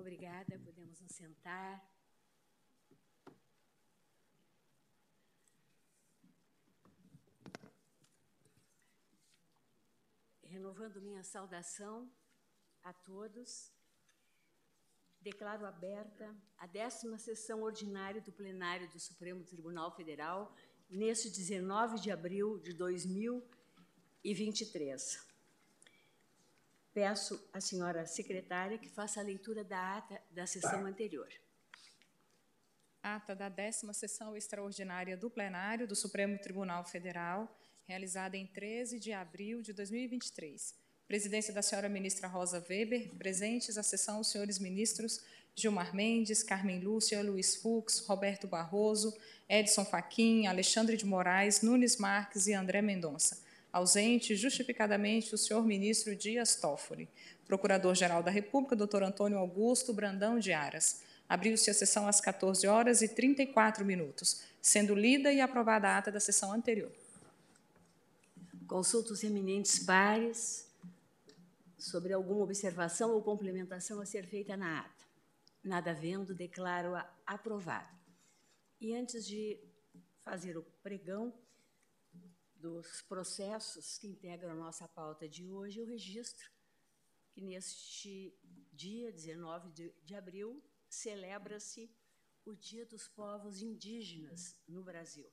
Obrigada, podemos nos sentar. Renovando minha saudação a todos, declaro aberta a décima sessão ordinária do plenário do Supremo Tribunal Federal, neste 19 de abril de 2023. Peço à senhora secretária que faça a leitura da ata da sessão anterior. Ata da décima sessão extraordinária do plenário do Supremo Tribunal Federal, realizada em 13 de abril de 2023. Presidência da senhora ministra Rosa Weber, presentes à sessão os senhores ministros Gilmar Mendes, Carmen Lúcia, Luiz Fux, Roberto Barroso, Edson Fachin, Alexandre de Moraes, Nunes Marques e André Mendonça. Ausente, justificadamente, o senhor ministro Dias Toffoli. Procurador-Geral da República, doutor Antônio Augusto Brandão de Aras. Abriu-se a sessão às 14 horas e 34 minutos, sendo lida e aprovada a ata da sessão anterior. Consulto os eminentes pares sobre alguma observação ou complementação a ser feita na ata. Nada havendo, declaro-a aprovada. E antes de fazer o pregão, dos processos que integram a nossa pauta de hoje, eu registro que neste dia 19 de, de abril celebra-se o Dia dos Povos Indígenas no Brasil.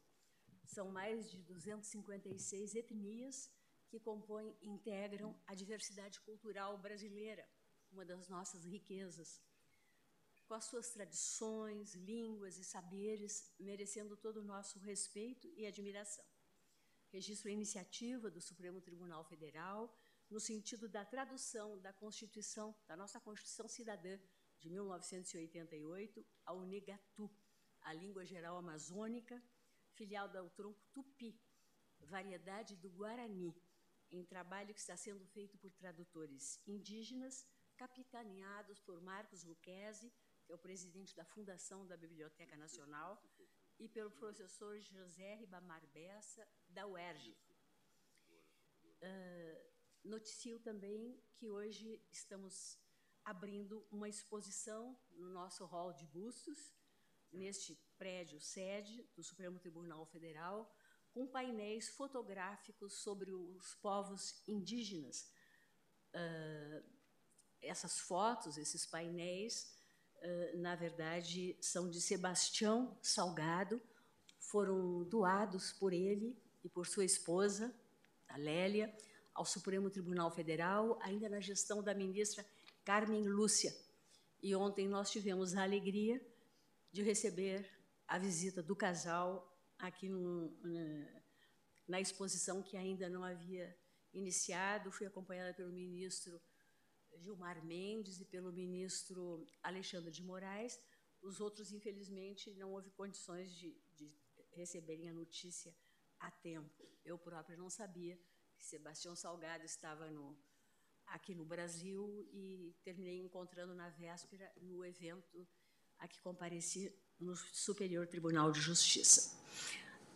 São mais de 256 etnias que compõem, integram a diversidade cultural brasileira, uma das nossas riquezas, com as suas tradições, línguas e saberes, merecendo todo o nosso respeito e admiração registro a iniciativa do Supremo Tribunal Federal no sentido da tradução da Constituição, da nossa Constituição Cidadã de 1988 ao Negatu, a língua geral amazônica, filial do tronco Tupi, variedade do Guarani, em trabalho que está sendo feito por tradutores indígenas, capitaneados por Marcos Luquezzi, que é o presidente da Fundação da Biblioteca Nacional, e pelo professor José Ribamar Bessa, da UERJ. Uh, noticio também que hoje estamos abrindo uma exposição no nosso hall de bustos, neste prédio sede do Supremo Tribunal Federal, com painéis fotográficos sobre os povos indígenas. Uh, essas fotos, esses painéis, na verdade, são de Sebastião Salgado, foram doados por ele e por sua esposa, a Lélia, ao Supremo Tribunal Federal, ainda na gestão da ministra Carmen Lúcia. E ontem nós tivemos a alegria de receber a visita do casal aqui no, na, na exposição que ainda não havia iniciado. Fui acompanhada pelo ministro Gilmar Mendes e pelo ministro Alexandre de Moraes. Os outros, infelizmente, não houve condições de, de receberem a notícia a tempo. Eu própria não sabia que Sebastião Salgado estava no, aqui no Brasil e terminei encontrando na véspera no evento a que compareci no Superior Tribunal de Justiça.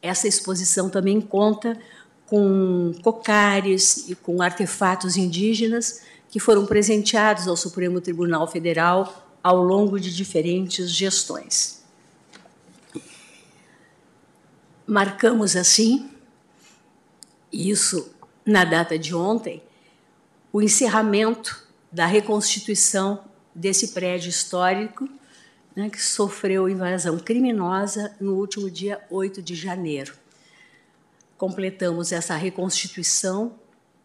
Essa exposição também conta com cocares e com artefatos indígenas que foram presenteados ao Supremo Tribunal Federal ao longo de diferentes gestões. Marcamos assim, isso na data de ontem, o encerramento da reconstituição desse prédio histórico né, que sofreu invasão criminosa no último dia 8 de janeiro. Completamos essa reconstituição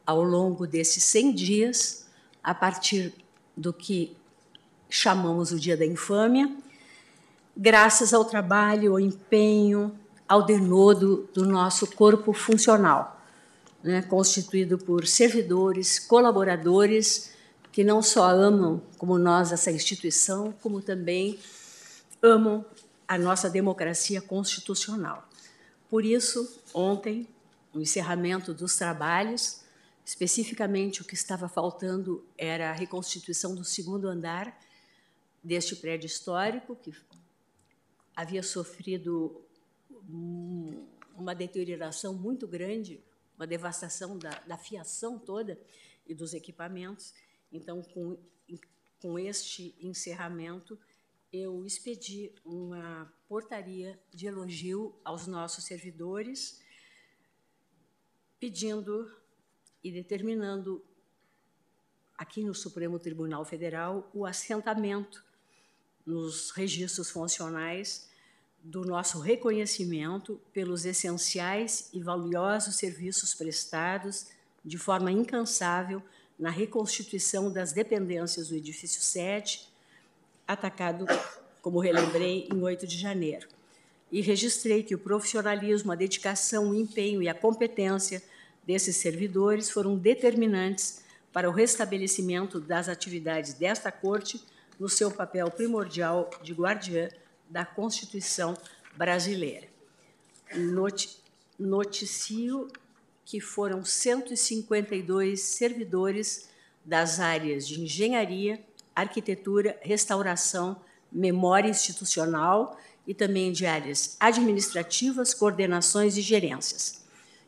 ao longo desses 100 dias a partir do que chamamos o Dia da Infâmia, graças ao trabalho, ao empenho, ao denodo do nosso corpo funcional, né, constituído por servidores, colaboradores que não só amam, como nós, essa instituição, como também amam a nossa democracia constitucional. Por isso, ontem, no encerramento dos trabalhos, Especificamente, o que estava faltando era a reconstituição do segundo andar deste prédio histórico, que havia sofrido uma deterioração muito grande, uma devastação da, da fiação toda e dos equipamentos. Então, com com este encerramento, eu expedi uma portaria de elogio aos nossos servidores, pedindo e determinando aqui no Supremo Tribunal Federal o assentamento nos registros funcionais do nosso reconhecimento pelos essenciais e valiosos serviços prestados de forma incansável na reconstituição das dependências do edifício 7, atacado, como relembrei, em 8 de janeiro. E registrei que o profissionalismo, a dedicação, o empenho e a competência desses servidores foram determinantes para o restabelecimento das atividades desta Corte no seu papel primordial de guardiã da Constituição brasileira. Noticio que foram 152 servidores das áreas de engenharia, arquitetura, restauração, memória institucional e também de áreas administrativas, coordenações e gerências.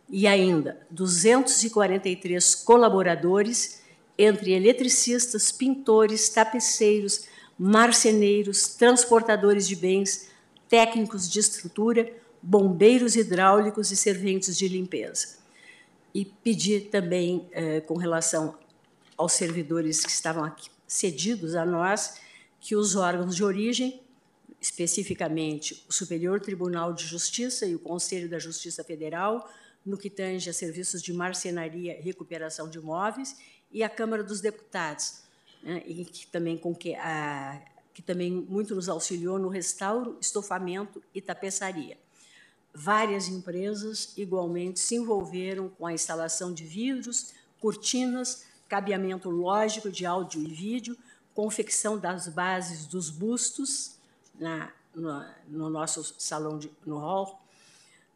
E ainda 243 colaboradores, entre eletricistas, pintores, tapeceiros, marceneiros, transportadores de bens, técnicos de estrutura, bombeiros hidráulicos e serventes de limpeza. E pedir também, eh, com relação aos servidores que estavam aqui cedidos a nós, que os órgãos de origem, especificamente o Superior Tribunal de Justiça e o Conselho da Justiça Federal, no que tange a serviços de marcenaria e recuperação de imóveis, e a Câmara dos Deputados, né, e que também com que, a, que também muito nos auxiliou no restauro, estofamento e tapeçaria várias empresas igualmente se envolveram com a instalação de vidros, cortinas, cabeamento lógico de áudio e vídeo, confecção das bases dos bustos na, no, no nosso salão, de, no hall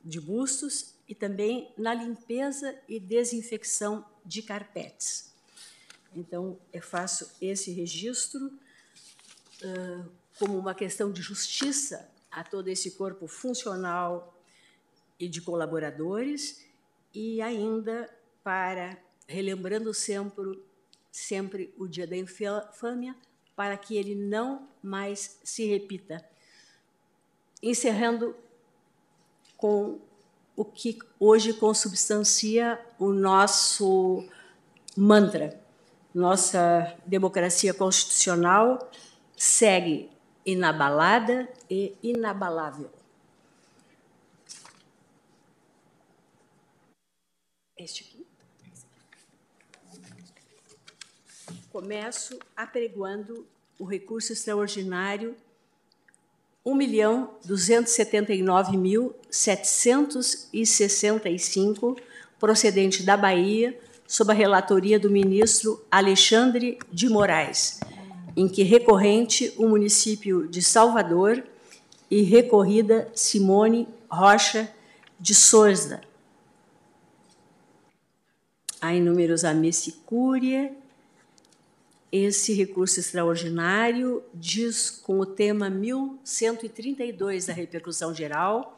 de bustos, e também na limpeza e desinfecção de carpetes. Então, eu faço esse registro uh, como uma questão de justiça a todo esse corpo funcional e de colaboradores, e ainda para, relembrando sempre, sempre o dia da infâmia, para que ele não mais se repita. Encerrando com o que hoje consubstancia o nosso mantra. Nossa democracia constitucional segue inabalada e inabalável. Este aqui. Começo apregoando o recurso extraordinário 1.279.765, procedente da Bahia, sob a relatoria do ministro Alexandre de Moraes, em que recorrente o município de Salvador e recorrida Simone Rocha de Souza, a inúmeros amici curia. Esse recurso extraordinário diz com o tema 1132 da repercussão geral,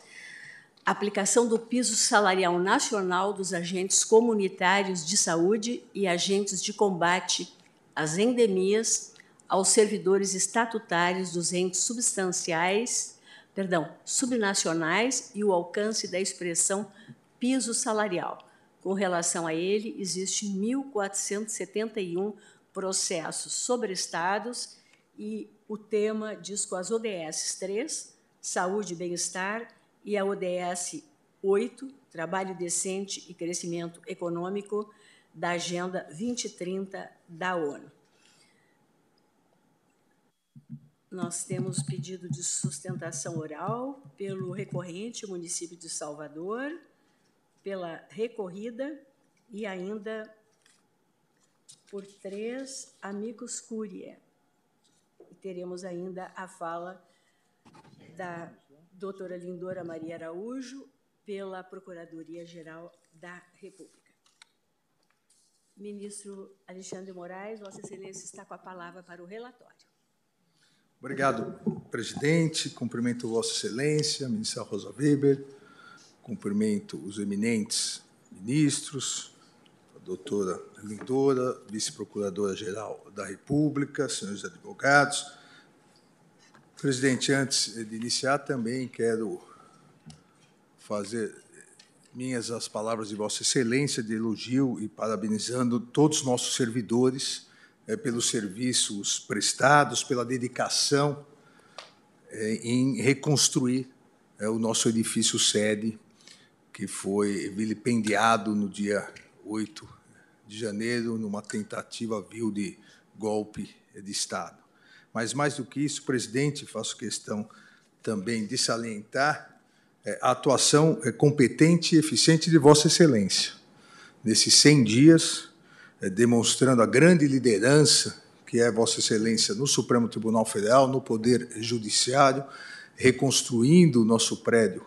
aplicação do piso salarial nacional dos agentes comunitários de saúde e agentes de combate às endemias aos servidores estatutários dos entes substanciais, perdão, subnacionais e o alcance da expressão piso salarial. Com relação a ele, existe 1.471 processos sobrestados e o tema diz com as ODS 3, Saúde e Bem-Estar, e a ODS 8, Trabalho Decente e Crescimento Econômico, da Agenda 2030 da ONU. Nós temos pedido de sustentação oral pelo recorrente município de Salvador, pela recorrida e ainda por três amigos Curia. E teremos ainda a fala da doutora Lindora Maria Araújo pela Procuradoria-Geral da República. Ministro Alexandre Moraes, Vossa Excelência está com a palavra para o relatório. Obrigado, presidente. Cumprimento Vossa Excelência, ministra Rosa Weber, Cumprimento os eminentes ministros, doutora Lindora, vice-procuradora-geral da República, senhores advogados. Presidente, antes de iniciar, também quero fazer minhas as palavras de Vossa Excelência de elogio e parabenizando todos os nossos servidores é, pelos serviços prestados, pela dedicação é, em reconstruir é, o nosso edifício sede, que foi vilipendiado no dia 8 de janeiro, numa tentativa vil de golpe de Estado. Mas, mais do que isso, presidente, faço questão também de salientar é, a atuação é, competente e eficiente de Vossa Excelência. Nesses 100 dias, é, demonstrando a grande liderança que é Vossa Excelência no Supremo Tribunal Federal, no Poder Judiciário, reconstruindo o nosso prédio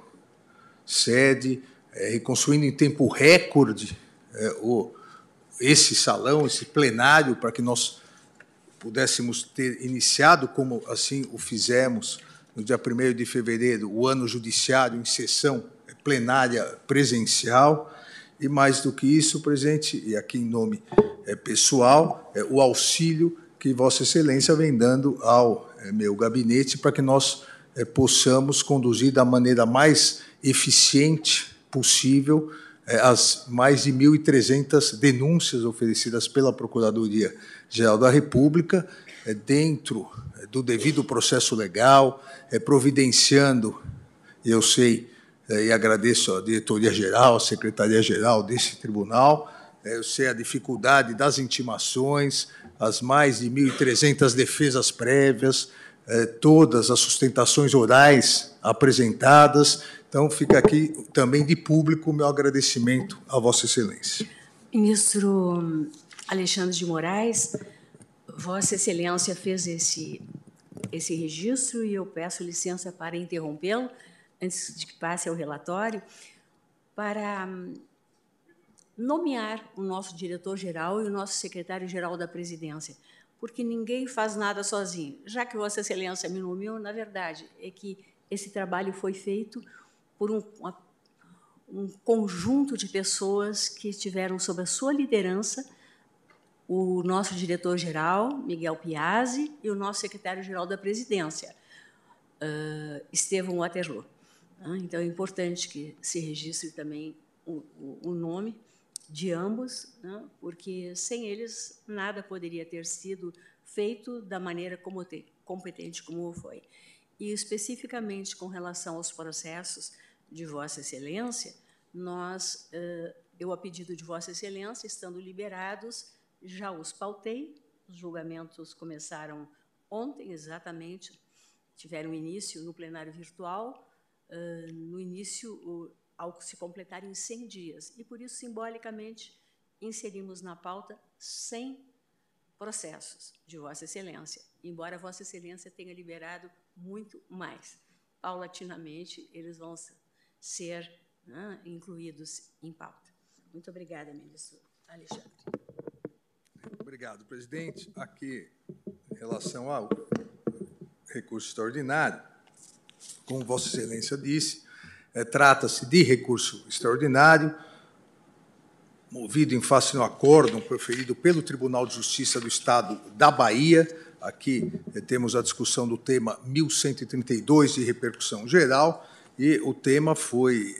sede, reconstruindo em tempo recorde esse salão, esse plenário, para que nós pudéssemos ter iniciado, como assim o fizemos, no dia 1 de fevereiro, o ano judiciário em sessão plenária presencial. E mais do que isso, presidente, e aqui em nome é, pessoal, é, o auxílio que Vossa Excelência vem dando ao é, meu gabinete para que nós é, possamos conduzir da maneira mais eficiente possível é, as mais de 1.300 denúncias oferecidas pela Procuradoria-Geral da República, é, dentro do devido processo legal, é, providenciando, eu sei é, e agradeço à diretoria-geral, à secretaria-geral desse tribunal, é, eu sei a dificuldade das intimações, as mais de 1.300 defesas prévias, é, todas as sustentações orais apresentadas. Então, fica aqui também de público o meu agradecimento a Vossa Excelência. Ministro Alexandre de Moraes, Vossa Excelência fez esse esse registro e eu peço licença para interrompê-lo, antes de que passe ao relatório, para hum, nomear o nosso diretor-geral e o nosso secretário-geral da presidência, porque ninguém faz nada sozinho. Já que Vossa Excelência me nomeou, na verdade, é que esse trabalho foi feito por um, uma, um conjunto de pessoas que estiveram sob a sua liderança o nosso diretor-geral, Miguel Piazzi, e o nosso secretário-geral da presidência, uh, Estevão Waterloo. Então, é importante que se registre também o, o, o nome de ambos, né? porque sem eles nada poderia ter sido feito da maneira como te, competente como foi. E especificamente com relação aos processos de Vossa Excelência, nós, eu a pedido de Vossa Excelência, estando liberados, já os pautei, os julgamentos começaram ontem, exatamente, tiveram início no plenário virtual, no início, ao se completarem 100 dias. E, por isso, simbolicamente, inserimos na pauta 100 processos de Vossa Excelência, embora Vossa Excelência tenha liberado muito mais. Paulatinamente, eles vão ser né, incluídos em pauta. Muito obrigada, ministro Alexandre. Obrigado, presidente. Aqui, em relação ao recurso extraordinário, como Vossa Excelência disse, é, trata-se de recurso extraordinário, movido em face no acórdão proferido pelo Tribunal de Justiça do Estado da Bahia. Aqui é, temos a discussão do tema 1132 de repercussão geral, e o tema foi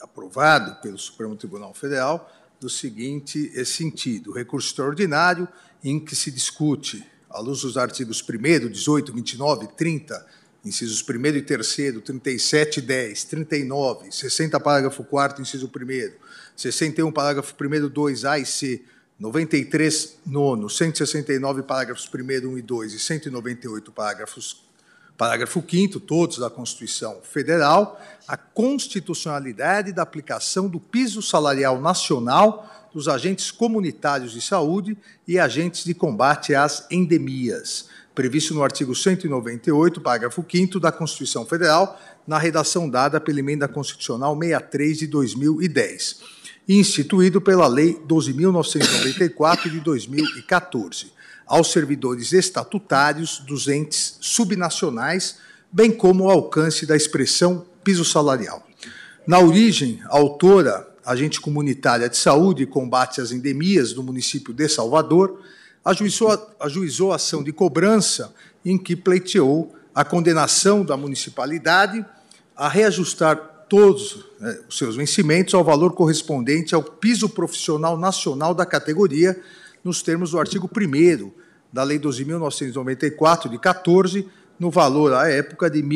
aprovado pelo Supremo Tribunal Federal do seguinte sentido: recurso extraordinário em que se discute, à luz dos artigos 1, 18, 29, 30, incisos 1 e 3, 37, 10, 39, 60, parágrafo 4, inciso 1, 61, parágrafo 1, 2, A e C, 93, nono, 169, parágrafos 1, 1 e 2 e 198, parágrafos Parágrafo 5 todos da Constituição Federal, a constitucionalidade da aplicação do piso salarial nacional dos agentes comunitários de saúde e agentes de combate às endemias, previsto no artigo 198, parágrafo 5 da Constituição Federal, na redação dada pela Emenda Constitucional 63 de 2010, e instituído pela Lei 12.994 de 2014 aos servidores estatutários dos entes subnacionais, bem como o alcance da expressão piso salarial. Na origem, a autora agente comunitária de saúde e combate às endemias do município de Salvador, ajuizou, ajuizou ação de cobrança em que pleiteou a condenação da municipalidade a reajustar todos né, os seus vencimentos ao valor correspondente ao piso profissional nacional da categoria, nos termos do artigo 1 da Lei 12.994, de 14, no valor, à época, de R$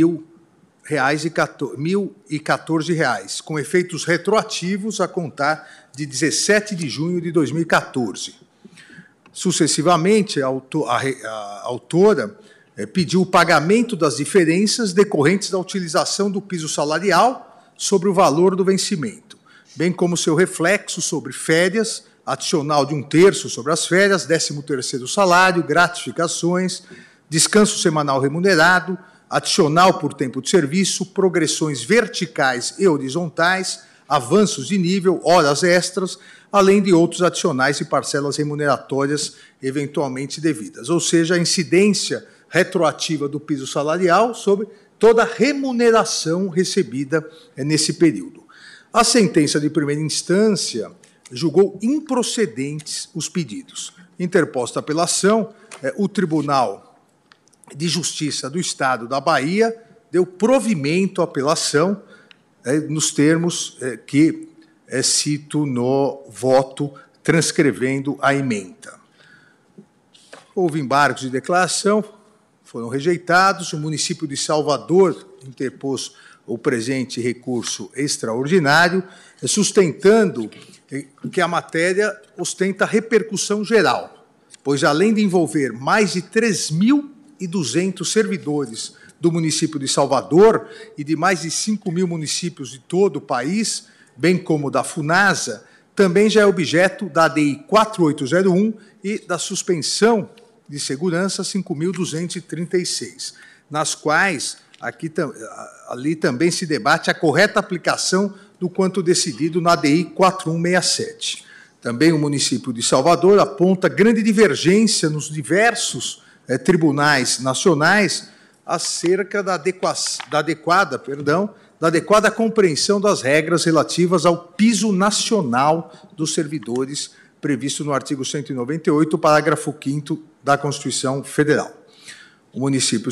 1.014, com efeitos retroativos a contar de 17 de junho de 2014. Sucessivamente, a, autora eh, pediu o pagamento das diferenças decorrentes da utilização do piso salarial sobre o valor do vencimento, bem como seu reflexo sobre férias, adicional de um terço sobre as férias, décimo terceiro salário, gratificações, descanso semanal remunerado, adicional por tempo de serviço, progressões verticais e horizontais, avanços de nível, horas extras, além de outros adicionais e parcelas remuneratórias eventualmente devidas. Ou seja, a incidência retroativa do piso salarial sobre toda a remuneração recebida eh, nesse período. A sentença de primeira instância julgou improcedentes os pedidos. Interposta pela ação, eh, o Tribunal de Justiça do Estado da Bahia deu provimento à apelação eh, nos termos que cito no voto transcrevendo a emenda. Houve embargos de declaração, foram rejeitados. O município de Salvador interpôs o presente recurso extraordinário, sustentando que a matéria ostenta repercussão geral, pois, além de envolver mais de 3.200 servidores do município de Salvador e de mais de 5 mil municípios de todo o país, bem como da FUNASA, também já é objeto da ADI 4801 e da suspensão de segurança 5.236, nas quais aqui, ali também se debate a correta aplicação do quanto decidido na ADI 4167. Também o município de Salvador aponta grande divergência nos diversos eh, tribunais nacionais acerca da, da adequada, perdão, da adequada compreensão das regras relativas ao piso nacional dos servidores previsto no artigo 198, parágrafo 5 da Constituição Federal. O município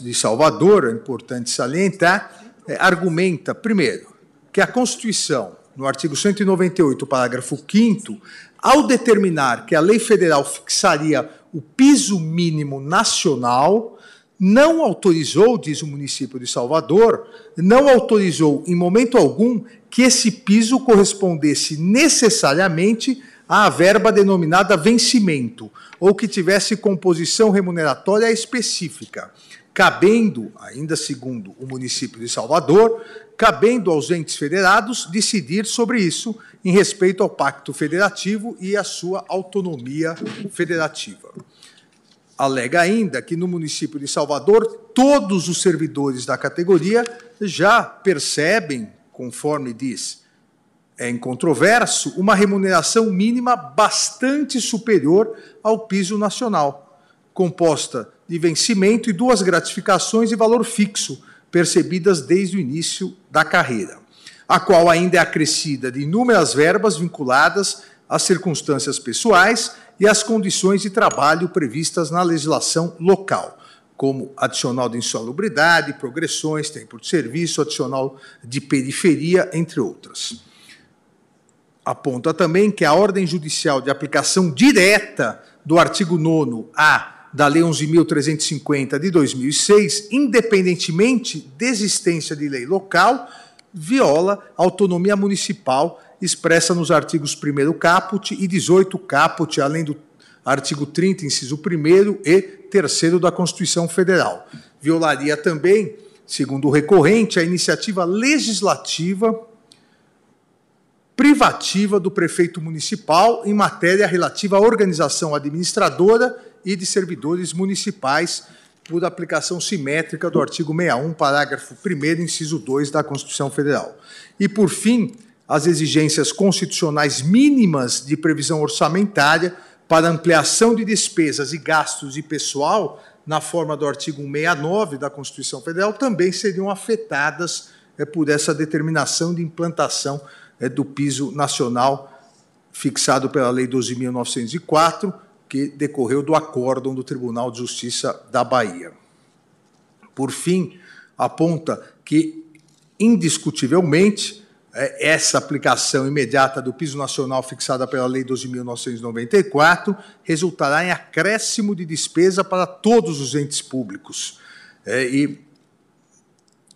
de Salvador, é importante salientar, é, argumenta, primeiro, que a Constituição, no artigo 198, parágrafo 5, ao determinar que a lei federal fixaria o piso mínimo nacional, não autorizou, diz o município de Salvador, não autorizou em momento algum que esse piso correspondesse necessariamente à verba denominada vencimento, ou que tivesse composição remuneratória específica, cabendo, ainda segundo o município de Salvador, cabendo aos entes federados decidir sobre isso em respeito ao Pacto Federativo e à sua autonomia federativa. Alega ainda que no município de Salvador, todos os servidores da categoria já percebem, conforme diz é incontroverso, uma remuneração mínima bastante superior ao piso nacional, composta de vencimento e duas gratificações de valor fixo, percebidas desde o início da carreira, a qual ainda é acrescida de inúmeras verbas vinculadas às circunstâncias pessoais e às condições de trabalho previstas na legislação local, como adicional de insalubridade, progressões, tempo de serviço, adicional de periferia, entre outras. Aponta também que a ordem judicial de aplicação direta do artigo 9A da Lei 11.350 de 2006, independentemente de existência de lei local, viola a autonomia municipal expressa nos artigos 1 caput e 18 caput, além do artigo 30, inciso 1 e 3 da Constituição Federal. Violaria também, segundo o recorrente, a iniciativa legislativa privativa do prefeito municipal em matéria relativa à organização administradora e de servidores municipais, por aplicação simétrica do artigo 61, parágrafo 1, inciso 2 da Constituição Federal. E, por fim, as exigências constitucionais mínimas de previsão orçamentária para ampliação de despesas e gastos de pessoal, na forma do artigo 169 da Constituição Federal, também seriam afetadas é, por essa determinação de implantação é, do piso nacional fixado pela Lei 12.904, que decorreu do acórdão do Tribunal de Justiça da Bahia. Por fim, aponta que, indiscutivelmente, é, essa aplicação imediata do piso nacional fixada pela Lei 12.994 resultará em acréscimo de despesa para todos os entes públicos. É, e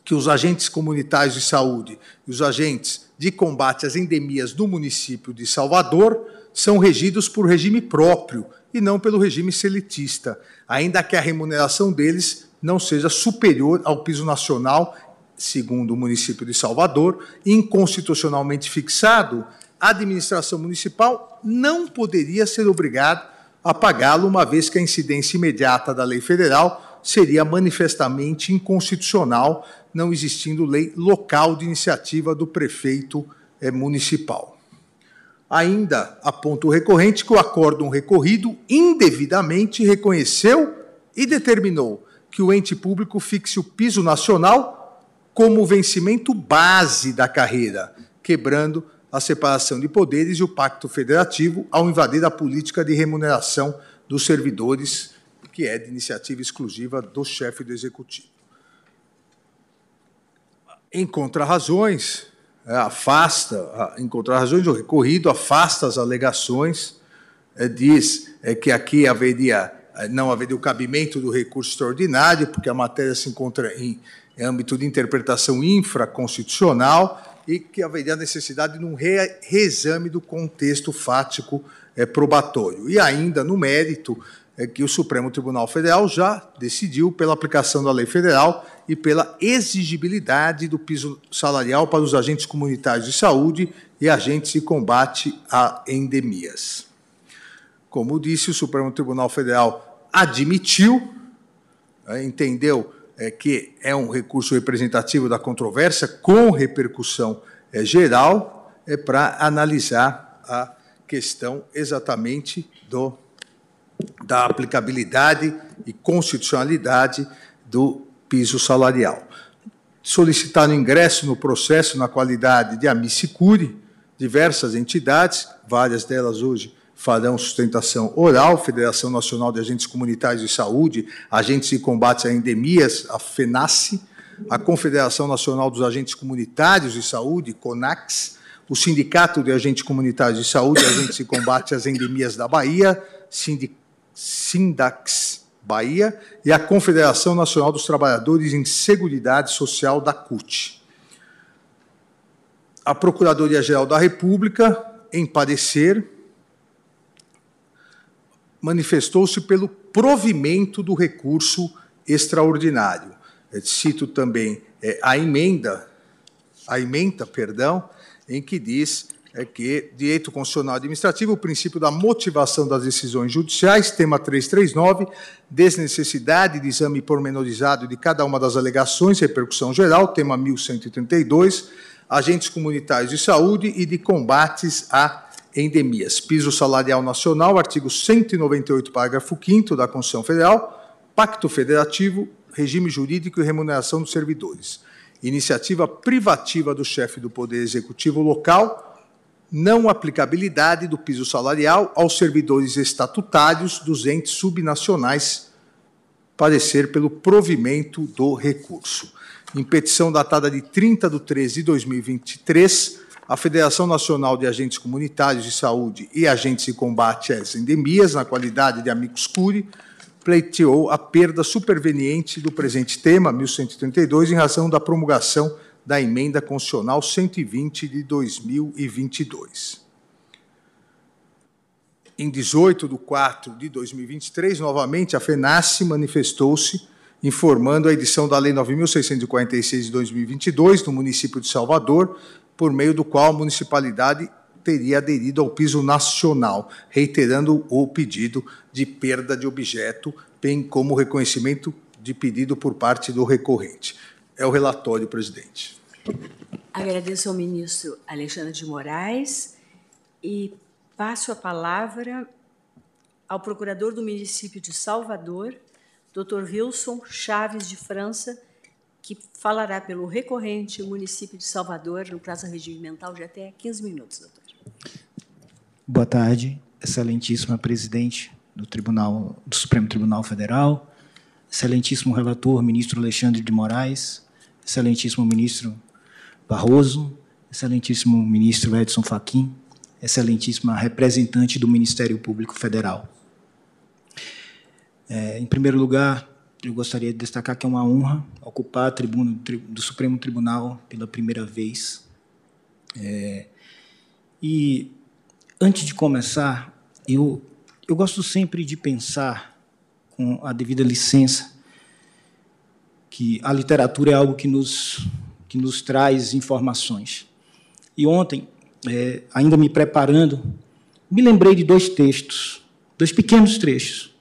que os agentes comunitários de saúde e os agentes de combate às endemias do município de Salvador são regidos por regime próprio e não pelo regime seletista, ainda que a remuneração deles não seja superior ao piso nacional, segundo o município de Salvador, inconstitucionalmente fixado, a administração municipal não poderia ser obrigada a pagá-lo, uma vez que a incidência imediata da lei federal seria manifestamente inconstitucional, não existindo lei local de iniciativa do prefeito eh, municipal. Ainda aponta o recorrente que o acórdão recorrido indevidamente reconheceu e determinou que o ente público fixe o piso nacional como vencimento base da carreira, quebrando a separação de poderes e o pacto federativo ao invadir a política de remuneração dos servidores, que é de iniciativa exclusiva do chefe do executivo. Em contrarrazões, afasta, em contrarrazões, o recorrido afasta as alegações, é, diz é, que aqui haveria, não haveria o cabimento do recurso extraordinário, porque a matéria se encontra em, âmbito de interpretação infraconstitucional e que haveria necessidade de um re, reexame do contexto fático é, probatório. E ainda, no mérito, é que o Supremo Tribunal Federal já decidiu pela aplicação da lei federal e pela exigibilidade do piso salarial para os agentes comunitários de saúde e agentes de combate a endemias. Como disse, o Supremo Tribunal Federal admitiu, é, entendeu é, que é um recurso representativo da controvérsia com repercussão é, geral é, para analisar a questão exatamente do da aplicabilidade e constitucionalidade do piso salarial. Solicitaram ingresso no processo na qualidade de amicicure diversas entidades, várias delas hoje farão sustentação oral, Federação Nacional de Agentes Comunitários de Saúde, Agentes de Combate a Endemias, a FENACE, a Confederação Nacional dos Agentes Comunitários de Saúde, CONAX, o Sindicato de Agentes Comunitários de Saúde, Agentes de Combate às Endemias da Bahia, Sindicato Sindax Bahia e a Confederação Nacional dos Trabalhadores em Seguridade Social da CUT. A Procuradoria-Geral da República, em parecer, manifestou-se pelo provimento do recurso extraordinário. Cito também é, a emenda, a emenda, perdão, em que diz é que direito constitucional administrativo, o princípio da motivação das decisões judiciais, tema 339, desnecessidade de exame pormenorizado de cada uma das alegações, repercussão geral, tema 1132, agentes comunitários de saúde e de combates a endemias. Piso salarial nacional, artigo 198, parágrafo 5 da Constituição Federal, pacto federativo, regime jurídico e remuneração dos servidores. Iniciativa privativa do chefe do Poder Executivo local, não aplicabilidade do piso salarial aos servidores estatutários dos entes subnacionais, parecer pelo provimento do recurso. Em petição datada de 30 de 13 de 2023, a Federação Nacional de Agentes Comunitários de Saúde e Agentes de Combate às Endemias, na qualidade de amicus curi, pleiteou a perda superveniente do presente tema, 1132, em razão da promulgação da Emenda Constitucional 120 de 2022. Em 18 de 4 de 2023, novamente, a FENASSE manifestou-se informando a edição da Lei 9.646 de 2022 no município de Salvador, por meio do qual a municipalidade teria aderido ao piso nacional, reiterando o pedido de perda de objeto, bem como reconhecimento de pedido por parte do recorrente. É o relatório, presidente. Agradeço ao ministro Alexandre de Moraes e passo a palavra ao procurador do município de Salvador, Dr. Wilson Chaves de França, que falará pelo recorrente município de Salvador, no prazo regimental de até 15 minutos, doutor. Boa tarde, excelentíssima presidente do Tribunal do Supremo Tribunal Federal, excelentíssimo relator, ministro Alexandre de Moraes, excelentíssimo ministro Barroso, excelentíssimo ministro Edson Fachin, excelentíssima representante do Ministério Público Federal. É, em primeiro lugar, eu gostaria de destacar que é uma honra ocupar a tribuna do Supremo Tribunal pela primeira vez. É, e, antes de começar, eu, eu gosto sempre de pensar, com a devida licença, que a literatura é algo que nos, que nos traz informações. E ontem, é, ainda me preparando, me lembrei de dois textos, dois pequenos trechos,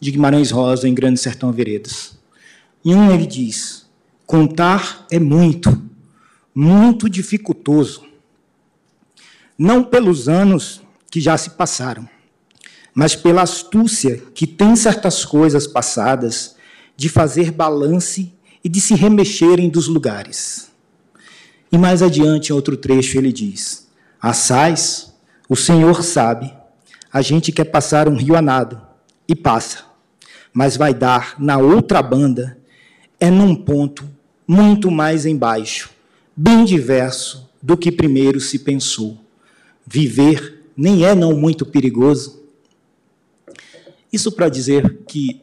de Guimarães Rosa em Grande Sertão Veredas. Em um ele diz: contar é muito, muito dificultoso. Não pelos anos que já se passaram, mas pela astúcia que tem certas coisas passadas de fazer balance e de se remexerem dos lugares. E mais adiante, em outro trecho, ele diz: Assais, o Senhor sabe, a gente quer passar um rio a nado, e passa mas vai dar na outra banda, é num ponto muito mais embaixo, bem diverso do que primeiro se pensou. Viver nem é não muito perigoso. Isso para dizer que,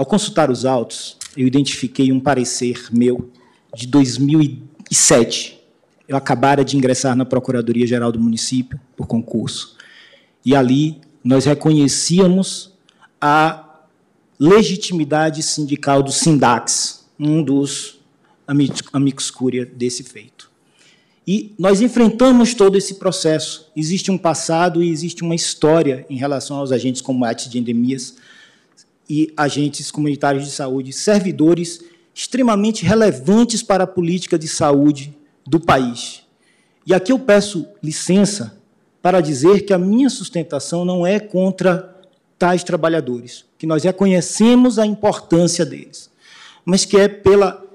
ao consultar os autos, eu identifiquei um parecer meu de 2007. Eu acabara de ingressar na Procuradoria-Geral do Município por concurso. E ali nós reconhecíamos a legitimidade sindical do Sindax, um dos amigos cúria desse feito. E nós enfrentamos todo esse processo. Existe um passado e existe uma história em relação aos agentes combates de endemias e agentes comunitários de saúde, servidores extremamente relevantes para a política de saúde do país. E aqui eu peço licença para dizer que a minha sustentação não é contra tais trabalhadores, que nós reconhecemos a importância deles, mas que é pela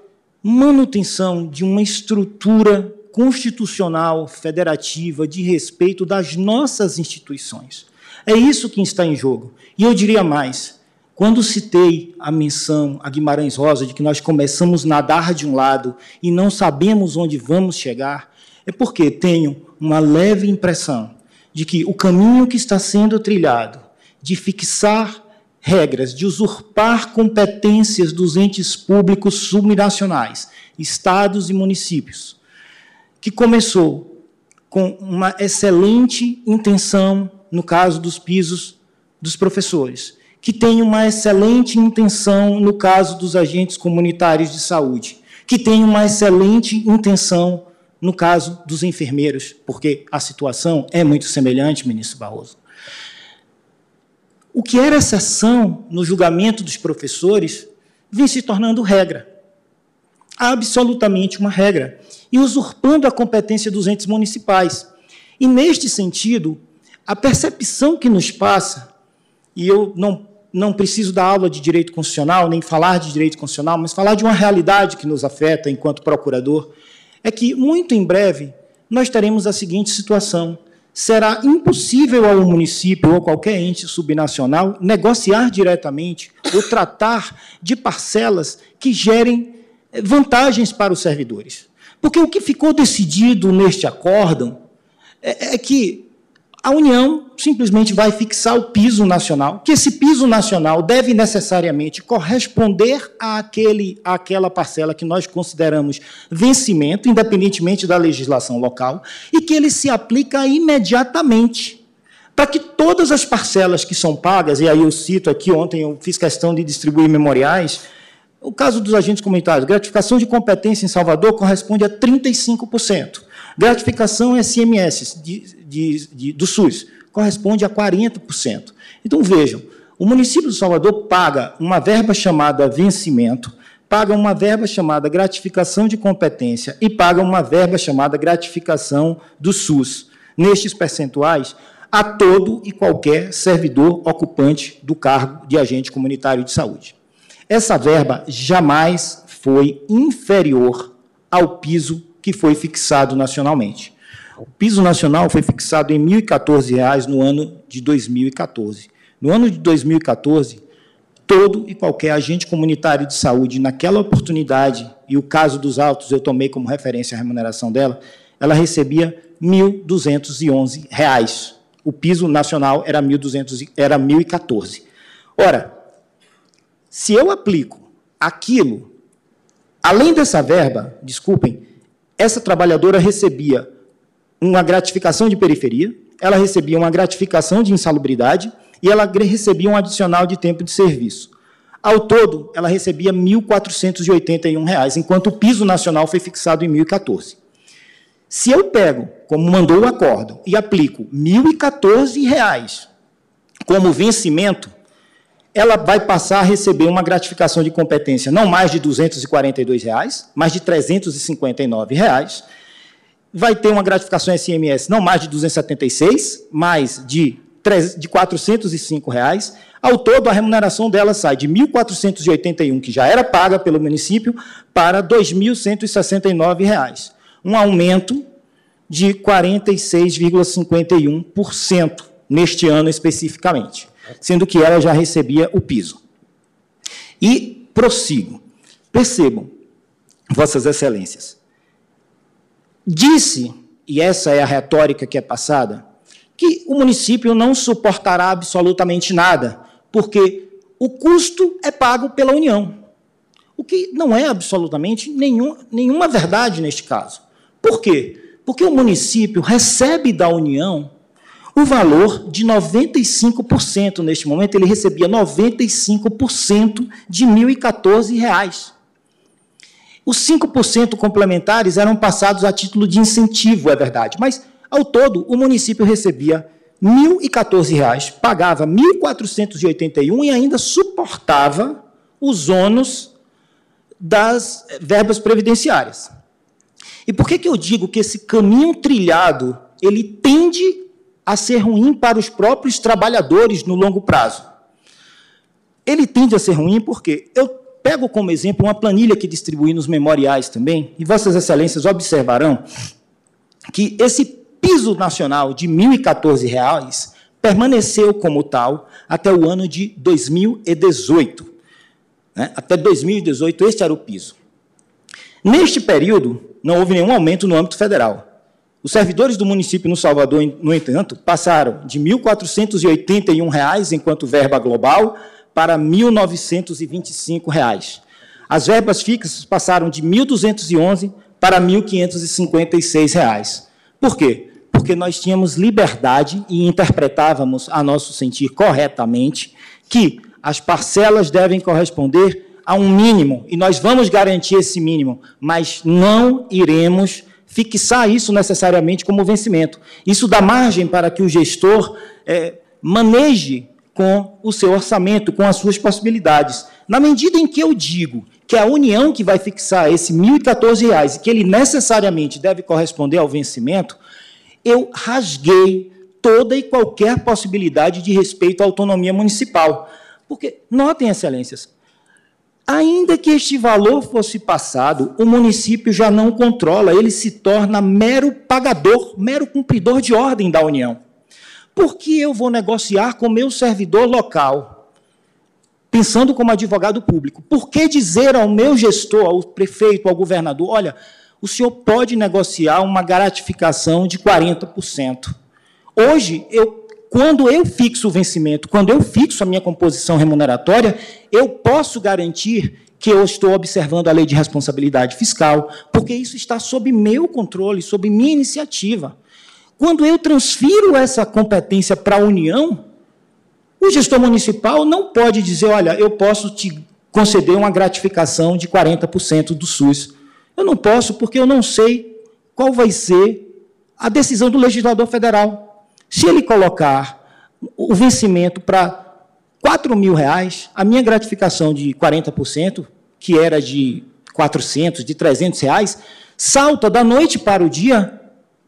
manutenção de uma estrutura constitucional, federativa, de respeito das nossas instituições. É isso que está em jogo. E eu diria mais: quando citei a menção a Guimarães Rosa de que nós começamos a nadar de um lado e não sabemos onde vamos chegar, é porque tenho uma leve impressão de que o caminho que está sendo trilhado de fixar regras, de usurpar competências dos entes públicos subnacionais, estados e municípios, que começou com uma excelente intenção no caso dos pisos dos professores, que tem uma excelente intenção no caso dos agentes comunitários de saúde, que tem uma excelente intenção no caso dos enfermeiros, porque a situação é muito semelhante, ministro Barroso. O que era exceção no julgamento dos professores vem se tornando regra. Absolutamente uma regra. E usurpando a competência dos entes municipais. E, neste sentido, a percepção que nos passa, e eu não, não preciso dar aula de direito constitucional, nem falar de direito constitucional, mas falar de uma realidade que nos afeta enquanto procurador, é que, muito em breve, nós teremos a seguinte situação será impossível ao município ou qualquer ente subnacional negociar diretamente ou tratar de parcelas que gerem eh, vantagens para os servidores. Porque o que ficou decidido neste acórdão é, é que a União simplesmente vai fixar o piso nacional, que esse piso nacional deve necessariamente corresponder àquele, àquela parcela que nós consideramos vencimento, independentemente da legislação local, e que ele se aplica imediatamente. Para que todas as parcelas que são pagas, e aí eu cito aqui, ontem eu fiz questão de distribuir memoriais, o caso dos agentes comunitários, gratificação de competência em Salvador corresponde a 35%. Gratificação SMS de, de, de, do SUS corresponde a 40%. Então, vejam, o município de Salvador paga uma verba chamada vencimento, paga uma verba chamada gratificação de competência e paga uma verba chamada gratificação do SUS. Nestes percentuais, a todo e qualquer servidor ocupante do cargo de agente comunitário de saúde. Essa verba jamais foi inferior ao piso que foi fixado nacionalmente. O piso nacional foi fixado em R$ 1.014 no ano de 2014. No ano de 2014, todo e qualquer agente comunitário de saúde, naquela oportunidade, e o caso dos autos eu tomei como referência a remuneração dela, ela recebia R$ 1.211. O piso nacional era, 1.200, era 1.014. Ora, se eu aplico aquilo, além dessa verba, desculpem, essa trabalhadora recebia uma gratificação de periferia, ela recebia uma gratificação de insalubridade e ela recebia um adicional de tempo de serviço. Ao todo, ela recebia R$ 1.481, enquanto o piso nacional foi fixado em 1.014. Se eu pego, como mandou o acordo, e aplico R$ 1.014 como vencimento, ela vai passar a receber uma gratificação de competência não mais de 242 reais, mas de 359 reais. Vai ter uma gratificação SMS não mais de 276, mais de, de 405 reais. Ao todo, a remuneração dela sai de 1.481, que já era paga pelo município, para 2.169 reais. Um aumento de 46,51% neste ano especificamente sendo que ela já recebia o piso. E prossigo. Percebam, Vossas Excelências. Disse, e essa é a retórica que é passada, que o município não suportará absolutamente nada, porque o custo é pago pela União. O que não é absolutamente nenhum, nenhuma verdade neste caso. Por quê? Porque o município recebe da União o valor de 95%. Neste momento, ele recebia 95% de R$ 1.014. Os 5% complementares eram passados a título de incentivo, é verdade, mas, ao todo, o município recebia R$ 1.014, pagava R$ 1.481 e ainda suportava os ônus das verbas previdenciárias. E por que, que eu digo que esse caminho trilhado ele tende a ser ruim para os próprios trabalhadores no longo prazo. Ele tende a ser ruim porque eu pego como exemplo uma planilha que distribuí nos memoriais também, e Vossas Excelências observarão que esse piso nacional de R$ 1.014 permaneceu como tal até o ano de 2018. Né? Até 2018, este era o piso. Neste período, não houve nenhum aumento no âmbito federal. Os servidores do município no Salvador, no entanto, passaram de R$ 1.481, enquanto verba global, para R$ 1.925. As verbas fixas passaram de R$ 1.211 para R$ 1.556. Por quê? Porque nós tínhamos liberdade e interpretávamos, a nosso sentir corretamente, que as parcelas devem corresponder a um mínimo, e nós vamos garantir esse mínimo, mas não iremos fixar isso necessariamente como vencimento. Isso dá margem para que o gestor é, maneje com o seu orçamento, com as suas possibilidades. Na medida em que eu digo que é a União que vai fixar esse R$ 1.014 e que ele necessariamente deve corresponder ao vencimento, eu rasguei toda e qualquer possibilidade de respeito à autonomia municipal. Porque, notem, excelências, Ainda que este valor fosse passado, o município já não controla, ele se torna mero pagador, mero cumpridor de ordem da União. Por que eu vou negociar com meu servidor local, pensando como advogado público? Por que dizer ao meu gestor, ao prefeito, ao governador, olha, o senhor pode negociar uma gratificação de 40%? Hoje, eu quando eu fixo o vencimento, quando eu fixo a minha composição remuneratória, eu posso garantir que eu estou observando a lei de responsabilidade fiscal, porque isso está sob meu controle, sob minha iniciativa. Quando eu transfiro essa competência para a União, o gestor municipal não pode dizer, olha, eu posso te conceder uma gratificação de 40% do SUS. Eu não posso, porque eu não sei qual vai ser a decisão do legislador federal. Se ele colocar o vencimento para 4 mil reais, a minha gratificação de 40%, que era de 400, de 300 reais, salta da noite para o dia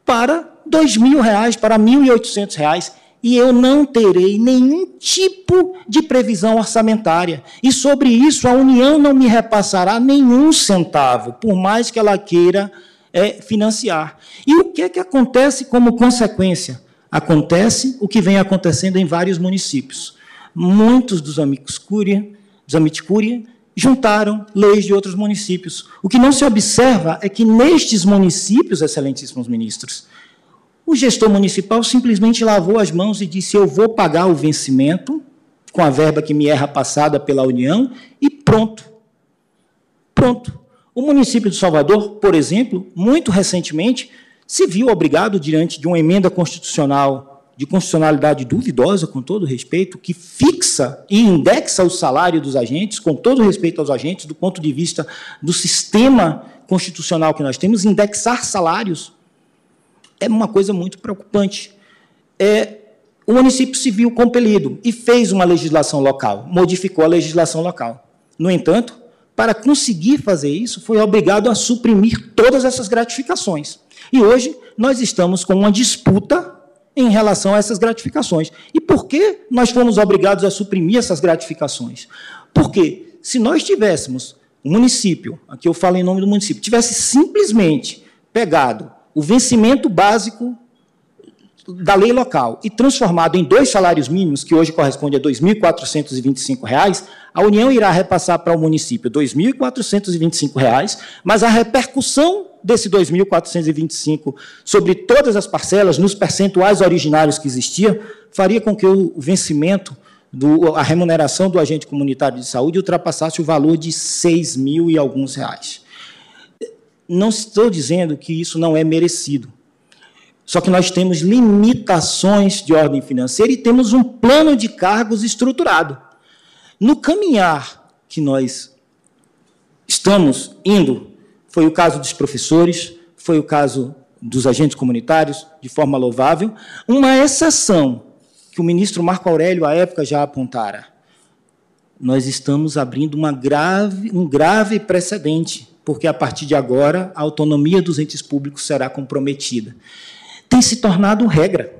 para 2 mil reais, para 1.800 reais. e eu não terei nenhum tipo de previsão orçamentária. E sobre isso, a União não me repassará nenhum centavo, por mais que ela queira é, financiar. E o que, é que acontece como consequência? Acontece o que vem acontecendo em vários municípios. Muitos dos amigos Cúria, dos Amit Cúria, juntaram leis de outros municípios. O que não se observa é que nestes municípios, excelentíssimos ministros, o gestor municipal simplesmente lavou as mãos e disse: Eu vou pagar o vencimento com a verba que me é passada pela União e pronto. Pronto. O município de Salvador, por exemplo, muito recentemente, se viu obrigado, diante de uma emenda constitucional de constitucionalidade duvidosa, com todo respeito, que fixa e indexa o salário dos agentes, com todo respeito aos agentes, do ponto de vista do sistema constitucional que nós temos, indexar salários é uma coisa muito preocupante. É, o município se viu compelido e fez uma legislação local, modificou a legislação local. No entanto, para conseguir fazer isso, foi obrigado a suprimir todas essas gratificações. E hoje nós estamos com uma disputa em relação a essas gratificações. E por que nós fomos obrigados a suprimir essas gratificações? Porque se nós tivéssemos o município, aqui eu falo em nome do município, tivesse simplesmente pegado o vencimento básico da lei local e transformado em dois salários mínimos, que hoje corresponde a R$ 2.425, a União irá repassar para o município R$ 2.425, mas a repercussão desse 2.425 sobre todas as parcelas, nos percentuais originários que existia, faria com que o vencimento, do, a remuneração do agente comunitário de saúde ultrapassasse o valor de 6 mil e alguns reais. Não estou dizendo que isso não é merecido. Só que nós temos limitações de ordem financeira e temos um plano de cargos estruturado. No caminhar que nós estamos indo, foi o caso dos professores, foi o caso dos agentes comunitários, de forma louvável, uma exceção que o ministro Marco Aurélio, à época, já apontara. Nós estamos abrindo grave, um grave precedente porque a partir de agora a autonomia dos entes públicos será comprometida. Tem se tornado regra.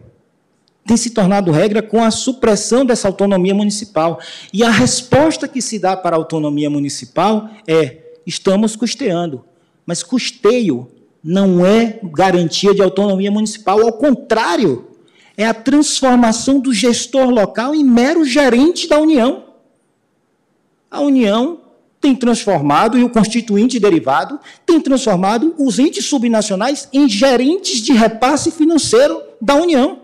Tem se tornado regra com a supressão dessa autonomia municipal. E a resposta que se dá para a autonomia municipal é: estamos custeando. Mas custeio não é garantia de autonomia municipal, ao contrário, é a transformação do gestor local em mero gerente da União. A União tem transformado, e o constituinte derivado, tem transformado os entes subnacionais em gerentes de repasse financeiro da União.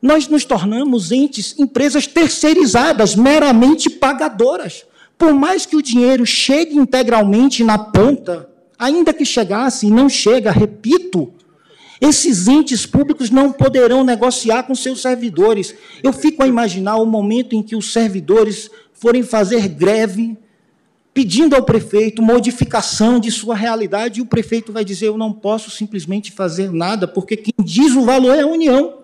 Nós nos tornamos entes, empresas terceirizadas, meramente pagadoras. Por mais que o dinheiro chegue integralmente na ponta, ainda que chegasse e não chega, repito, esses entes públicos não poderão negociar com seus servidores. Eu fico a imaginar o momento em que os servidores forem fazer greve pedindo ao prefeito modificação de sua realidade, e o prefeito vai dizer: Eu não posso simplesmente fazer nada, porque quem diz o valor é a União.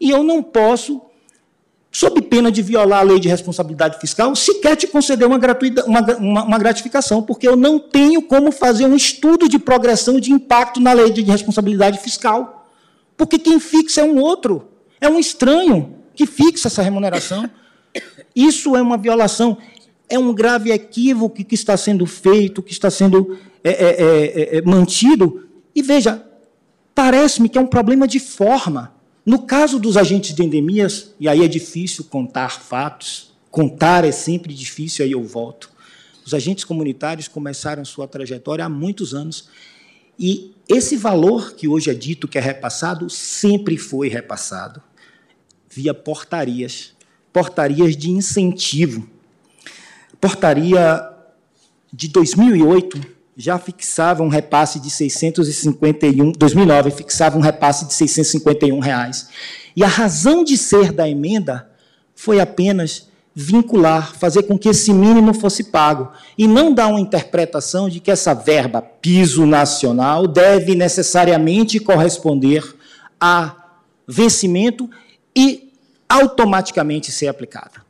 E eu não posso, sob pena de violar a lei de responsabilidade fiscal, sequer te conceder uma, gratuita, uma, uma, uma gratificação, porque eu não tenho como fazer um estudo de progressão de impacto na lei de responsabilidade fiscal. Porque quem fixa é um outro, é um estranho que fixa essa remuneração. Isso é uma violação é um grave equívoco que está sendo feito, que está sendo é, é, é, é mantido. E veja, parece-me que é um problema de forma. No caso dos agentes de endemias, e aí é difícil contar fatos, contar é sempre difícil, aí eu volto. Os agentes comunitários começaram sua trajetória há muitos anos. E esse valor que hoje é dito que é repassado, sempre foi repassado via portarias portarias de incentivo portaria de 2008 já fixava um repasse de 651, 2009 fixava um repasse de 651 reais. E a razão de ser da emenda foi apenas vincular, fazer com que esse mínimo fosse pago e não dar uma interpretação de que essa verba piso nacional deve necessariamente corresponder a vencimento e automaticamente ser aplicada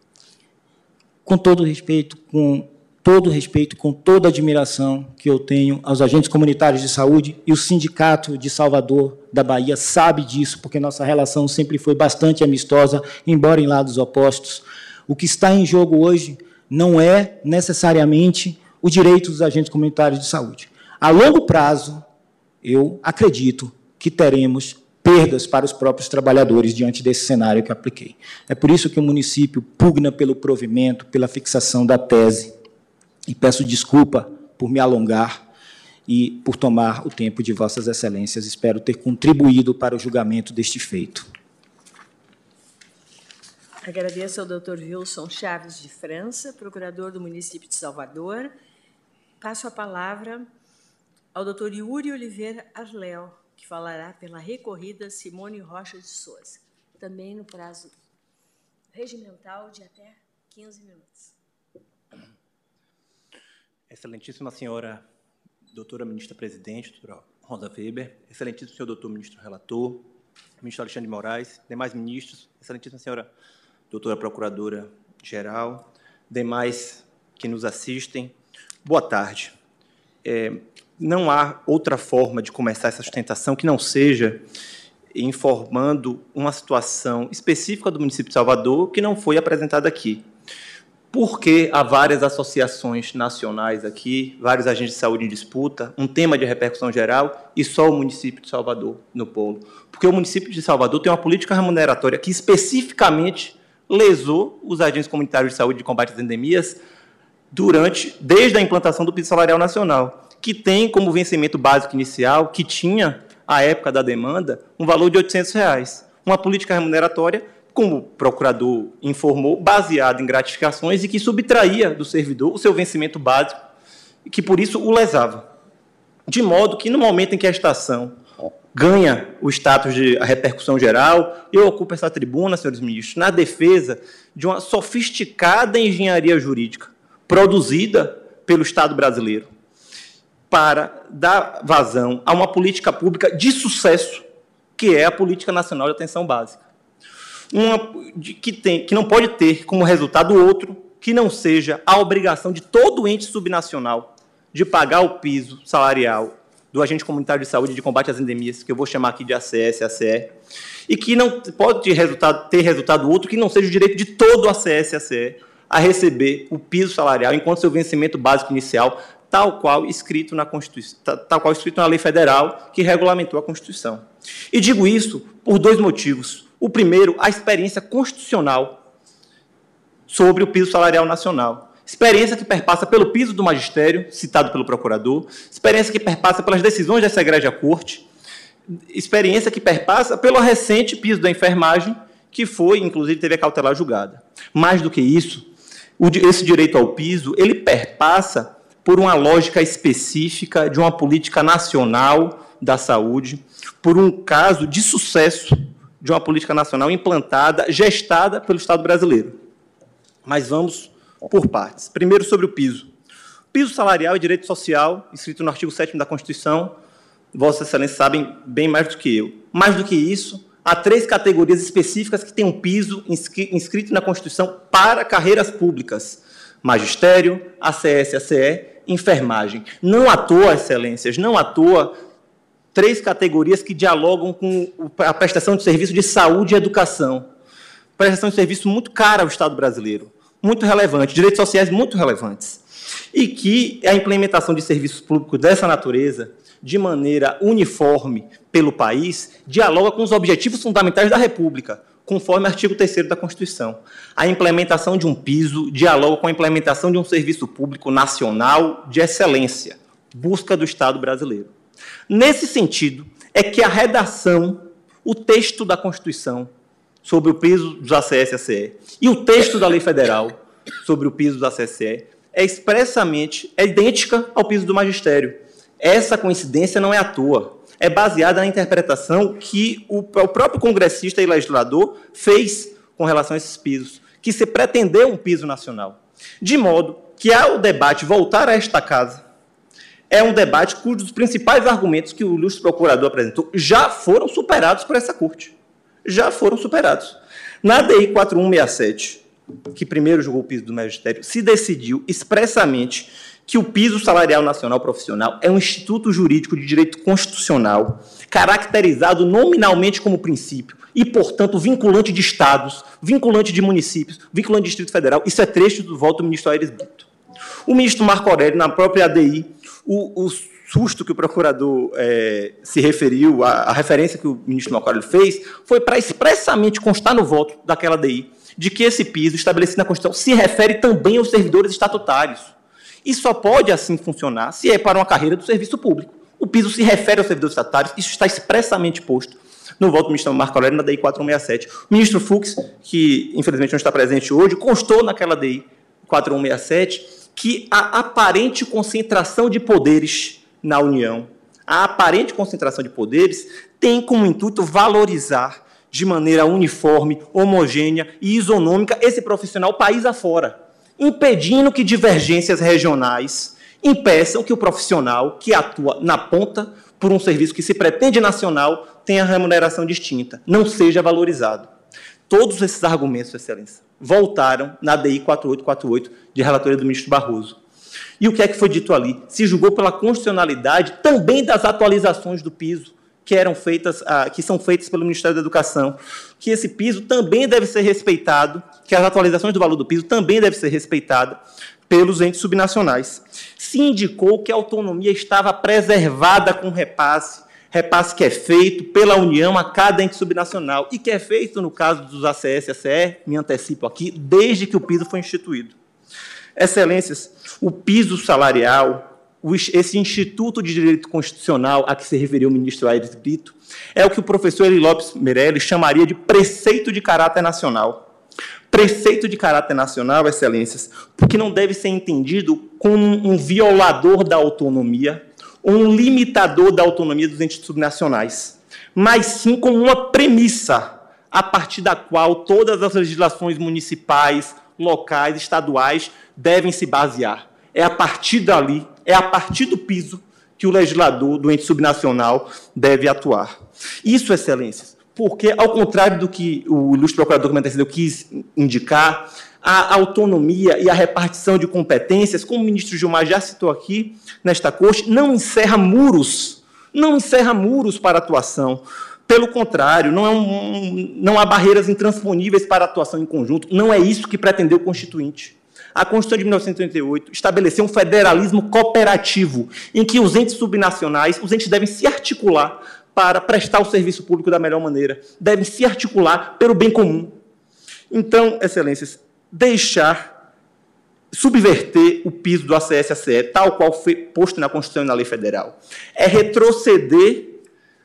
com todo respeito com todo respeito, com toda admiração que eu tenho aos agentes comunitários de saúde e o Sindicato de Salvador da Bahia sabe disso, porque nossa relação sempre foi bastante amistosa, embora em lados opostos. O que está em jogo hoje não é necessariamente o direito dos agentes comunitários de saúde. A longo prazo, eu acredito que teremos perdas para os próprios trabalhadores diante desse cenário que apliquei. É por isso que o município pugna pelo provimento, pela fixação da tese e peço desculpa por me alongar e por tomar o tempo de Vossas Excelências. Espero ter contribuído para o julgamento deste feito. Agradeço ao doutor Wilson Chaves de França, procurador do município de Salvador. Passo a palavra ao doutor Yuri Oliveira Arléu, que falará pela recorrida Simone Rocha de Souza, também no prazo regimental de até 15 minutos. Excelentíssima senhora doutora ministra presidente, doutora Rosa Weber, excelentíssimo senhor doutor ministro relator, ministro Alexandre de Moraes, demais ministros, excelentíssima senhora doutora procuradora geral, demais que nos assistem, boa tarde. É, não há outra forma de começar essa sustentação que não seja informando uma situação específica do município de Salvador que não foi apresentada aqui porque há várias associações nacionais aqui, vários agentes de saúde em disputa, um tema de repercussão geral e só o município de Salvador no polo. Porque o município de Salvador tem uma política remuneratória que especificamente lesou os agentes comunitários de saúde de combate às endemias durante desde a implantação do piso salarial nacional, que tem como vencimento básico inicial, que tinha à época da demanda, um valor de 800 reais. Uma política remuneratória como o procurador informou, baseado em gratificações e que subtraía do servidor o seu vencimento básico e que, por isso, o lesava. De modo que, no momento em que a estação ganha o status de repercussão geral, eu ocupo essa tribuna, senhores ministros, na defesa de uma sofisticada engenharia jurídica produzida pelo Estado brasileiro para dar vazão a uma política pública de sucesso, que é a Política Nacional de Atenção Básica uma, de, que, tem, que não pode ter como resultado outro que não seja a obrigação de todo ente subnacional de pagar o piso salarial do agente comunitário de saúde de combate às endemias, que eu vou chamar aqui de ACS, ACE, e que não pode ter resultado, ter resultado outro que não seja o direito de todo ACS, ACE a receber o piso salarial enquanto seu vencimento básico inicial, tal qual escrito na Constituição, tal qual escrito na lei federal que regulamentou a Constituição. E digo isso por dois motivos. O primeiro, a experiência constitucional sobre o piso salarial nacional. Experiência que perpassa pelo piso do magistério, citado pelo procurador, experiência que perpassa pelas decisões dessa egrégia corte, experiência que perpassa pelo recente piso da enfermagem, que foi, inclusive, teve a cautelar julgada. Mais do que isso, esse direito ao piso, ele perpassa por uma lógica específica de uma política nacional da saúde, por um caso de sucesso de uma política nacional implantada, gestada pelo Estado brasileiro. Mas vamos por partes. Primeiro, sobre o piso. Piso salarial é direito social, inscrito no artigo 7 da Constituição. Vossas Excelências sabem bem mais do que eu. Mais do que isso, há três categorias específicas que têm um piso inscrito na Constituição para carreiras públicas: magistério, ACS, ACE, enfermagem. Não à toa, Excelências, não à toa três categorias que dialogam com a prestação de serviço de saúde e educação. Prestação de serviço muito cara ao Estado brasileiro, muito relevante, direitos sociais muito relevantes. E que a implementação de serviços públicos dessa natureza, de maneira uniforme pelo país, dialoga com os objetivos fundamentais da República, conforme o artigo 3 da Constituição. A implementação de um piso dialoga com a implementação de um serviço público nacional de excelência, busca do Estado brasileiro. Nesse sentido, é que a redação, o texto da Constituição sobre o piso dos ACS-ACE e o texto da Lei Federal sobre o piso dos ACSE é expressamente é idêntica ao piso do magistério. Essa coincidência não é à toa. É baseada na interpretação que o, o próprio congressista e legislador fez com relação a esses pisos, que se pretendeu um piso nacional. De modo que, ao debate voltar a esta casa é um debate cujos principais argumentos que o ilustre procurador apresentou já foram superados por essa corte. Já foram superados. Na DI 4167, que primeiro julgou o piso do magistério, se decidiu expressamente que o piso salarial nacional profissional é um instituto jurídico de direito constitucional, caracterizado nominalmente como princípio e, portanto, vinculante de estados, vinculante de municípios, vinculante de Distrito Federal. Isso é trecho do voto do ministro Aires Brito. O ministro Marco Aurélio, na própria ADI, o, o susto que o procurador é, se referiu, a, a, referência que o ministro Marco Aurélio fez, foi para expressamente constar no voto daquela ADI de que esse piso estabelecido na Constituição se refere também aos servidores estatutários. E só pode assim funcionar se é para uma carreira do serviço público. O piso se refere aos servidores estatutários, isso está expressamente posto no voto do ministro Marco Aurélio na DI 467. O ministro Fux, que infelizmente não está presente hoje, constou naquela DI 4167 que a aparente concentração de poderes na União, a aparente concentração de poderes tem como intuito valorizar de maneira uniforme, homogênea e isonômica esse profissional país afora impedindo que divergências regionais impeçam que o profissional que atua na ponta por um serviço que se pretende nacional tenha remuneração distinta, não seja valorizado. Todos esses argumentos, Excelência, voltaram na DI 4848 de relatoria do ministro Barroso. E o que é que foi dito ali? Se julgou pela constitucionalidade também das atualizações do piso que eram feitas, ah, que são feitas pelo Ministério da Educação, que esse piso também deve ser respeitado, que as atualizações do valor do piso também devem ser respeitadas pelos entes subnacionais. Se indicou que a autonomia estava preservada com repasse, repasse que é feito pela União a cada ente subnacional e que é feito no caso dos ACS e ACE, me antecipo aqui, desde que o piso foi instituído. Excelências, o piso salarial esse Instituto de Direito Constitucional a que se referiu o ministro Aires Brito, é o que o professor Eli Lopes Meirelles chamaria de preceito de caráter nacional. Preceito de caráter nacional, excelências, porque não deve ser entendido como um violador da autonomia um limitador da autonomia dos entes subnacionais, mas sim como uma premissa a partir da qual todas as legislações municipais, locais, estaduais devem se basear. É a partir dali é a partir do piso que o legislador do ente subnacional deve atuar. Isso, excelências, porque, ao contrário do que o ilustre procurador Mendes quis indicar, a autonomia e a repartição de competências, como o ministro Gilmar já citou aqui nesta corte, não encerra muros, não encerra muros para atuação. Pelo contrário, não, é um, não há barreiras intransponíveis para atuação em conjunto. Não é isso que pretendeu o Constituinte. A Constituição de 1988 estabeleceu um federalismo cooperativo, em que os entes subnacionais, os entes devem se articular para prestar o serviço público da melhor maneira, devem se articular pelo bem comum. Então, excelências, deixar subverter o piso do ACS-ACE, tal qual foi posto na Constituição e na lei federal, é retroceder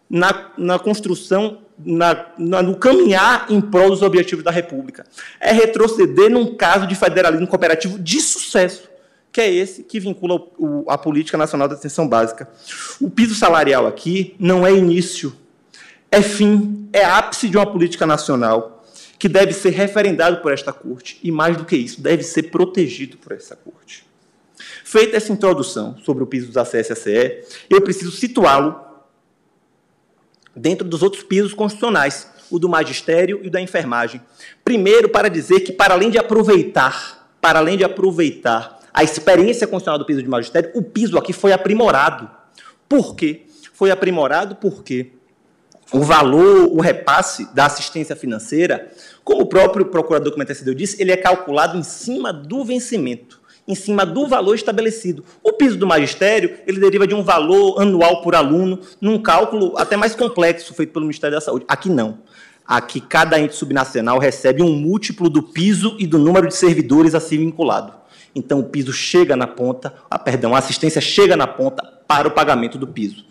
na, na construção na, na, no caminhar em prol dos objetivos da República. É retroceder num caso de federalismo cooperativo de sucesso, que é esse que vincula o, a política nacional da atenção básica. O piso salarial aqui não é início, é fim, é ápice de uma política nacional que deve ser referendado por esta corte e mais do que isso, deve ser protegido por essa corte. Feita essa introdução sobre o piso dos ACS-ACE, eu preciso situá-lo dentro dos outros pisos constitucionais, o do magistério e o da enfermagem. Primeiro, para dizer que, para além de aproveitar, para além de aproveitar a experiência constitucional do piso de magistério, o piso aqui foi aprimorado. Por quê? Foi aprimorado porque o valor, o repasse da assistência financeira, como o próprio procurador que me antecedeu disse, ele é calculado em cima do vencimento em cima do valor estabelecido. O piso do magistério, ele deriva de um valor anual por aluno, num cálculo até mais complexo feito pelo Ministério da Saúde. Aqui não. Aqui cada ente subnacional recebe um múltiplo do piso e do número de servidores a si vinculado. Então o piso chega na ponta, a, perdão, a assistência chega na ponta para o pagamento do piso.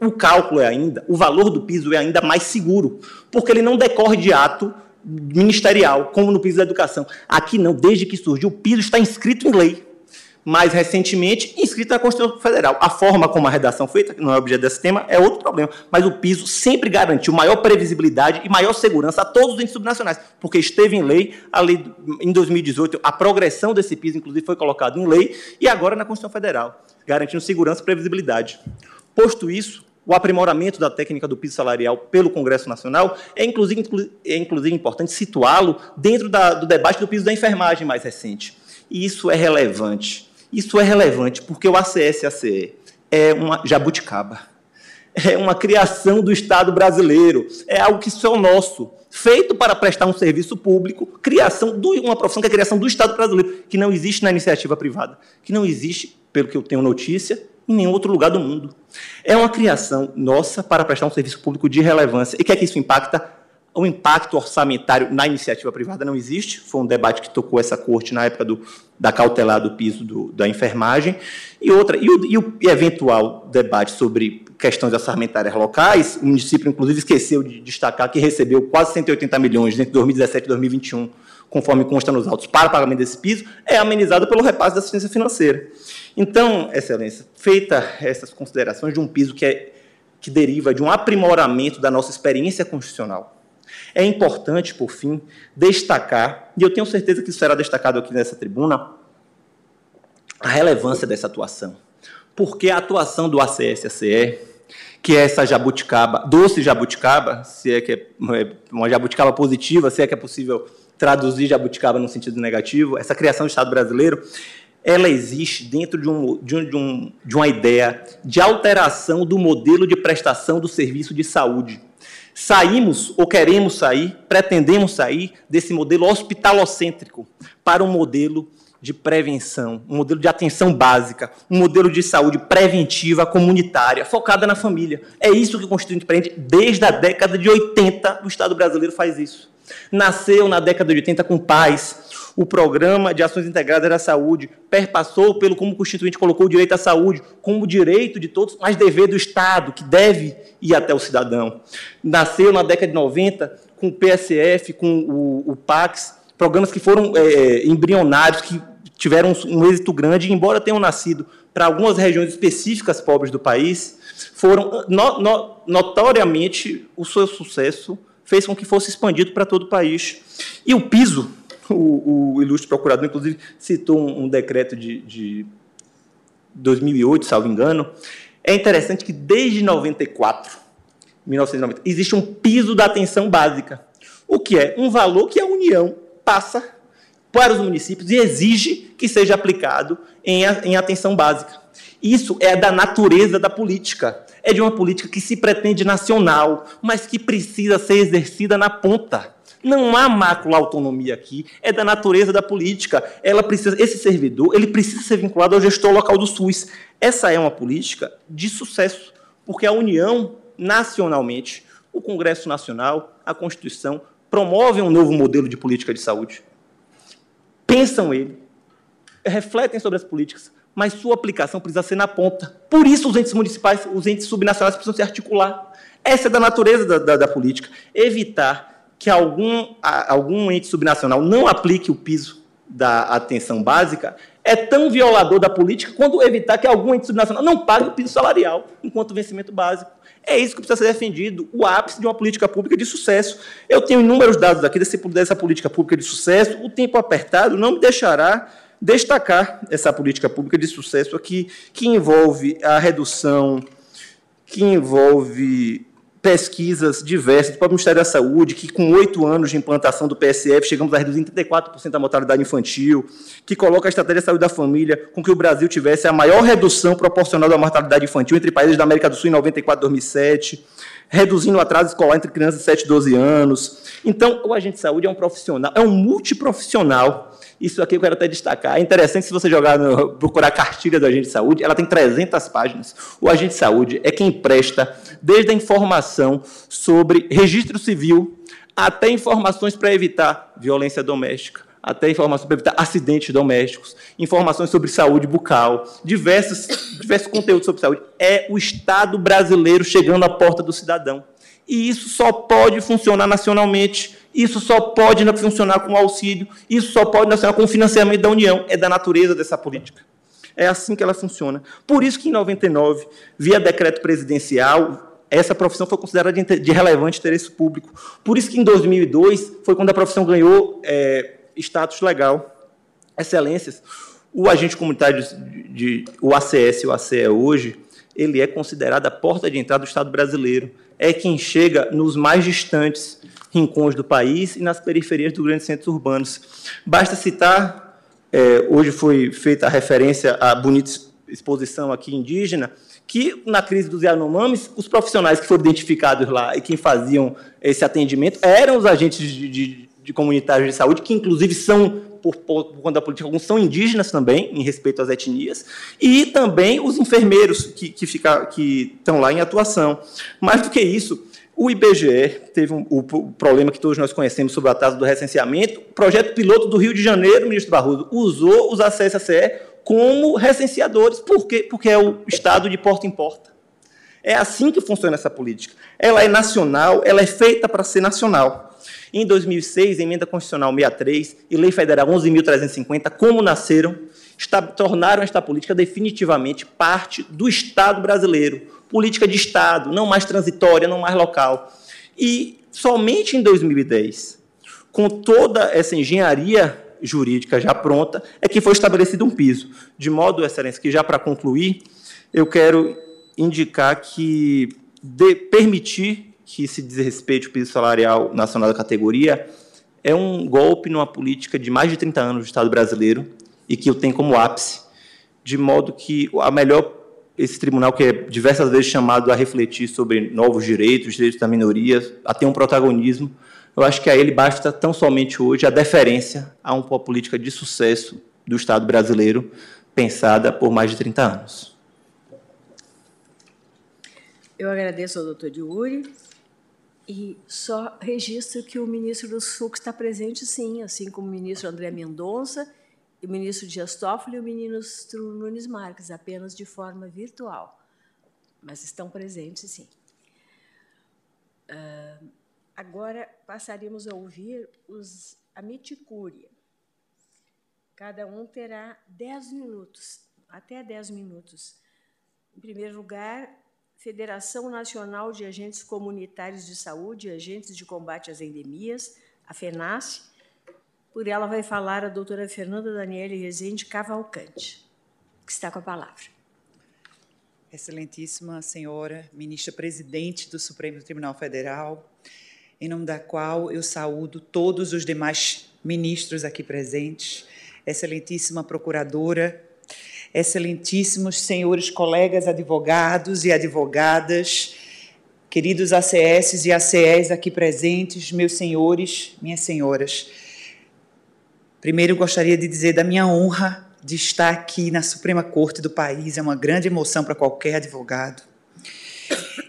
O cálculo é ainda, o valor do piso é ainda mais seguro, porque ele não decorre de ato ministerial, como no piso da educação. Aqui não, desde que surgiu, o piso está inscrito em lei. Mais recentemente, inscrito na Constituição Federal. A forma como a redação feita, que não é objeto desse tema, é outro problema. Mas o piso sempre garantiu maior previsibilidade e maior segurança a todos os entes subnacionais, porque esteve em lei, a lei em 2018, a progressão desse piso, inclusive, foi colocado em lei, e agora na Constituição Federal, garantindo segurança e previsibilidade. Posto isso, o aprimoramento da técnica do piso salarial pelo Congresso Nacional, é inclusive, é inclusive importante situá-lo dentro da, do debate do piso da enfermagem mais recente. E isso é relevante. Isso é relevante porque o ACS-ACE é uma jabuticaba. É uma criação do Estado brasileiro. É algo que só é nosso feito para prestar um serviço público, criação de uma profissão que é a criação do Estado brasileiro, que não existe na iniciativa privada, que não existe, pelo que eu tenho notícia, em nenhum outro lugar do mundo. É uma criação nossa para prestar um serviço público de relevância. E o que é que isso impacta? O impacto orçamentário na iniciativa privada não existe. Foi um debate que tocou essa corte na época do, da cautelar do piso do, da enfermagem. E outra, e o, e o eventual debate sobre questões orçamentárias locais, o município, inclusive, esqueceu de destacar que recebeu quase 180 milhões entre 2017 e 2021, conforme consta nos autos, para pagamento desse piso, é amenizado pelo repasse da assistência financeira. Então, Excelência, feita essas considerações de um piso que, é, que deriva de um aprimoramento da nossa experiência constitucional, é importante, por fim, destacar, e eu tenho certeza que isso será destacado aqui nessa tribuna, a relevância dessa atuação. Porque a atuação do ACS-ACE que é essa jabuticaba, doce jabuticaba, se é que é uma jabuticaba positiva, se é que é possível traduzir jabuticaba no sentido negativo, essa criação do Estado brasileiro, ela existe dentro de, um, de, um, de, um, de uma ideia de alteração do modelo de prestação do serviço de saúde. Saímos, ou queremos sair, pretendemos sair desse modelo hospitalocêntrico para um modelo de prevenção, um modelo de atenção básica, um modelo de saúde preventiva comunitária, focada na família. É isso que o Constituinte prende desde a década de 80, o Estado brasileiro faz isso. Nasceu na década de 80 com pais, o Programa de Ações Integradas da Saúde perpassou pelo como o Constituinte colocou o direito à saúde como direito de todos, mas dever do Estado, que deve ir até o cidadão. Nasceu na década de 90 com o PSF, com o, o PAX, programas que foram é, embrionários, que tiveram um, um êxito grande, embora tenham nascido para algumas regiões específicas pobres do país, foram no, no, notoriamente o seu sucesso fez com que fosse expandido para todo o país. E o piso, o, o ilustre procurador, inclusive, citou um, um decreto de, de 2008, salvo engano. É interessante que desde 94, 1990, existe um piso da atenção básica, o que é um valor que a União passa para os municípios e exige que seja aplicado em, em atenção básica. Isso é da natureza da política. É de uma política que se pretende nacional, mas que precisa ser exercida na ponta. Não há mácula autonomia aqui, é da natureza da política. Ela precisa, esse servidor, ele precisa ser vinculado ao gestor local do SUS. Essa é uma política de sucesso, porque a União, nacionalmente, o Congresso Nacional, a Constituição, promovem um novo modelo de política de saúde. Pensam ele, refletem sobre as políticas, mas sua aplicação precisa ser na ponta. Por isso, os entes municipais, os entes subnacionais precisam se articular. Essa é da natureza da, da, da política. Evitar que algum, algum ente subnacional não aplique o piso da atenção básica é tão violador da política quanto evitar que algum ente subnacional não pague o piso salarial enquanto vencimento básico. É isso que precisa ser defendido, o ápice de uma política pública de sucesso. Eu tenho inúmeros dados aqui desse, dessa política pública de sucesso, o tempo apertado não me deixará destacar essa política pública de sucesso aqui, que envolve a redução, que envolve pesquisas diversas do próprio Ministério da Saúde, que com oito anos de implantação do PSF, chegamos a reduzir 34% a mortalidade infantil, que coloca a estratégia de saúde da família com que o Brasil tivesse a maior redução proporcional da mortalidade infantil entre países da América do Sul em 94 e 2007, reduzindo o atraso escolar entre crianças de 7 e 12 anos. Então, o agente de saúde é um profissional, é um multiprofissional isso aqui eu quero até destacar. É interessante se você jogar no, procurar a cartilha do agente de saúde, ela tem 300 páginas. O agente de saúde é quem presta desde a informação sobre registro civil até informações para evitar violência doméstica, até informações para evitar acidentes domésticos, informações sobre saúde bucal, diversos, diversos conteúdos sobre saúde. É o Estado brasileiro chegando à porta do cidadão. E isso só pode funcionar nacionalmente isso só pode funcionar com auxílio, isso só pode funcionar com financiamento da União. É da natureza dessa política. É assim que ela funciona. Por isso que, em 99, via decreto presidencial, essa profissão foi considerada de relevante interesse público. Por isso que, em 2002, foi quando a profissão ganhou é, status legal. Excelências, o agente comunitário, de, de, o ACS o ACE hoje, ele é considerado a porta de entrada do Estado brasileiro. É quem chega nos mais distantes rincões do país e nas periferias dos grandes centros urbanos. Basta citar, é, hoje foi feita a referência à bonita exposição aqui indígena, que na crise dos Yanomamis, os profissionais que foram identificados lá e quem faziam esse atendimento eram os agentes de, de, de comunitários de saúde, que inclusive são, por, por, conta da política, alguns são indígenas também, em respeito às etnias, e também os enfermeiros que, que, fica, que estão lá em atuação. Mais do que isso, o IBGE teve um, o, problema que todos nós conhecemos sobre a taxa do recenseamento. O projeto piloto do Rio de Janeiro, ministro Barroso, usou os acessos a CE como recenseadores. Por quê? Porque é o Estado de porta em porta. É assim que funciona essa política. Ela é nacional, ela é feita para ser nacional. Em 2006, emenda constitucional 63 e lei federal 11.350, como nasceram, está, tornaram esta política definitivamente parte do Estado brasileiro. Política de Estado, não mais transitória, não mais local. E somente em 2010, com toda essa engenharia jurídica já pronta, é que foi estabelecido um piso. De modo, Excelência, que já para concluir, eu quero indicar que de permitir que se desrespeite o piso salarial nacional da categoria é um golpe numa política de mais de 30 anos do Estado brasileiro e que eu tenho como ápice, de modo que a melhor esse tribunal que é diversas vezes chamado a refletir sobre novos direitos, direitos da minoria, a ter um protagonismo, eu acho que a ele basta tão somente hoje a deferência a uma política de sucesso do Estado brasileiro, pensada por mais de 30 anos. Eu agradeço ao doutor Diuri e só registro que o ministro do Sul está presente, sim, assim como o ministro André Mendonça, o ministro Dias Toffoli e o ministro Nunes Marques, apenas de forma virtual. Mas estão presentes, sim. Uh, Agora passaríamos a ouvir os, a miticúria. Cada um terá dez minutos, até dez minutos. Em primeiro lugar, Federação Nacional de Agentes Comunitários de Saúde e Agentes de Combate às Endemias, a FENASE. Por ela vai falar a doutora Fernanda Daniele Rezende Cavalcante, que está com a palavra. Excelentíssima senhora ministra presidente do Supremo Tribunal Federal, em nome da qual eu saúdo todos os demais ministros aqui presentes, excelentíssima procuradora, excelentíssimos senhores colegas advogados e advogadas, queridos ACS e ACEs aqui presentes, meus senhores, minhas senhoras. Primeiro, gostaria de dizer da minha honra de estar aqui na Suprema Corte do país, é uma grande emoção para qualquer advogado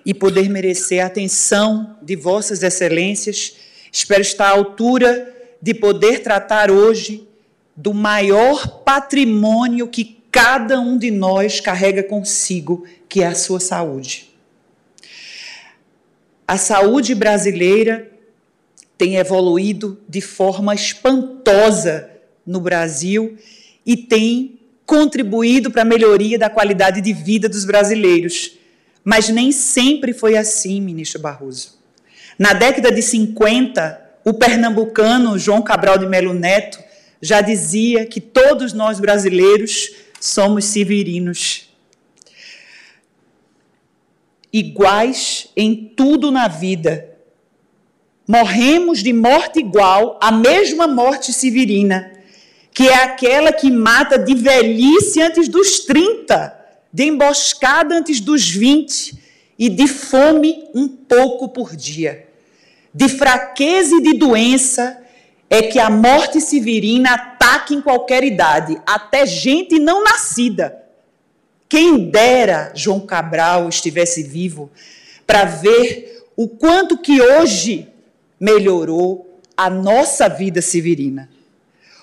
e poder merecer a atenção de Vossas Excelências. Espero estar à altura de poder tratar hoje do maior patrimônio que cada um de nós carrega consigo, que é a sua saúde. A saúde brasileira tem evoluído de forma espantosa no Brasil e tem contribuído para a melhoria da qualidade de vida dos brasileiros. Mas nem sempre foi assim, ministro Barroso. Na década de 50, o pernambucano João Cabral de Melo Neto já dizia que todos nós brasileiros somos severinos. Iguais em tudo na vida. Morremos de morte igual, a mesma morte severina, que é aquela que mata de velhice antes dos 30 de emboscada antes dos 20 e de fome um pouco por dia. De fraqueza e de doença é que a morte severina ataca em qualquer idade, até gente não nascida. Quem dera João Cabral estivesse vivo para ver o quanto que hoje melhorou a nossa vida severina.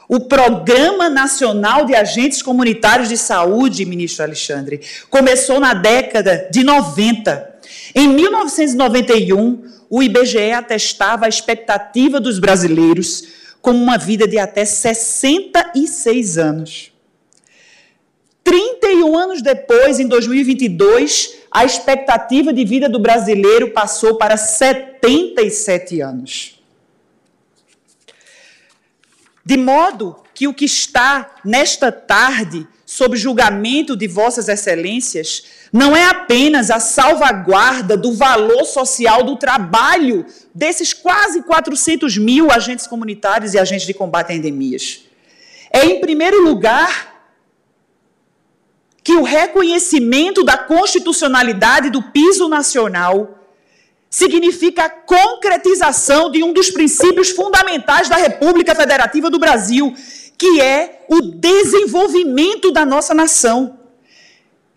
O Programa Nacional de Agentes Comunitários de Saúde, ministro Alexandre, começou na década de 90. Em 1991, o IBGE atestava a expectativa dos brasileiros como uma vida de até 66 anos. 31 anos depois, em 2022, a expectativa de vida do brasileiro passou para 77 anos. De modo que o que está nesta tarde sob julgamento de Vossas Excelências, não é apenas a salvaguarda do valor social do trabalho desses quase 400 mil agentes comunitários e agentes de combate a endemias. É, em primeiro lugar, que o reconhecimento da constitucionalidade do piso nacional significa a concretização de um dos princípios fundamentais da República Federativa do Brasil, que é o desenvolvimento da nossa nação,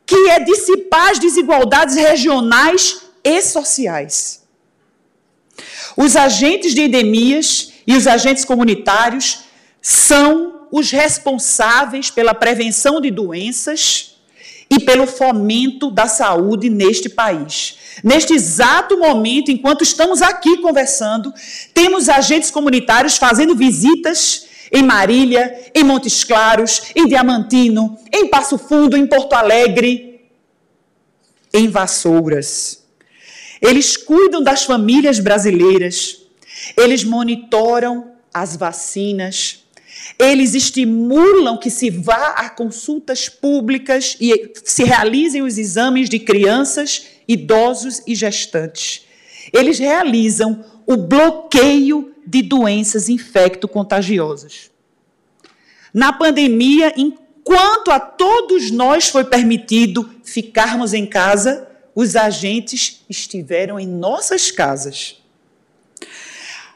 que é dissipar as desigualdades regionais e sociais. Os agentes de endemias e os agentes comunitários são os responsáveis pela prevenção de doenças e pelo fomento da saúde neste país. Neste exato momento, enquanto estamos aqui conversando, temos agentes comunitários fazendo visitas em Marília, em Montes Claros, em Diamantino, em Passo Fundo, em Porto Alegre, em Vassouras. Eles cuidam das famílias brasileiras, eles monitoram as vacinas, eles estimulam que se vá a consultas públicas e se realizem os exames de crianças, idosos e gestantes. Eles realizam o bloqueio de doenças infecto-contagiosas. Na pandemia, enquanto a todos nós foi permitido ficarmos em casa, os agentes estiveram em nossas casas.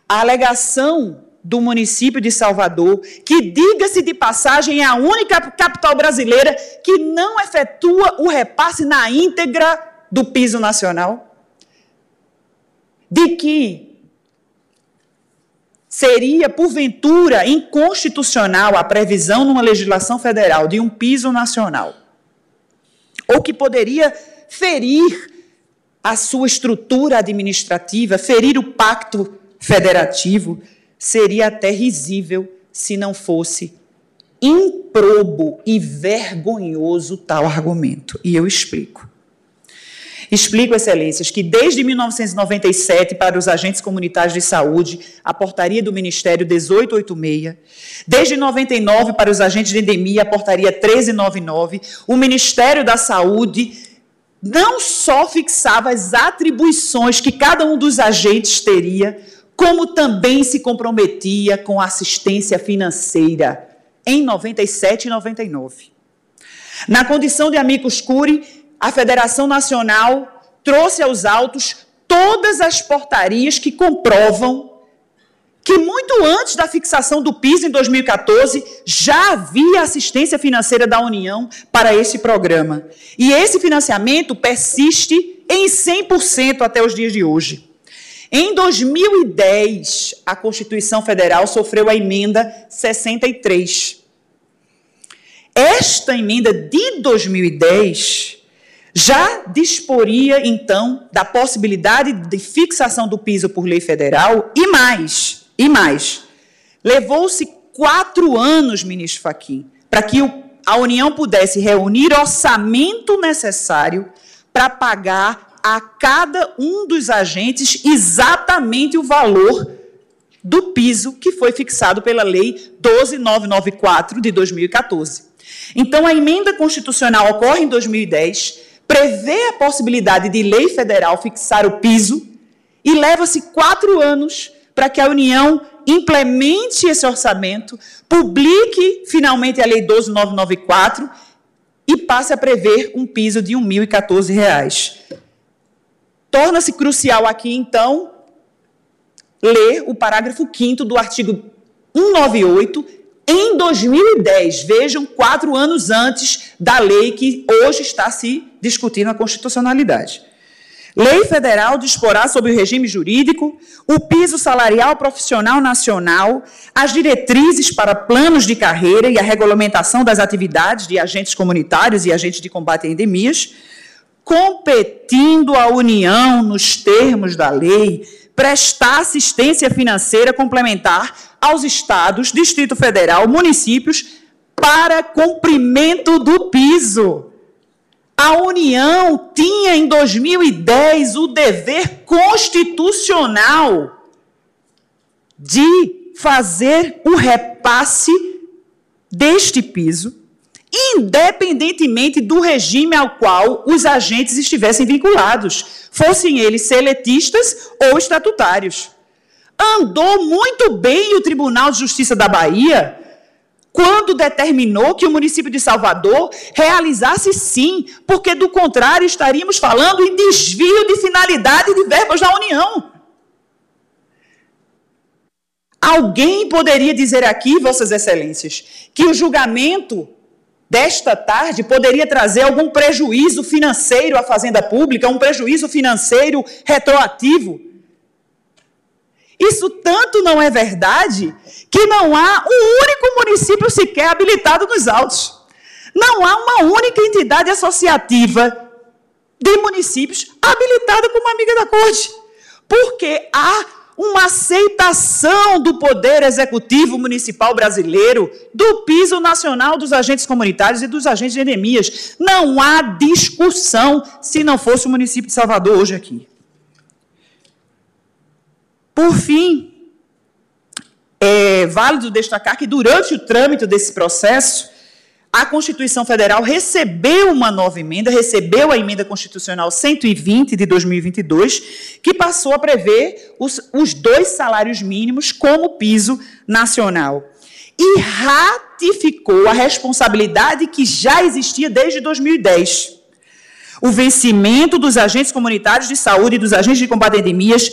A alegação do município de Salvador, que, diga-se de passagem, é a única capital brasileira que não efetua o repasse na íntegra do piso nacional, de que seria, porventura, inconstitucional a previsão numa legislação federal de um piso nacional, ou que poderia ferir a sua estrutura administrativa, ferir o pacto federativo, seria até risível se não fosse improbo e vergonhoso tal argumento. E eu explico. Explico, excelências, que desde 1997, para os agentes comunitários de saúde, a portaria do Ministério 1886, desde 99 para os agentes de endemia, a portaria 1399, o Ministério da Saúde não só fixava as atribuições que cada um dos agentes teria, como também se comprometia com assistência financeira em 97 e 99. Na condição de amicus curi, a Federação Nacional trouxe aos autos todas as portarias que comprovam que muito antes da fixação do PIS em 2014 já havia assistência financeira da União para esse programa. E esse financiamento persiste em 100% até os dias de hoje. Em 2010, a Constituição Federal sofreu a emenda 63. Esta emenda de 2010 já disporia, então, da possibilidade de fixação do piso por lei federal e mais, e mais. Levou-se quatro anos, ministro Faquim, para que a União pudesse reunir orçamento necessário para pagar a cada um dos agentes exatamente o valor do piso que foi fixado pela Lei 12994 de 2014. Então, a emenda constitucional ocorre em 2010, prevê a possibilidade de lei federal fixar o piso e leva-se quatro anos para que a União implemente esse orçamento, publique finalmente a Lei 12994 e passe a prever um piso de R$ 1.014. Torna-se crucial aqui, então, ler o parágrafo 5 do artigo 198 em 2010. Vejam, quatro anos antes da lei que hoje está se discutindo a constitucionalidade. Lei federal disporá sobre o regime jurídico, o piso salarial profissional nacional, as diretrizes para planos de carreira e a regulamentação das atividades de agentes comunitários e agentes de combate a endemias, competindo à União, nos termos da lei, prestar assistência financeira complementar aos estados, Distrito Federal, municípios, para cumprimento do piso. A União tinha em 2010 o dever constitucional de fazer o repasse deste piso independentemente do regime ao qual os agentes estivessem vinculados, fossem eles seletistas ou estatutários. Andou muito bem o Tribunal de Justiça da Bahia quando determinou que o município de Salvador realizasse sim, porque do contrário estaríamos falando em desvio de finalidade de verbas da União. Alguém poderia dizer aqui, Vossas Excelências, que o julgamento desta tarde poderia trazer algum prejuízo financeiro à Fazenda Pública, um prejuízo financeiro retroativo. Isso tanto não é verdade que não há um único município sequer habilitado nos autos. Não há uma única entidade associativa de municípios habilitada como amiga da corte. Porque há uma aceitação do poder executivo municipal brasileiro, do piso nacional dos agentes comunitários e dos agentes de endemias. Não há discussão se não fosse o município de Salvador hoje aqui. Por fim, é válido destacar que durante o trâmite desse processo, a Constituição Federal recebeu uma nova emenda, recebeu a emenda constitucional 120 de 2022, que passou a prever os, os dois salários mínimos como piso nacional. E ratificou a responsabilidade que já existia desde 2010. O vencimento dos agentes comunitários de saúde e dos agentes de combate a endemias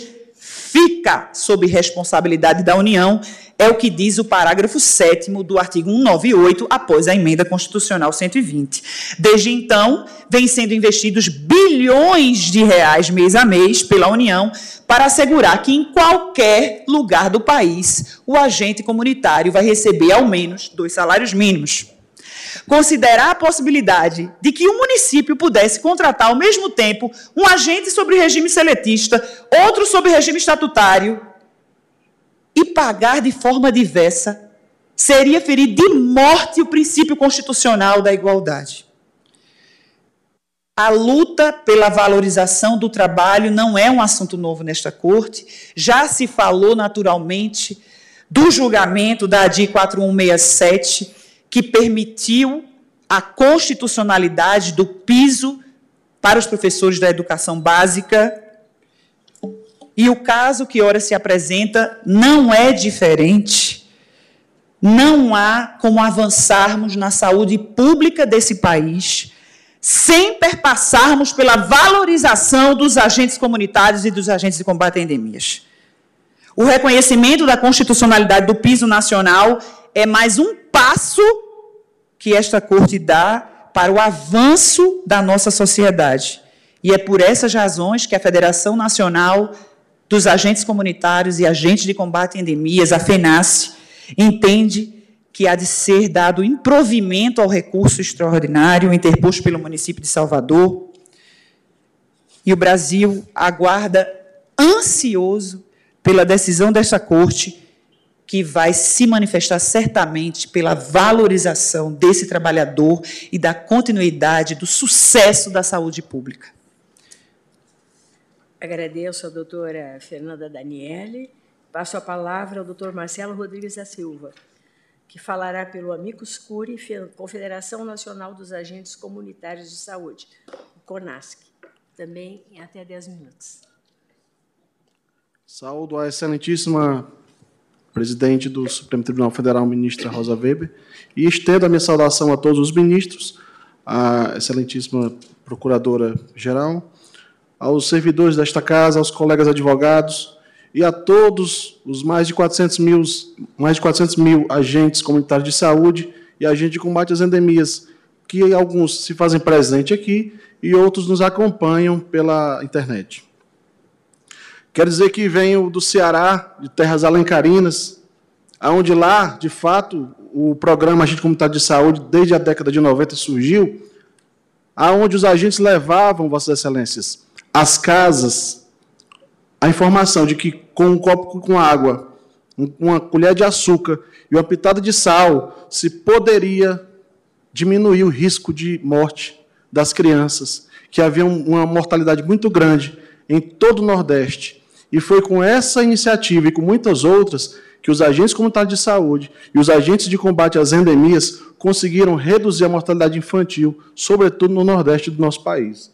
fica sob responsabilidade da União, é o que diz o parágrafo 7 do artigo 198, após a emenda constitucional 120. Desde então, vem sendo investidos bilhões de reais mês a mês pela União para assegurar que em qualquer lugar do país o agente comunitário vai receber ao menos dois salários mínimos considerar a possibilidade de que um município pudesse contratar ao mesmo tempo um agente sobre regime seletista, outro sobre regime estatutário, e pagar de forma diversa, seria ferir de morte o princípio constitucional da igualdade. A luta pela valorização do trabalho não é um assunto novo nesta corte, já se falou naturalmente do julgamento da ADI 4167 que permitiu a constitucionalidade do piso para os professores da educação básica. E o caso que ora se apresenta não é diferente. Não há como avançarmos na saúde pública desse país sem perpassarmos pela valorização dos agentes comunitários e dos agentes de combate a endemias. O reconhecimento da constitucionalidade do piso nacional é mais um passo que esta corte dá para o avanço da nossa sociedade. E é por essas razões que a Federação Nacional dos Agentes Comunitários e Agentes de Combate a Endemias, a FENASE, entende que há de ser dado improvimento ao recurso extraordinário interposto pelo município de Salvador. E o Brasil aguarda ansioso pela decisão desta corte que vai se manifestar certamente pela valorização desse trabalhador e da continuidade do sucesso da saúde pública. Agradeço à doutora Fernanda Daniele. Passo a palavra ao doutor Marcelo Rodrigues da Silva, que falará pelo Amicus Curi, Confederação Nacional dos Agentes Comunitários de Saúde, o CONASC, também em até 10 minutos. Saúdo a excelentíssima presidente do Supremo Tribunal Federal, ministra Rosa Weber, e estendo a minha saudação a todos os ministros, à excelentíssima procuradora-geral, aos servidores desta casa, aos colegas advogados e a todos os mais de 400 mil, mais de 400 mil agentes comunitários de saúde e agentes de combate às endemias, que alguns se fazem presente aqui e outros nos acompanham pela internet. Quer dizer que venho do Ceará, de terras alencarinas, aonde lá, de fato, o programa Agente Comunitário de Saúde, desde a década de 90, surgiu, aonde os agentes levavam, Vossas Excelências, às casas, a informação de que com um copo com água, uma colher de açúcar e uma pitada de sal, se poderia diminuir o risco de morte das crianças, que havia uma mortalidade muito grande em todo o Nordeste E foi com essa iniciativa e com muitas outras que os agentes comunitários de saúde e os agentes de combate às endemias conseguiram reduzir a mortalidade infantil, sobretudo no Nordeste do nosso país.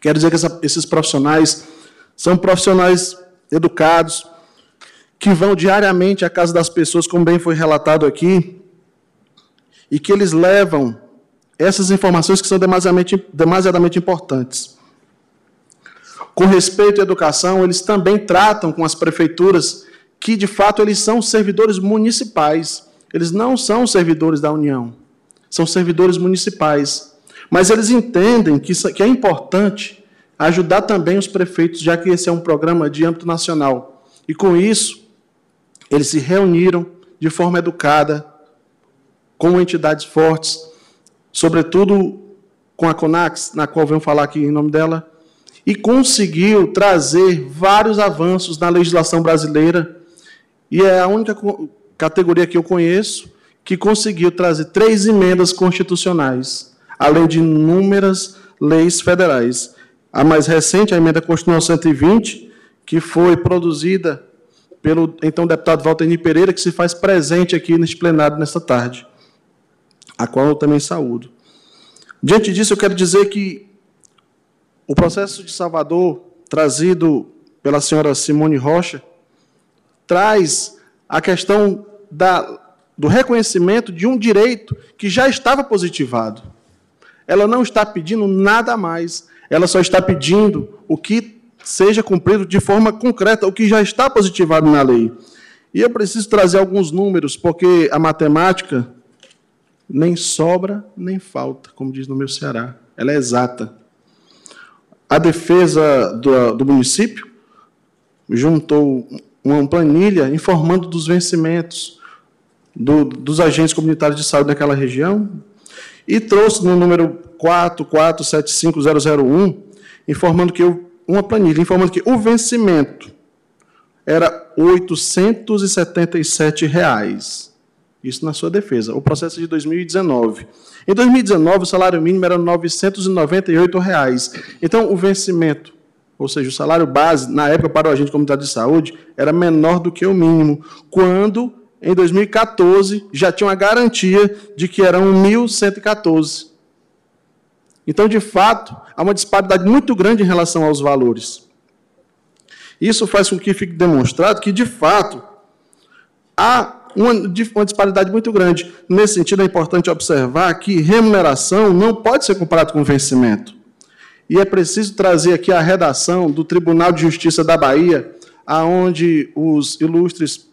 Quero dizer que essa, esses profissionais são profissionais educados, que vão diariamente à casa das pessoas, como bem foi relatado aqui, e que eles levam essas informações que são demasiadamente, demasiadamente importantes. Com respeito à educação, eles também tratam com as prefeituras que, de fato, eles são servidores municipais. Eles não são servidores da União, são servidores municipais. Mas eles entendem que, que é importante ajudar também os prefeitos, já que esse é um programa de âmbito nacional. E com isso, eles se reuniram de forma educada, com entidades fortes, sobretudo com a CONAX, na qual venho falar aqui em nome dela, e conseguiu trazer vários avanços na legislação brasileira, e é a única categoria que eu conheço que conseguiu trazer três emendas constitucionais, além de inúmeras leis federais. A mais recente, a emenda constitucional 120, que foi produzida pelo então deputado Valtenir Pereira, que se faz presente aqui neste plenário nesta tarde, a qual eu também saúdo. Diante disso, eu quero dizer que o processo de Salvador, trazido pela senhora Simone Rocha, traz a questão da, do reconhecimento de um direito que já estava positivado. Ela não está pedindo nada mais, ela só está pedindo o que seja cumprido de forma concreta, o que já está positivado na lei. E eu preciso trazer alguns números, porque a matemática nem sobra nem falta, como diz no meu Ceará. Ela é exata. A defesa do, do município juntou uma planilha informando dos vencimentos do, dos agentes comunitários de saúde daquela região e trouxe no número 4475001, informando que uma planilha informando que o vencimento era 877 reais. Isso na sua defesa. O processo é de 2019. Em 2019, o salário mínimo era 998 reais. Então, o vencimento, ou seja, o salário base, na época, para o agente comunidade de saúde, era menor do que o mínimo, quando, em 2014, já tinha uma garantia de que eram 1.114. Então, de fato, há uma disparidade muito grande em relação aos valores. Isso faz com que fique demonstrado que, de fato, há uma, uma disparidade muito grande. Nesse sentido, é importante observar que remuneração não pode ser comparada com vencimento. E é preciso trazer aqui a redação do Tribunal de Justiça da Bahia, aonde os ilustres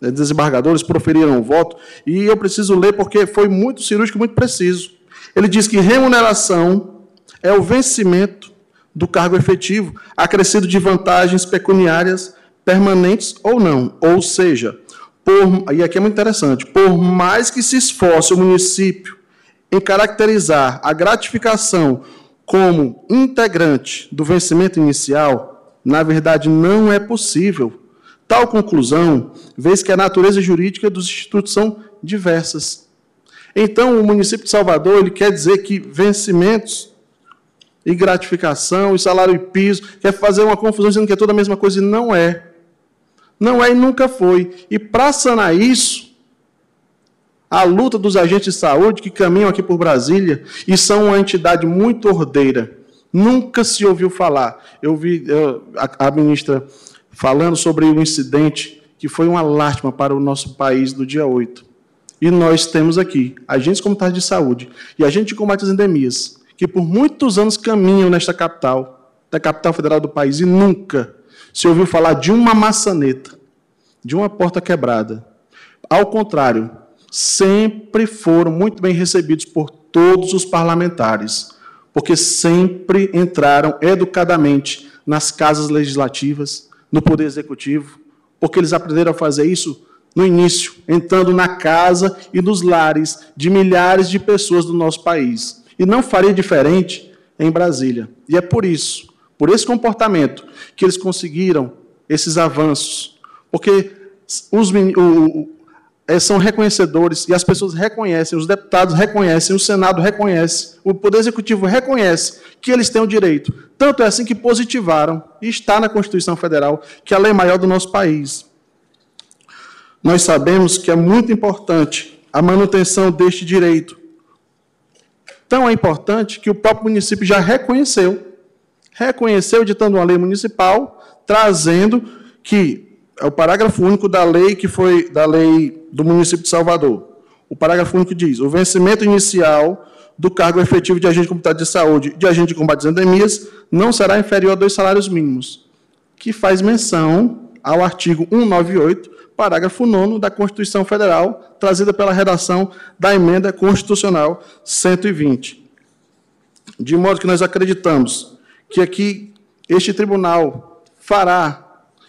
eh, desembargadores proferiram o voto, e eu preciso ler porque foi muito cirúrgico, muito preciso. Ele diz que remuneração é o vencimento do cargo efetivo, acrescido de vantagens pecuniárias permanentes ou não. Ou seja, por, e aqui é muito interessante, por mais que se esforce o município em caracterizar a gratificação como integrante do vencimento inicial, na verdade não é possível. Tal conclusão, vez que a natureza jurídica dos institutos são diversas. Então, o município de Salvador ele quer dizer que vencimentos e gratificação e salário e piso quer fazer uma confusão dizendo que é toda a mesma coisa e não é. Não é e nunca foi. E para sanar isso, a luta dos agentes de saúde que caminham aqui por Brasília e são uma entidade muito ordeira. Nunca se ouviu falar. Eu vi eu, a, a ministra falando sobre o incidente que foi uma lástima para o nosso país do dia 8. E nós temos aqui agentes comunitários de saúde e agentes de combate às endemias, que por muitos anos caminham nesta capital, da capital federal do país, e nunca se ouviu falar de uma maçaneta, de uma porta quebrada. Ao contrário, sempre foram muito bem recebidos por todos os parlamentares, porque sempre entraram educadamente nas casas legislativas, no Poder Executivo, porque eles aprenderam a fazer isso no início, entrando na casa e nos lares de milhares de pessoas do nosso país. E não faria diferente em Brasília. E é por isso, por esse comportamento, que eles conseguiram esses avanços. Porque os, o, é, são reconhecedores e as pessoas reconhecem, os deputados reconhecem, o Senado reconhece, o Poder Executivo reconhece que eles têm o direito. Tanto é assim que positivaram, e está na Constituição Federal, que é a lei maior do nosso país. Nós sabemos que é muito importante a manutenção deste direito. Tão é importante que o próprio município já reconheceu. Reconheceu, ditando uma lei municipal, trazendo que é o parágrafo único da lei que foi da lei do município de Salvador. O parágrafo único diz: o vencimento inicial do cargo efetivo de agente comunitário de saúde de agente de combate às endemias não será inferior a dois salários mínimos, que faz menção ao artigo 198, parágrafo 9 da Constituição Federal, trazida pela redação da emenda constitucional 120. De modo que nós acreditamos que aqui este tribunal fará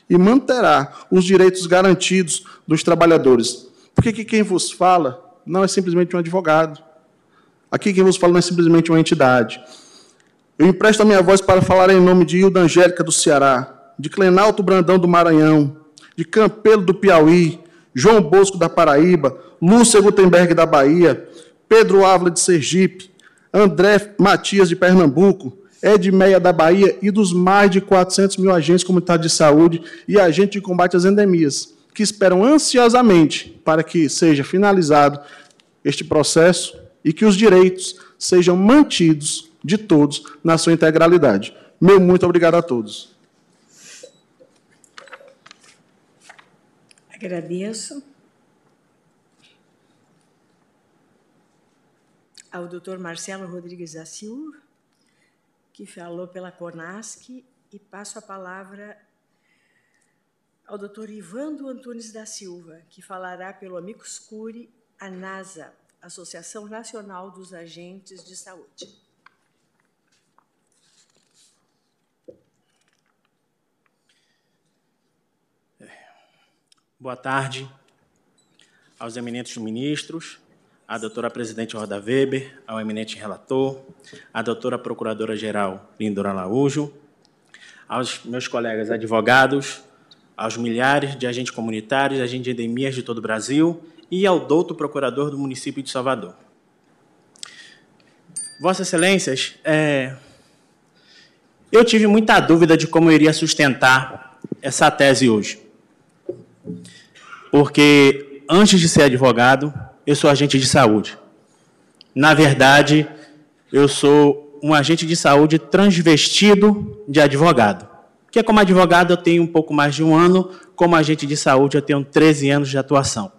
e manterá os direitos garantidos dos trabalhadores. Porque aqui quem vos fala não é simplesmente um advogado. Aqui quem vos fala não é simplesmente uma entidade. Eu empresto a minha voz para falar em nome de Hilda Angélica do Ceará, de Clenalto Brandão do Maranhão, de Campelo do Piauí, João Bosco da Paraíba, Lúcia Gutenberg da Bahia, Pedro Ávila de Sergipe, André Matias de Pernambuco, Edmeia da Bahia e dos mais de 400 mil agentes comunitários de saúde e agentes de combate às endemias, que esperam ansiosamente para que seja finalizado este processo e que os direitos sejam mantidos de todos na sua integralidade. Meu muito obrigado a todos. Agradeço. Ao doutor Marcelo Rodrigues da Silva que falou pela CONASC, e passo a palavra ao doutor Ivando Antunes da Silva, que falará pelo Amicus Curi, a NASA, Associação Nacional dos Agentes de Saúde. Boa tarde aos eminentes ministros, à doutora presidente Roda Weber, ao eminente relator, à doutora procuradora-geral Lindora Araújo, aos meus colegas advogados, aos milhares de agentes comunitários, agentes de endemias de todo o Brasil e ao douto procurador do município de Salvador. Vossas Excelências, é... eu tive muita dúvida de como eu iria sustentar essa tese hoje. Porque, antes de ser advogado, eu sou agente de saúde. Na verdade, eu sou um agente de saúde transvestido de advogado. Porque como advogado eu tenho um pouco mais de um ano, como agente de saúde eu tenho 13 anos de atuação.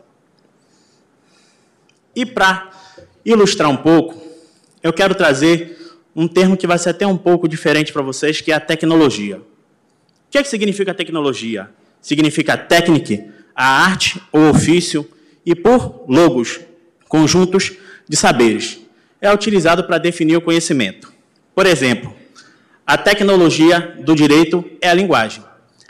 E para ilustrar um pouco, eu quero trazer um termo que vai ser até um pouco diferente para vocês, que é a tecnologia. O que é que significa tecnologia? Significa técnica, a arte ou ofício e por logos, conjuntos de saberes. É utilizado para definir o conhecimento. Por exemplo, a tecnologia do direito é a linguagem.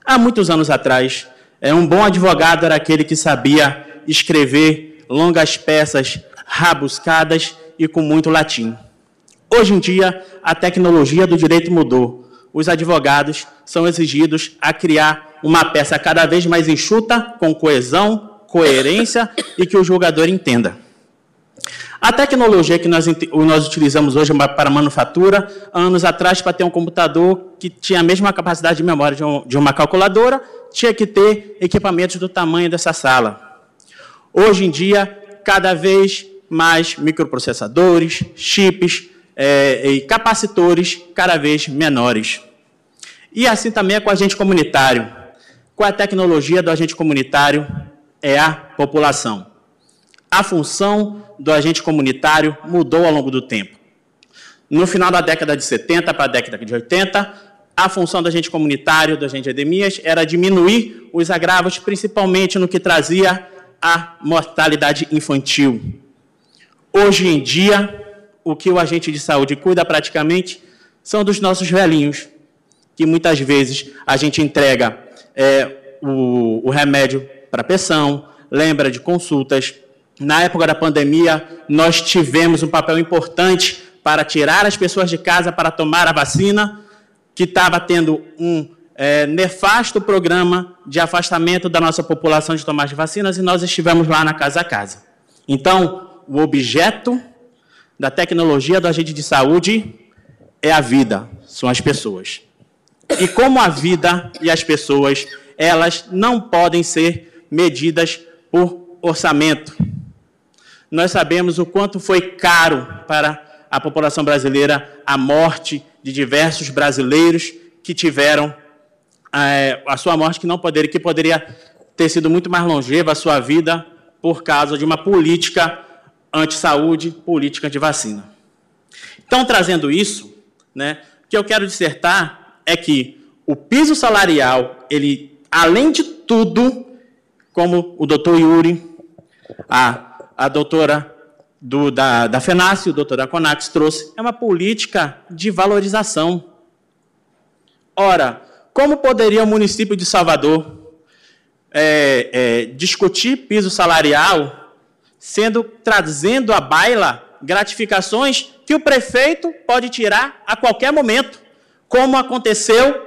Há muitos anos atrás, é, um bom advogado era aquele que sabia escrever longas peças rabuscadas e com muito latim. Hoje em dia, a tecnologia do direito mudou. Os advogados são exigidos a criar uma peça cada vez mais enxuta, com coesão, coerência e que o julgador entenda. A tecnologia que nós, nós utilizamos hoje para manufatura, anos atrás, para ter um computador que tinha a mesma capacidade de memória de, um, de uma calculadora, tinha que ter equipamentos do tamanho dessa sala. Hoje em dia, cada vez mais microprocessadores, chips é, e capacitores cada vez menores. E assim também é com o agente comunitário. Com a tecnologia do agente comunitário, é a população. A função do agente comunitário mudou ao longo do tempo. No final da década de 70 para a década de 80, a função do agente comunitário, do agente de endemias, era diminuir os agravos, principalmente no que trazia a mortalidade infantil. Hoje em dia, o que o agente de saúde cuida praticamente são dos nossos velhinhos, que muitas vezes a gente entrega é, o, o remédio para pressão, lembra de consultas. Na época da pandemia, nós tivemos um papel importante para tirar as pessoas de casa para tomar a vacina, que estava tendo um, é, nefasto programa de afastamento da nossa população de tomar de vacinas e nós estivemos lá na casa a casa. Então, o objeto da tecnologia do agente de saúde é a vida, são as pessoas. E como a vida e as pessoas, elas não podem ser medidas por orçamento. Nós sabemos o quanto foi caro para a população brasileira a morte de diversos brasileiros que tiveram é, a sua morte que não poderia, que poderia ter sido muito mais longeva a sua vida por causa de uma política anti-saúde, política de vacina. Então, trazendo isso, né, o que eu quero dissertar é que o piso salarial, ele, além de tudo, como o doutor Yuri, a, a doutora do, da, da FENASC, o doutor da CONAX trouxe, é uma política de valorização. Ora, como poderia o município de Salvador é, é, discutir piso salarial, sendo trazendo à baila gratificações que o prefeito pode tirar a qualquer momento, como aconteceu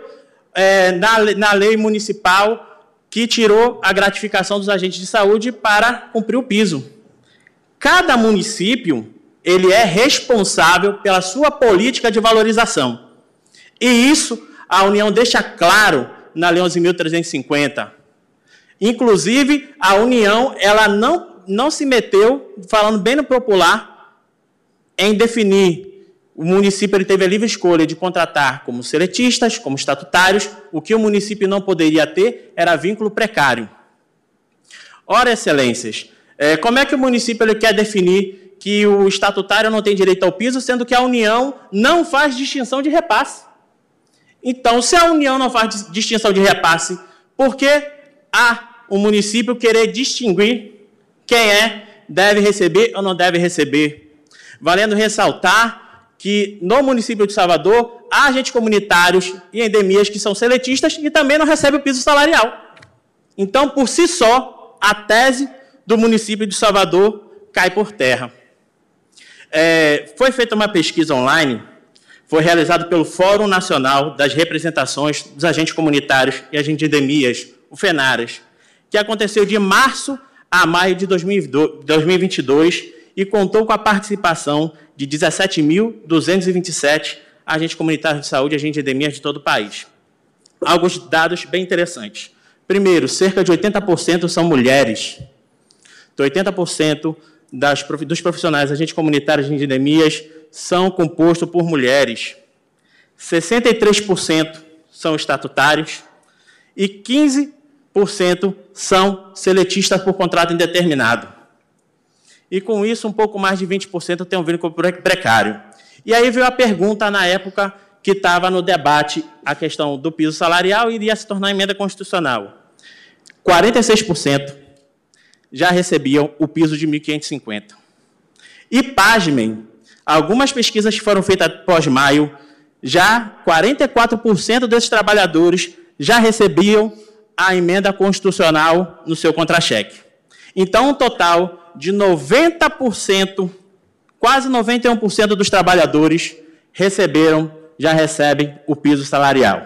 é, na, na lei municipal que tirou a gratificação dos agentes de saúde para cumprir o piso. Cada município ele é responsável pela sua política de valorização. E isso a União deixa claro na Lei 11.350. Inclusive, a União ela não, não se meteu, falando bem no popular, em definir. O município ele teve a livre escolha de contratar como seletistas, como estatutários. O que o município não poderia ter era vínculo precário. Ora, excelências, é, como é que o município ele quer definir que o estatutário não tem direito ao piso, sendo que a União não faz distinção de repasse? Então, se a União não faz distinção de repasse, por que a o município querer distinguir quem é, deve receber ou não deve receber? Valendo ressaltar que no município de Salvador há agentes comunitários e endemias que são seletistas e também não recebem o piso salarial. Então, por si só, a tese do município de Salvador cai por terra. É, foi feita uma pesquisa online, foi realizada pelo Fórum Nacional das Representações dos Agentes Comunitários e Agentes de Endemias, o FENARAS, que aconteceu de março a maio de 2022 e contou com a participação de 17.227 agentes comunitários de saúde e agentes de endemias de todo o país. Alguns dados bem interessantes. Primeiro, cerca de 80% são mulheres, então, 80% das, dos profissionais agentes comunitários de endemias são compostos por mulheres. 63% são estatutários e 15% são seletistas por contrato indeterminado. E com isso, um pouco mais de 20% tem um vínculo precário. E aí veio a pergunta na época que estava no debate a questão do piso salarial iria se tornar emenda constitucional. 46% já recebiam o piso de 1.550. E, pasmem, algumas pesquisas que foram feitas pós-maio, já 44% desses trabalhadores já recebiam a emenda constitucional no seu contra-cheque. Então, um total de 90%, quase 91% dos trabalhadores receberam, já recebem o piso salarial.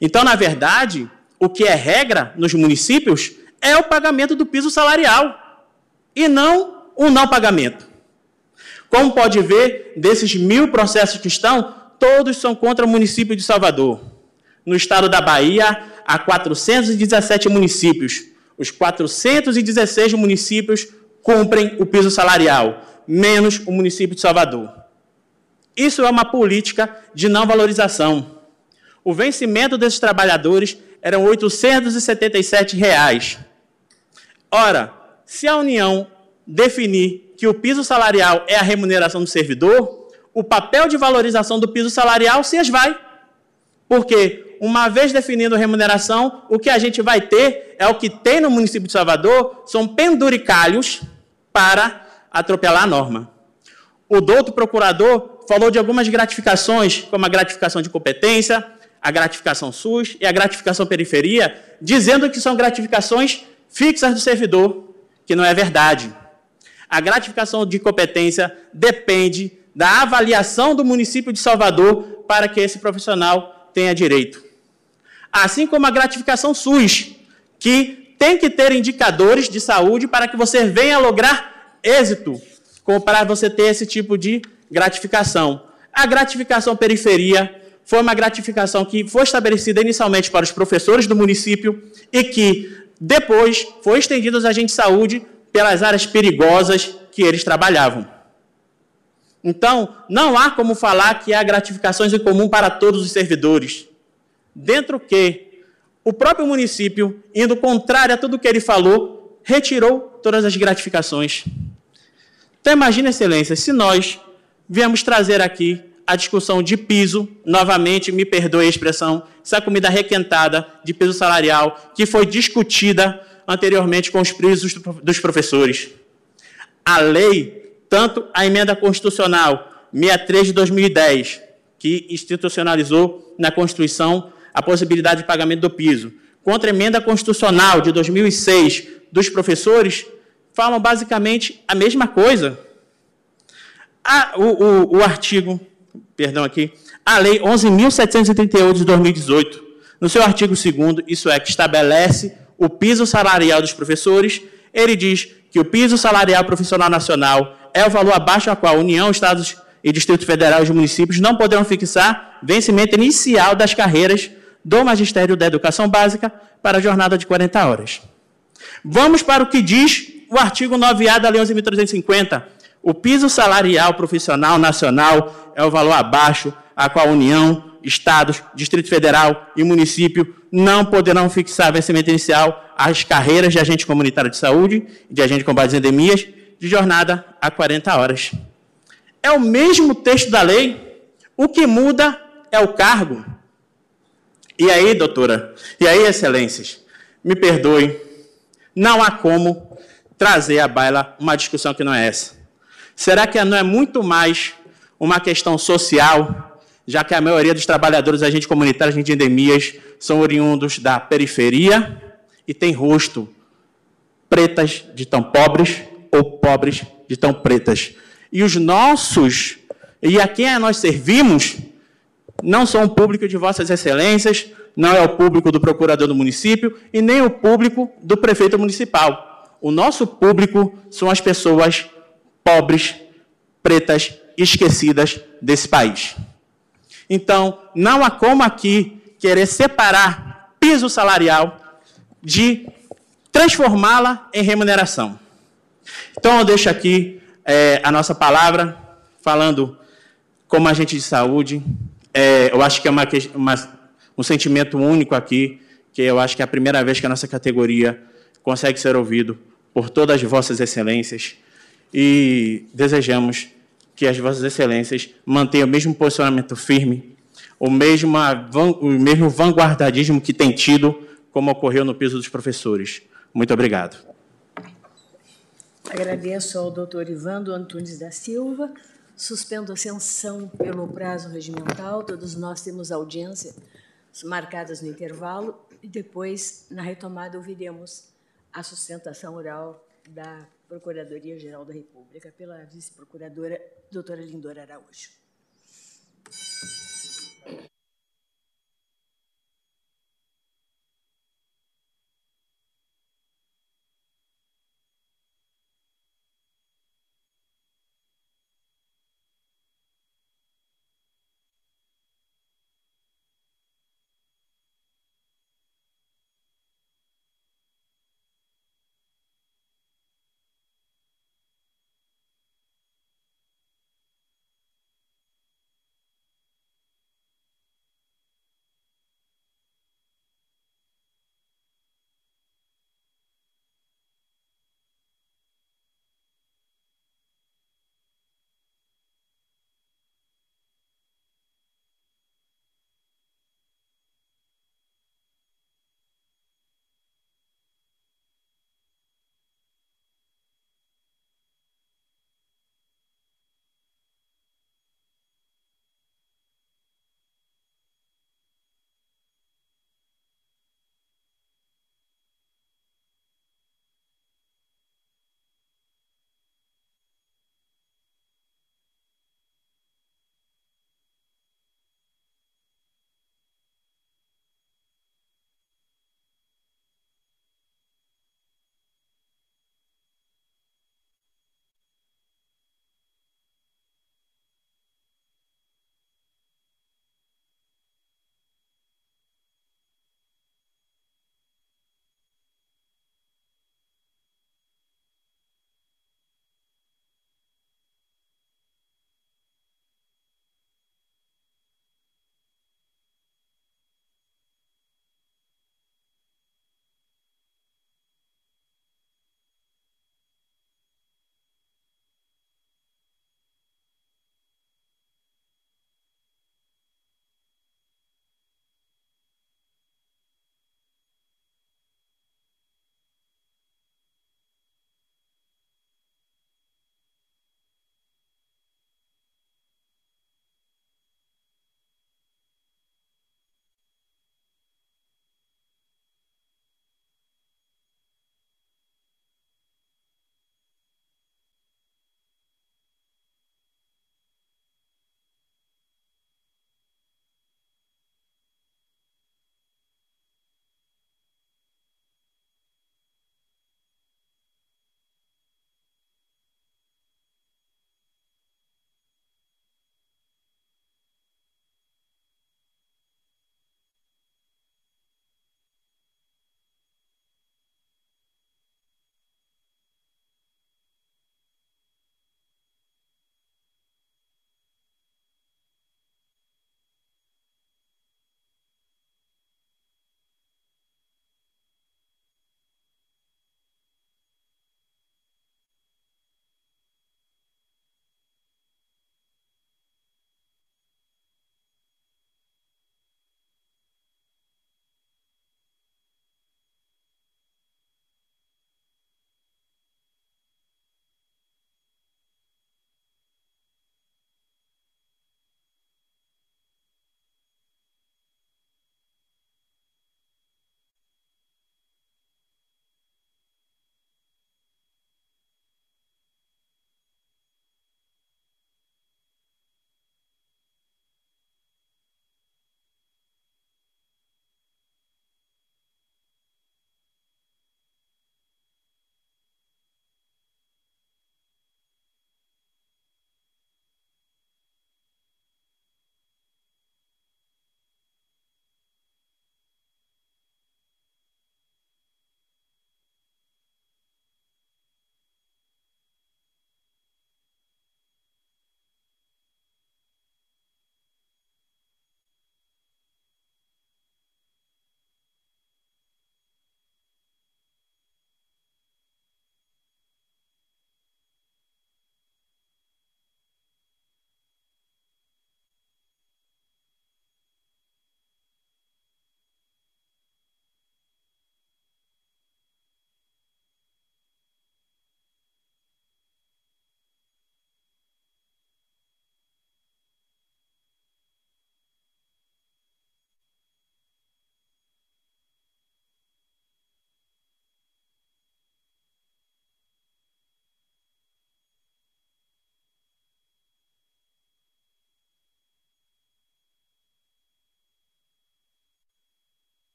Então, na verdade, o que é regra nos municípios é o pagamento do piso salarial e não o não pagamento. Como pode ver, desses mil processos que estão, todos são contra o município de Salvador. No estado da Bahia, há 417 municípios. Os 416 municípios cumprem o piso salarial, menos o município de Salvador. Isso é uma política de não valorização. O vencimento desses trabalhadores eram 877 reais. Ora, se a União definir que o piso salarial é a remuneração do servidor, o papel de valorização do piso salarial se esvai. Porque, uma vez definindo remuneração, o que a gente vai ter é o que tem no município de Salvador, são penduricalhos para atropelar a norma. O douto procurador falou de algumas gratificações, como a gratificação de competência, a gratificação SUS e a gratificação periferia, dizendo que são gratificações fixas do servidor, que não é verdade. A gratificação de competência depende da avaliação do município de Salvador para que esse profissional tenha direito. Assim como a gratificação SUS, que tem que ter indicadores de saúde para que você venha lograr êxito, para você ter esse tipo de gratificação. A gratificação periferia foi uma gratificação que foi estabelecida inicialmente para os professores do município e que depois foi estendida aos agentes de saúde pelas áreas perigosas que eles trabalhavam. Então, não há como falar que há gratificações em comum para todos os servidores. Dentro que o próprio município, indo contrário a tudo que ele falou, retirou todas as gratificações. Então, imagine, excelência, se nós viemos trazer aqui a discussão de piso, novamente, me perdoe a expressão, essa comida requentada de piso salarial, que foi discutida anteriormente com os pisos dos professores. A lei, tanto a emenda constitucional 63 de 2010, que institucionalizou na Constituição a possibilidade de pagamento do piso, contra a emenda constitucional de 2006 dos professores, falam basicamente a mesma coisa. A, o, o, o artigo, perdão aqui, a Lei 11.738 de 2018, no seu artigo 2 isso é, que estabelece o piso salarial dos professores, ele diz que o piso salarial profissional nacional é o valor abaixo ao qual a União, Estados e Distrito Federal e os municípios não poderão fixar vencimento inicial das carreiras do Magistério da Educação Básica para a jornada de 40 horas. Vamos para o que diz o artigo 9A da Lei 11.350. O piso salarial profissional nacional é o valor abaixo a qual a União, Estados, Distrito Federal e município não poderão fixar vencimento inicial às carreiras de agente comunitário de saúde de agente de combate às endemias de jornada a 40 horas. É o mesmo texto da lei, o que muda é o cargo. E aí, doutora, e aí, excelências, me perdoe, não há como trazer à baila uma discussão que não é essa? Será que não é muito mais uma questão social, já que a maioria dos trabalhadores, agentes comunitários, agentes de endemias, são oriundos da periferia e têm rosto pretas de tão pobres ou pobres de tão pretas. E os nossos, e a quem nós servimos, não são o público de vossas excelências, não é o público do procurador do município e nem o público do prefeito municipal o nosso público são as pessoas pobres, pretas, esquecidas desse país. Então, não há como aqui querer separar piso salarial de transformá-la em remuneração. Então, eu deixo aqui é, a nossa palavra, falando como agente de saúde. É, eu acho que é uma, uma, um sentimento único aqui, que eu acho que é a primeira vez que a nossa categoria consegue ser ouvido por todas as vossas excelências e desejamos que as vossas excelências mantenham o mesmo posicionamento firme, o mesmo, o mesmo vanguardadismo que tem tido, como ocorreu no piso dos professores. Muito obrigado. Agradeço ao doutor Ivando Antunes da Silva. Suspendo a sessão pelo prazo regimental. Todos nós temos audiência marcadas no intervalo e depois, na retomada, ouviremos a sustentação oral da Procuradoria-Geral da República pela vice-procuradora doutora Lindora Araújo.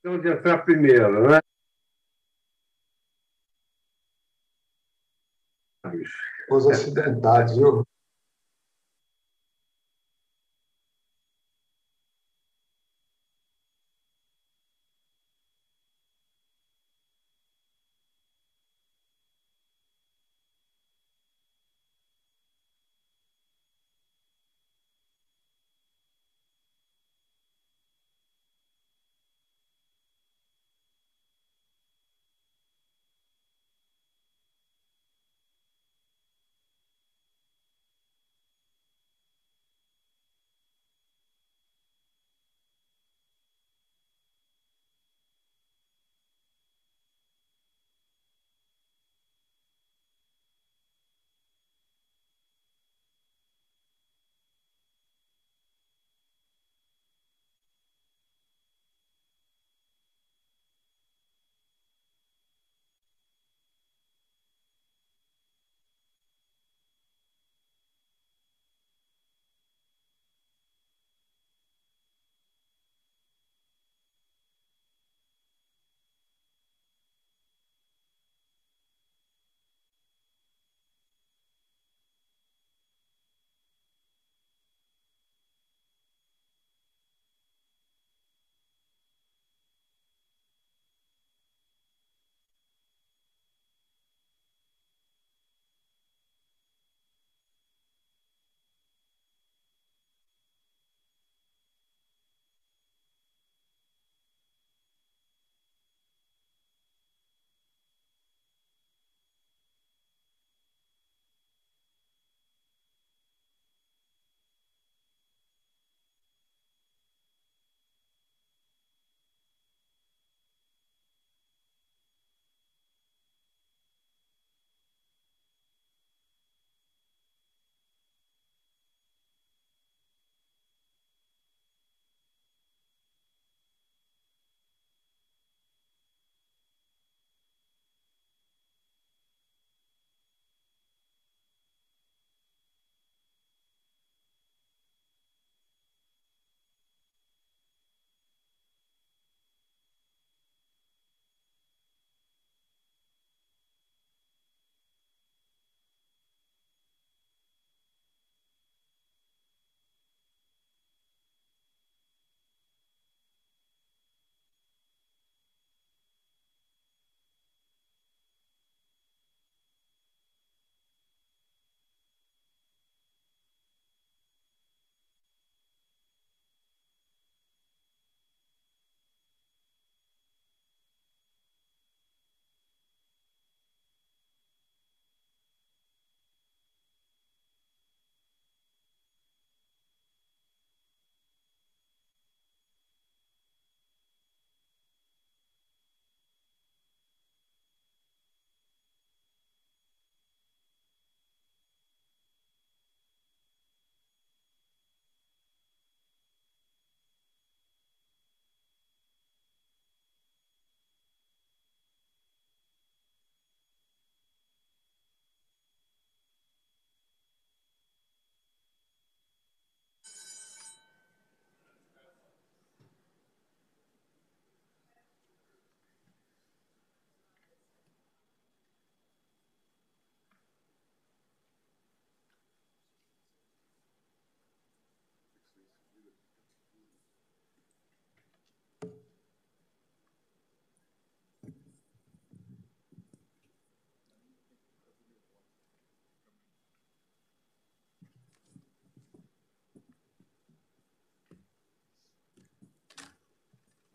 Então, de entrar primeiro, né? Os acidentados, viu?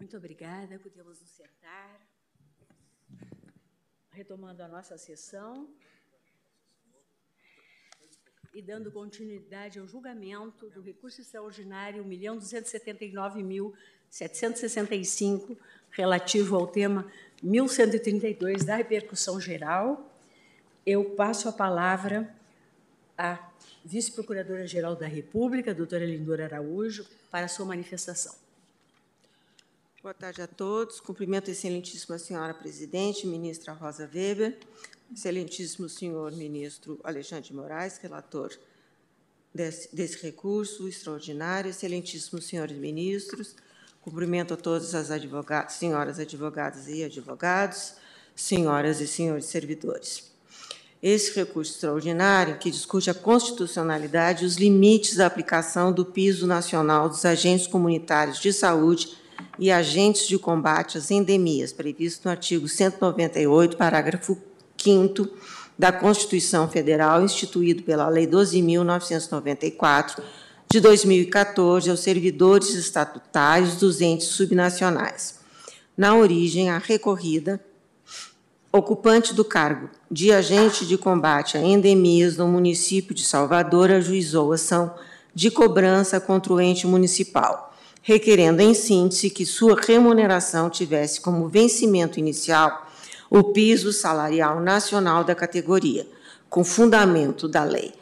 Muito obrigada, podemos nos sentar. Retomando a nossa sessão e dando continuidade ao julgamento do recurso extraordinário 1.279.765, relativo ao tema 1132 da repercussão geral, eu passo a palavra à vice-procuradora-geral da República, doutora Lindora Araújo, para a sua manifestação. Boa tarde a todos. Cumprimento a excelentíssima senhora presidente, ministra Rosa Weber, excelentíssimo senhor ministro Alexandre de Moraes, relator desse, desse recurso extraordinário, excelentíssimos senhores ministros, Cumprimento a todas as advogadas, senhoras advogadas e advogados, senhoras e senhores servidores. Esse recurso extraordinário, que discute a constitucionalidade e os limites da aplicação do piso nacional dos agentes comunitários de saúde e agentes de combate às endemias, previsto no artigo 198, parágrafo 5 da Constituição Federal, instituído pela Lei 12.994, de 2014, aos servidores estatutários dos entes subnacionais. Na origem, a recorrida, ocupante do cargo de agente de combate a endemias no município de Salvador, ajuizou ação de cobrança contra o ente municipal, requerendo, em síntese, que sua remuneração tivesse como vencimento inicial o piso salarial nacional da categoria, com fundamento da Lei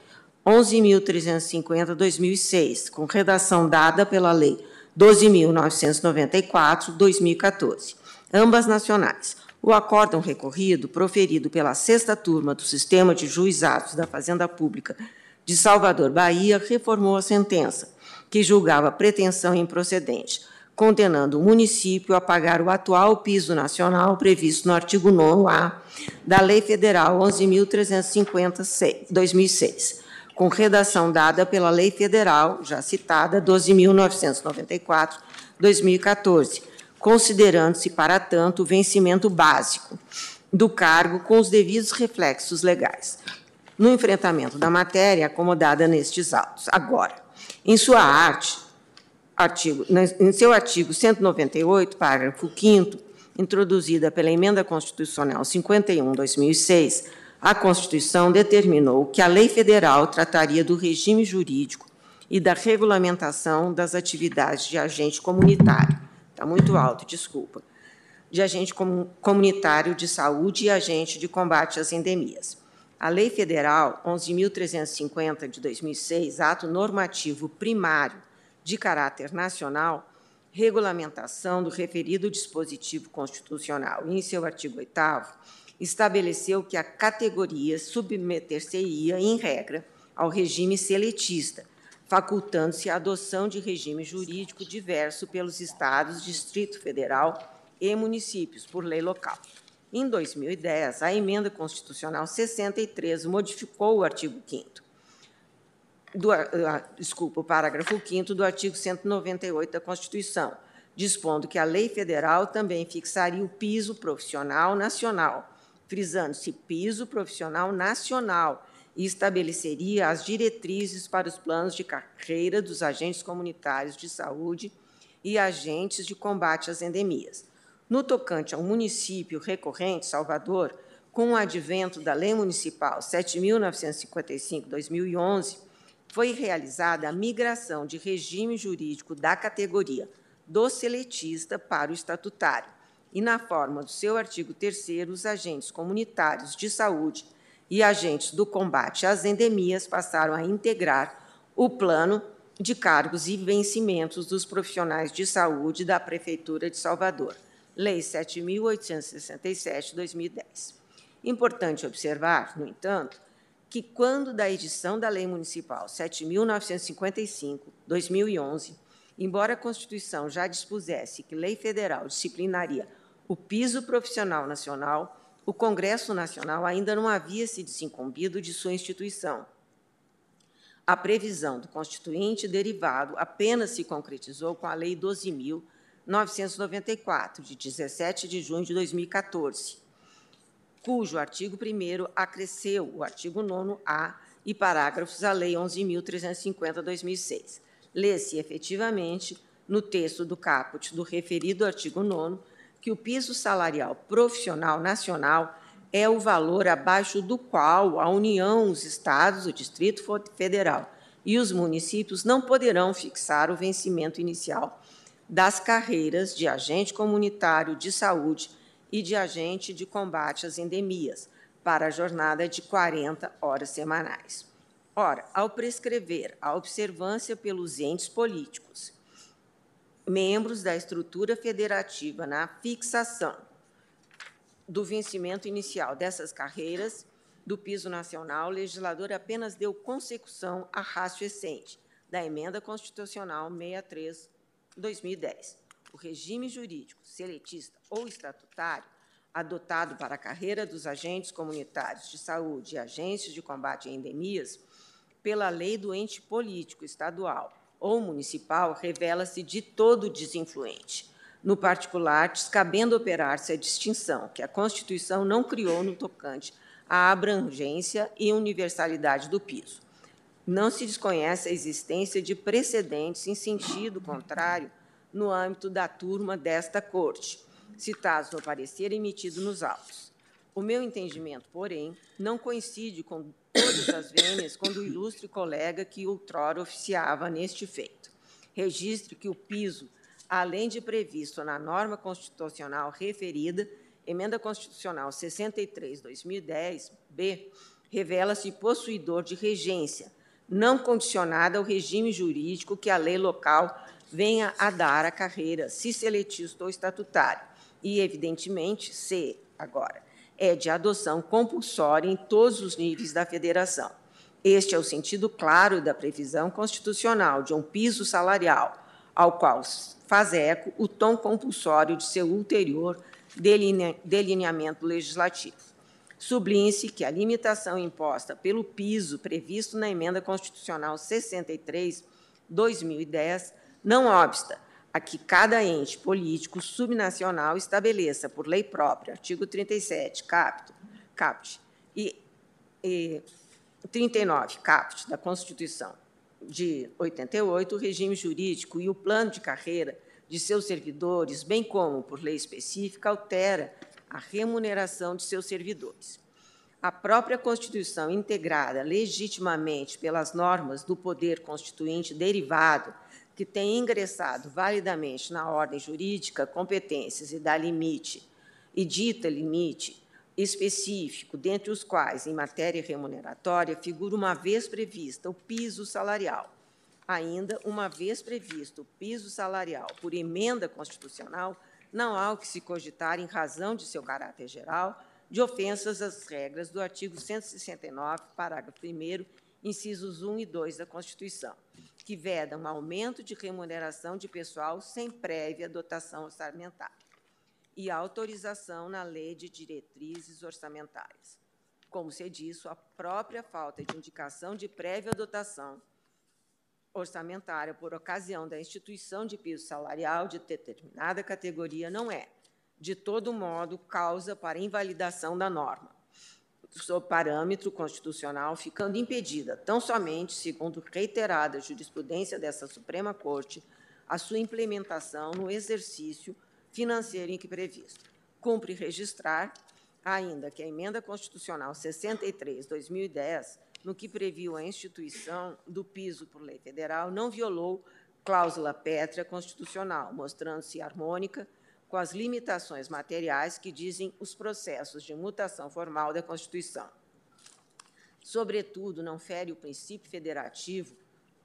11.350-2006, com redação dada pela Lei 12.994-2014, ambas nacionais. O acórdão recorrido, proferido pela sexta turma do Sistema de Juizados da Fazenda Pública de Salvador, Bahia, reformou a sentença, que julgava pretensão improcedente condenando o município a pagar o atual piso nacional previsto no artigo 9A da Lei Federal 11.350-2006, com redação dada pela Lei Federal, já citada, 12.994-2014, considerando-se, para tanto, o vencimento básico do cargo com os devidos reflexos legais. No enfrentamento da matéria acomodada nestes autos. Agora, em sua arte, artigo, em seu artigo 198, parágrafo 5 introduzida pela Emenda Constitucional 51/2006, a Constituição determinou que a lei federal trataria do regime jurídico e da regulamentação das atividades de agente comunitário. Está muito alto, desculpa. De agente comunitário de saúde e agente de combate às endemias. A Lei Federal 11.350 de 2006, ato normativo primário de caráter nacional, regulamentação do referido dispositivo constitucional, em seu artigo 8 estabeleceu que a categoria submeter-se-ia, em regra, ao regime seletista, facultando-se a adoção de regime jurídico diverso pelos estados, Distrito Federal e municípios, por lei local. Em 2010, a emenda constitucional 63 modificou o artigo 5 do, desculpa, o parágrafo 5 do artigo 198 da Constituição, dispondo que a lei federal também fixaria o piso profissional nacional, frisando-se piso profissional nacional, e estabeleceria as diretrizes para os planos de carreira dos agentes comunitários de saúde e agentes de combate às endemias. No tocante ao município recorrente, Salvador, com o advento da Lei Municipal 7.955-2011, foi realizada a migração de regime jurídico da categoria do seletista para o estatutário, e na forma do seu artigo 3 os agentes comunitários de saúde e agentes do combate às endemias passaram a integrar o plano de cargos e vencimentos dos profissionais de saúde da Prefeitura de Salvador, Lei 7.867-2010. Importante observar, no entanto, que, quando da edição da Lei Municipal 7.955-2011, embora a Constituição já dispusesse que lei federal disciplinaria o piso profissional nacional, o Congresso Nacional ainda não havia se desincumbido de sua instituição. A previsão do Constituinte derivado apenas se concretizou com a Lei 12.994, de 17 de junho de 2014, cujo artigo 1 acresceu o artigo 9A e parágrafos à Lei 11.350-2006. Lê-se efetivamente, no texto do caput do referido artigo 9 que o piso salarial profissional nacional é o valor abaixo do qual a União, os Estados, o Distrito Federal e os municípios não poderão fixar o vencimento inicial das carreiras de agente comunitário de saúde e de agente de combate às endemias, para a jornada de 40 horas semanais. Ora, ao prescrever a observância pelos entes políticos, membros da estrutura federativa na fixação do vencimento inicial dessas carreiras do piso nacional, o legislador apenas deu consecução à ratio essente da Emenda Constitucional 63, 2010. o regime jurídico seletista ou estatutário adotado para a carreira dos agentes comunitários de saúde e agentes de combate a endemias pela lei do ente político estadual ou municipal revela-se de todo desinfluente, no particular, descabendo operar-se a distinção que a Constituição não criou no tocante à abrangência e universalidade do piso. Não se desconhece a existência de precedentes em sentido contrário no âmbito da turma desta Corte, citados no parecer emitido nos autos. O meu entendimento, porém, não coincide com todas as vênias com do ilustre colega que outrora oficiava neste feito. Registre que o piso, além de previsto na norma constitucional referida, Emenda Constitucional 63-2010-B, revela-se possuidor de regência, não condicionada ao regime jurídico que a lei local venha a dar à carreira, se seletista ou estatutário, e, evidentemente, se, agora, é de adoção compulsória em todos os níveis da federação. Este é o sentido claro da previsão constitucional de um piso salarial, ao qual faz eco o tom compulsório de seu ulterior delineamento legislativo. Sublinhe-se que a limitação imposta pelo piso previsto na Emenda Constitucional 63, 2010, não obsta a que cada ente político subnacional estabeleça, por lei própria, artigo 37, caput, caput e, e 39, caput da Constituição de 88, o regime jurídico e o plano de carreira de seus servidores, bem como, por lei específica, altera a remuneração de seus servidores. A própria Constituição, integrada legitimamente pelas normas do poder constituinte derivado que tem ingressado validamente na ordem jurídica competências e dá limite e dita limite específico, dentre os quais, em matéria remuneratória, figura uma vez prevista o piso salarial. Ainda, uma vez previsto o piso salarial por emenda constitucional, não há o que se cogitar, em razão de seu caráter geral, de ofensas às regras do artigo 169, parágrafo 1, incisos 1 e 2 da Constituição que veda um aumento de remuneração de pessoal sem prévia dotação orçamentária e autorização na lei de diretrizes orçamentárias. Como se disse, a própria falta de indicação de prévia dotação orçamentária por ocasião da instituição de piso salarial de determinada categoria não é, de todo modo, causa para invalidação da norma sob parâmetro constitucional, ficando impedida, tão somente, segundo reiterada jurisprudência dessa Suprema Corte, a sua implementação no exercício financeiro em que previsto. Cumpre registrar ainda que a emenda constitucional 63 2010, no que previu a instituição do piso por lei federal, não violou cláusula pétrea constitucional, mostrando-se harmônica com as limitações materiais que dizem os processos de mutação formal da Constituição. Sobretudo, não fere o princípio federativo,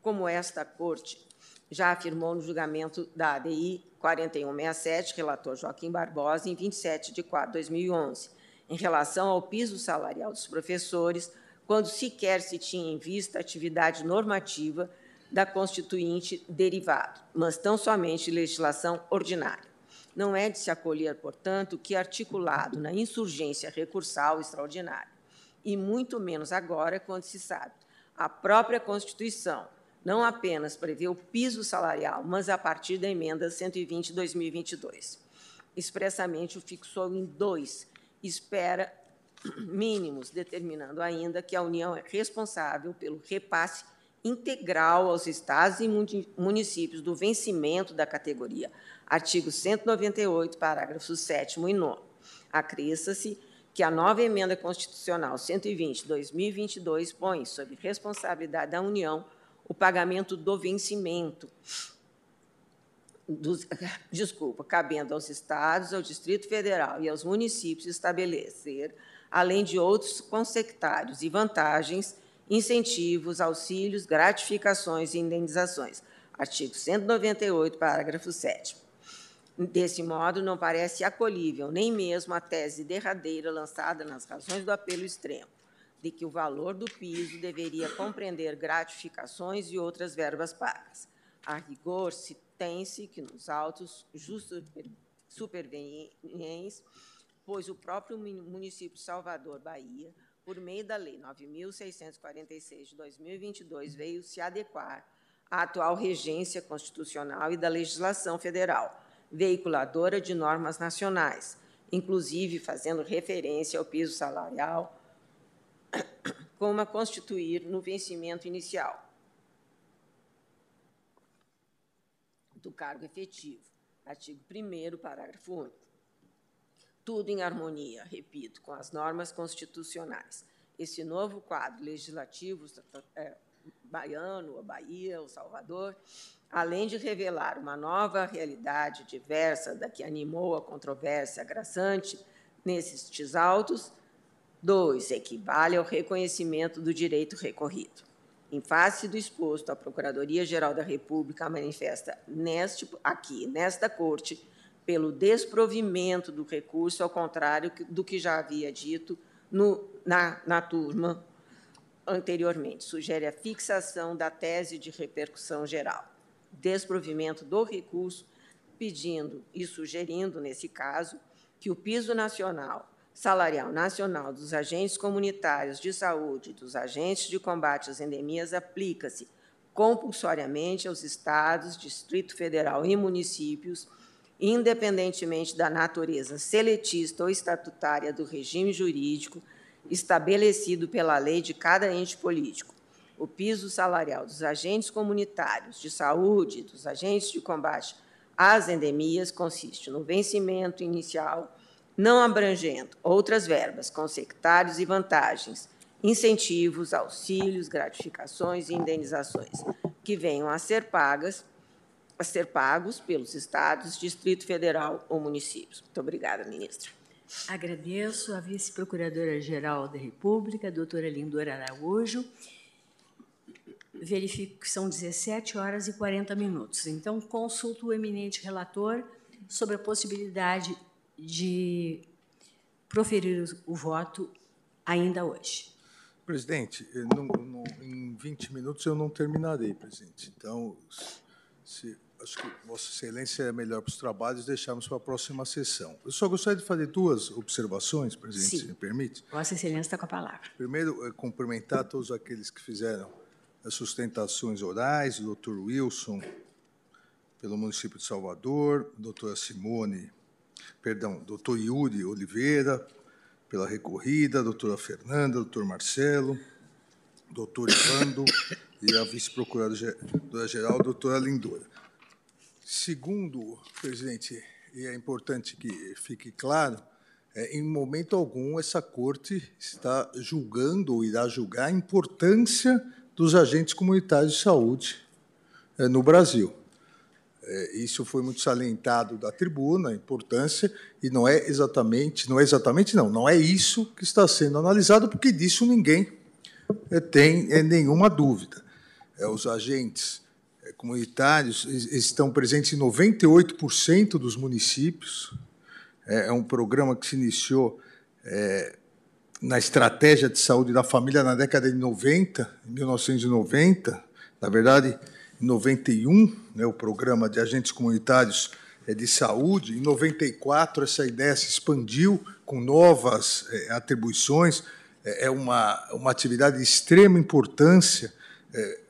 como esta Corte já afirmou no julgamento da ADI 4167, relator Joaquim Barbosa, em 27 de 4 de 2011, em relação ao piso salarial dos professores, quando sequer se tinha em vista a atividade normativa da constituinte derivado, mas tão somente legislação ordinária. Não é de se acolher, portanto, que articulado na insurgência recursal extraordinária, e muito menos agora, quando se sabe a própria Constituição não apenas prevê o piso salarial, mas a partir da emenda 120 2022. Expressamente o fixou em dois, espera mínimos, determinando ainda que a União é responsável pelo repasse integral aos estados e municípios do vencimento da categoria, artigo 198, parágrafos 7 e 9. Acresça-se que a nova emenda constitucional 120/2022 põe sob responsabilidade da União o pagamento do vencimento dos, desculpa, cabendo aos estados, ao Distrito Federal e aos municípios estabelecer, além de outros consectários e vantagens, incentivos, auxílios, gratificações e indenizações. Artigo 198, parágrafo 7 Desse modo, não parece acolhível nem mesmo a tese derradeira lançada nas razões do apelo extremo, de que o valor do piso deveria compreender gratificações e outras verbas pagas. A rigor, se tem-se que nos autos supervenientes, pois o próprio município de Salvador, Bahia, por meio da Lei 9.646 de 2022, veio se adequar à atual regência constitucional e da legislação federal, veiculadora de normas nacionais, inclusive fazendo referência ao piso salarial, como a constituir no vencimento inicial do cargo efetivo. Artigo 1 parágrafo único. Tudo em harmonia, repito, com as normas constitucionais. Esse novo quadro legislativo é, baiano, a Bahia, o Salvador, além de revelar uma nova realidade diversa da que animou a controvérsia graçante nesses autos, dois, equivale ao reconhecimento do direito recorrido. Em face do exposto, a Procuradoria-Geral da República manifesta neste, aqui, nesta Corte, pelo desprovimento do recurso, ao contrário do que já havia dito no, na, na turma anteriormente. Sugere a fixação da tese de repercussão geral. Desprovimento do recurso, pedindo e sugerindo, nesse caso, que o piso nacional salarial nacional dos agentes comunitários de saúde e dos agentes de combate às endemias aplica-se compulsoriamente aos estados, Distrito Federal e municípios, independentemente da natureza seletista ou estatutária do regime jurídico estabelecido pela lei de cada ente político. O piso salarial dos agentes comunitários de saúde dos agentes de combate às endemias consiste no vencimento inicial não abrangendo outras verbas com sectários e vantagens, incentivos, auxílios, gratificações e indenizações, que venham a ser pagas a ser pagos pelos estados, Distrito Federal ou municípios. Muito obrigada, ministra. Agradeço a vice-procuradora-geral da República, doutora Lindora Araújo. Verifico que são 17 horas e 40 minutos. Então, consulto o eminente relator sobre a possibilidade de proferir o voto ainda hoje. Presidente, em 20 minutos eu não terminarei, presidente. Então, se, acho que Vossa Excelência é melhor para os trabalhos deixarmos para a próxima sessão. Eu só gostaria de fazer duas observações, presidente, Sim. se me permite. Vossa Excelência está com a palavra. Primeiro, é cumprimentar todos aqueles que fizeram as sustentações orais, o doutor Wilson, pelo município de Salvador, a doutora Simone perdão, doutor Yuri Oliveira, pela recorrida, doutora Fernanda, doutor Marcelo, doutor Ivando e a vice-procuradora-geral, doutora Lindora. Segundo, presidente, e é importante que fique claro, é, em momento algum essa corte está julgando ou irá julgar a importância dos agentes comunitários de saúde é, no Brasil. É, isso foi muito salientado da tribuna, a importância, e não é exatamente, não é exatamente não, não é isso que está sendo analisado, porque disso ninguém é, tem é, nenhuma dúvida. os agentes comunitários estão presentes em 98% dos municípios. É, um programa que se iniciou na estratégia de saúde da família na década de 90, 1990, na verdade, em 91, né, o programa de agentes comunitários é, de saúde. Em 94, essa ideia se expandiu com novas é, atribuições. É, é uma, uma atividade de extrema importância, é,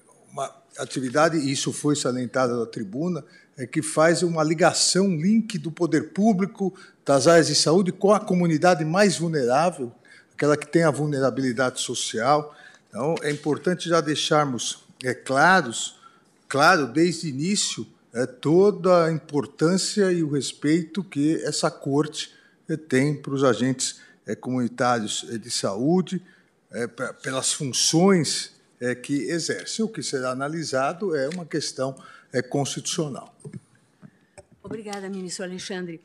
atividade, e isso foi salientado na tribuna, é que faz uma ligação, um link do poder público, das áreas de saúde, com a comunidade mais vulnerável, aquela que tem a vulnerabilidade social. Então, é importante já deixarmos é, claros claro, desde o início, é, toda a importância e o respeito que essa corte é, tem para os agentes é, comunitários é, de saúde, é, pelas funções é, que exercem. O que será analisado é uma questão constitucional. Obrigada, ministro Alexandre.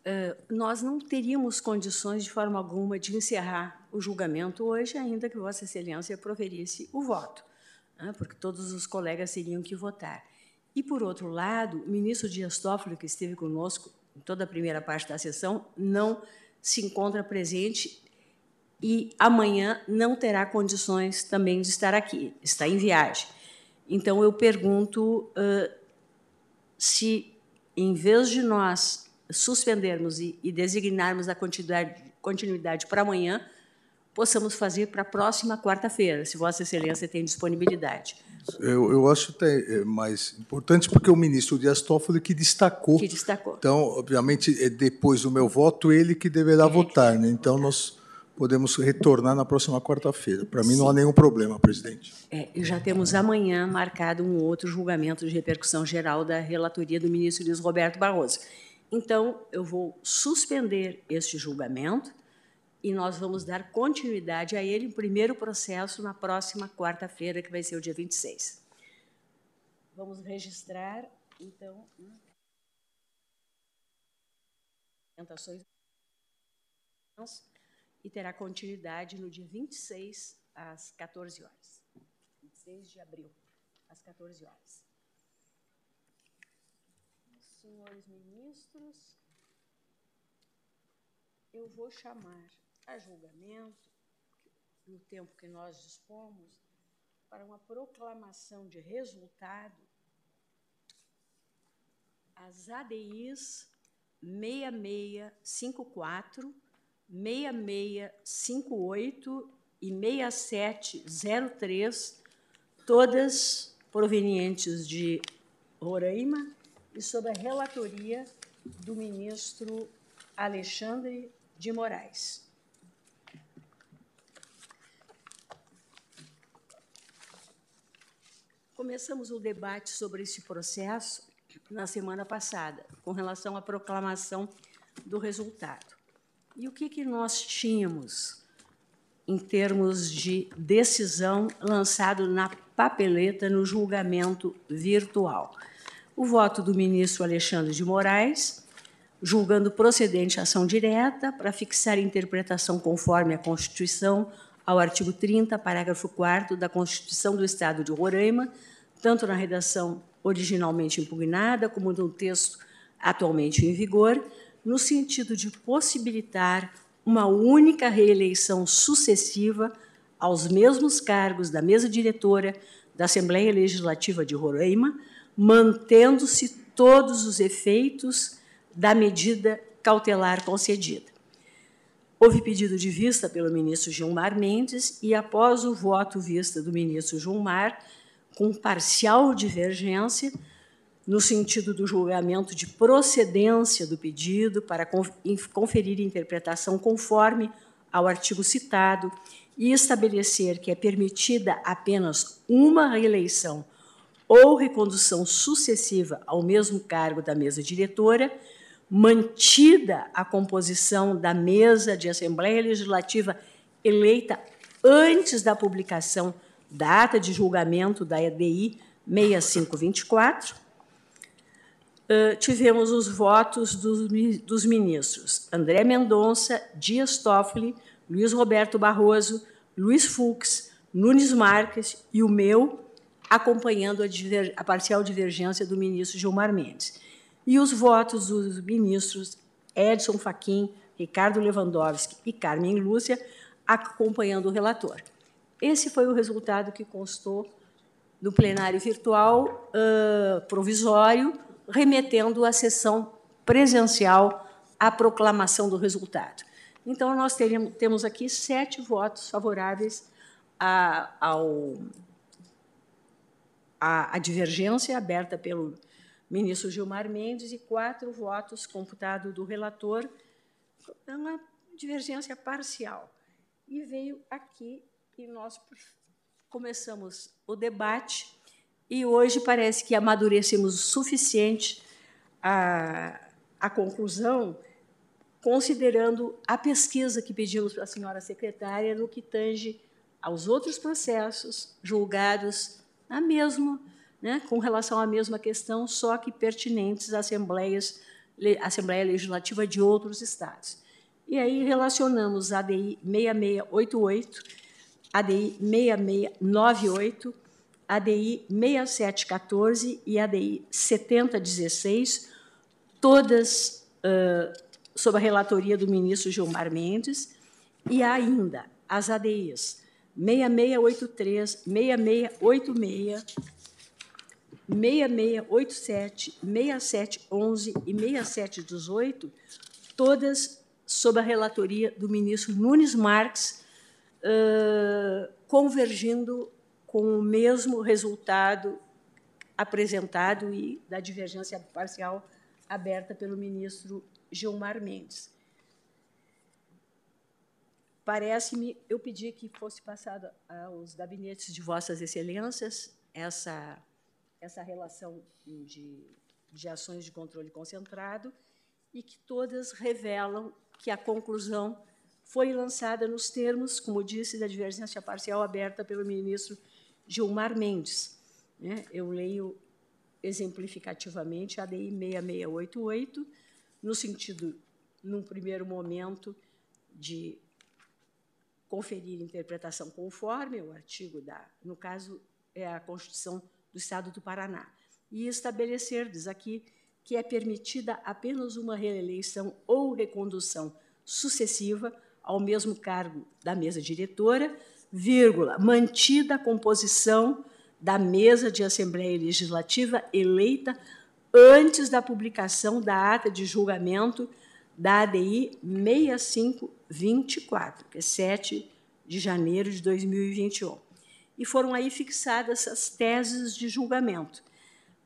Uh, nós não teríamos condições, de forma alguma, de encerrar o julgamento hoje, ainda que Vossa Excelência proferisse o voto porque todos os colegas teriam que votar. E, por outro lado, o ministro Dias Toffoli, que esteve conosco em toda a primeira parte da sessão, não se encontra presente e amanhã não terá condições também de estar aqui, está em viagem. Então, eu pergunto uh, se, em vez de nós suspendermos e, e designarmos a continuidade, continuidade para amanhã, possamos fazer para a próxima quarta-feira, se Vossa Excelência tem disponibilidade. Eu, eu acho até é, mais importante porque o ministro Dias Toffoli que destacou. Que destacou. Então, obviamente, é depois do meu voto, ele que deverá votar. Né? Então, nós podemos retornar na próxima quarta-feira. Para mim, Sim. não há nenhum problema, presidente. É, e já temos amanhã marcado um outro julgamento de repercussão geral da relatoria do ministro Luiz Roberto Barroso. Então, eu vou suspender este julgamento e nós vamos dar continuidade a ele, o primeiro processo, na próxima quarta-feira, que vai ser o dia 26. Vamos registrar, então, orientações e terá continuidade no dia 26, às 14 horas. 26 de abril, às 14 horas. Senhores ministros, eu vou chamar a julgamento, no tempo que nós dispomos, para uma proclamação de resultado, as ADIs 6654, 6658 e 6703, todas provenientes de Roraima e sob a relatoria do ministro Alexandre de Moraes. Começamos o debate sobre esse processo na semana passada, com relação à proclamação do resultado. E o que, que nós tínhamos em termos de decisão lançado na papeleta no julgamento virtual? O voto do ministro Alexandre de Moraes, julgando procedente a ação direta para fixar interpretação conforme a Constituição ao artigo 30, parágrafo 4 da Constituição do Estado de Roraima, tanto na redação originalmente impugnada como no texto atualmente em vigor, no sentido de possibilitar uma única reeleição sucessiva aos mesmos cargos da mesa diretora da Assembleia Legislativa de Roraima, mantendo-se todos os efeitos da medida cautelar concedida. Houve pedido de vista pelo ministro Gilmar Mendes e, após o voto vista do ministro Gilmar, com parcial divergência, no sentido do julgamento de procedência do pedido para conferir interpretação conforme ao artigo citado e estabelecer que é permitida apenas uma reeleição ou recondução sucessiva ao mesmo cargo da mesa diretora, mantida a composição da mesa de Assembleia Legislativa eleita antes da publicação data de julgamento da EDI 6524. Uh, tivemos os votos dos, dos ministros André Mendonça, Dias Toffoli, Luiz Roberto Barroso, Luiz Fux, Nunes Marques e o meu, acompanhando a, diver, a parcial divergência do ministro Gilmar Mendes. E os votos dos ministros Edson Fachin, Ricardo Lewandowski e Carmen Lúcia, acompanhando o relator. Esse foi o resultado que constou no plenário virtual uh, provisório, remetendo à sessão presencial a proclamação do resultado. Então, nós teremos, temos aqui sete votos favoráveis à, à, divergência aberta pelo ministro Gilmar Mendes e quatro votos computados do relator, uma divergência parcial. E veio aqui e nós começamos o debate e hoje parece que amadurecemos o suficiente a, a conclusão, considerando a pesquisa que pedimos para a senhora secretária no que tange aos outros processos julgados na mesma, né, com relação à mesma questão, só que pertinentes às assembleias, Assembleia Legislativa de outros estados. E aí relacionamos ADI 6688 ADI 6698, ADI 6714 e ADI 7016, todas uh, sob a relatoria do ministro Gilmar Mendes, e ainda as ADIs 6683, 6686, 6687, 6711 e 6718, todas sob a relatoria do ministro Nunes Marques, uh, convergindo com o mesmo resultado apresentado e da divergência parcial aberta pelo ministro Gilmar Mendes. Parece-me, eu pedi que fosse passada aos gabinetes de Vossas Excelências essa, essa relação de, de ações de controle concentrado e que todas revelam que a conclusão foi lançada nos termos, como disse, da divergência parcial aberta pelo ministro Gilmar Mendes. Né? Eu leio exemplificativamente a DI 6688, no sentido, num primeiro momento, de conferir interpretação conforme o artigo da, no caso, é a Constituição do Estado do Paraná, e estabelecer, diz aqui, que é permitida apenas uma reeleição ou recondução sucessiva ao mesmo cargo da mesa diretora, vírgula, mantida a composição da mesa de Assembleia Legislativa eleita antes da publicação da ata de julgamento da ADI 6524, que é 7 de janeiro de 2021. E foram aí fixadas as teses de julgamento.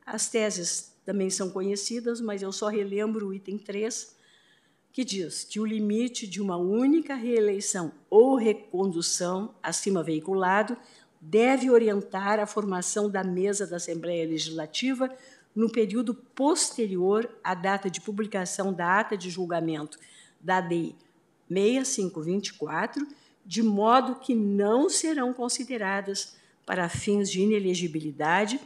As teses também são conhecidas, mas eu só relembro o item 3, que diz que o limite de uma única reeleição ou recondução acima veiculado deve orientar a formação da mesa da Assembleia Legislativa no período posterior à data de publicação da ata de julgamento da DI 6524, de modo que não serão consideradas para fins de inelegibilidade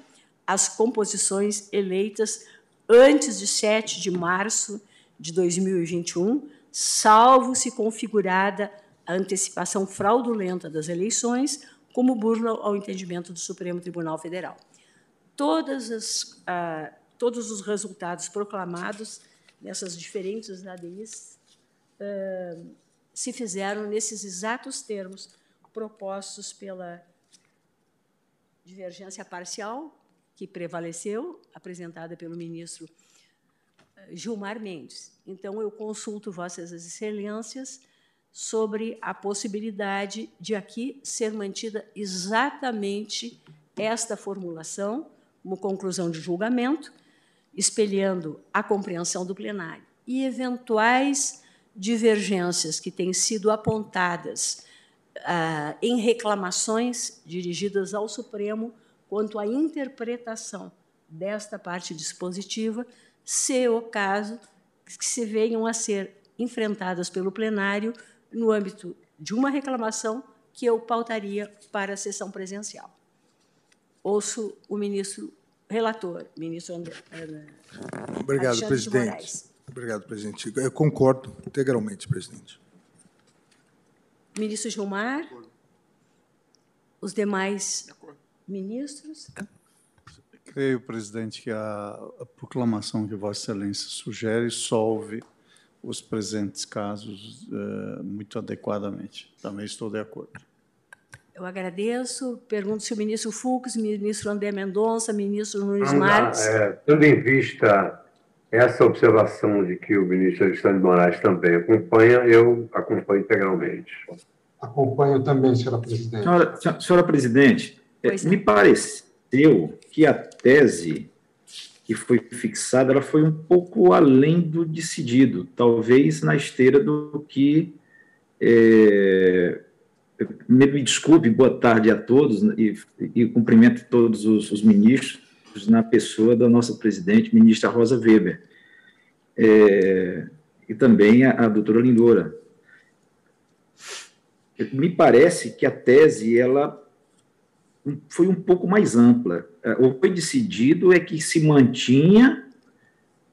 as composições eleitas antes de 7 de março de 2021, salvo se configurada a antecipação fraudulenta das eleições como burla ao entendimento do Supremo Tribunal Federal. As, ah, todos os resultados proclamados nessas diferentes ADIs ah, se fizeram nesses exatos termos propostos pela divergência parcial que prevaleceu, apresentada pelo ministro Gilmar Mendes. Então, eu consulto Vossas Excelências sobre a possibilidade de aqui ser mantida exatamente esta formulação, como conclusão de julgamento, espelhando a compreensão do plenário. E eventuais divergências que têm sido apontadas ah, em reclamações dirigidas ao Supremo quanto à interpretação desta parte dispositiva, se o caso que se venham a ser enfrentadas pelo plenário no âmbito de uma reclamação que eu pautaria para a sessão presencial. Ouço o ministro relator, ministro André. Obrigado, Alexandre presidente. Obrigado, presidente. Eu concordo integralmente, presidente. Ministro Gilmar. Os demais ministros. Creio, presidente, que a, a proclamação que Vossa Excelência sugere solve os presentes casos uh, muito adequadamente. Também estou de acordo. Eu agradeço. Pergunto se o ministro Fux, ministro André Mendonça, ministro Nunes Marques. É, tendo em vista essa observação de que o ministro Alexandre de Moraes também acompanha, eu acompanho integralmente. Acompanho também, senhora presidente. Senhora, senhora presidente, é, me pareceu que a tese que foi fixada, ela foi um pouco além do decidido, talvez na esteira do que. É, me desculpe, boa tarde a todos e, e cumprimento todos os, os, ministros na pessoa da nossa presidente, ministra Rosa Weber, é, e também a, a doutora Lindora. Me parece que a tese ela foi um pouco mais ampla. É, o que foi decidido é que se mantinha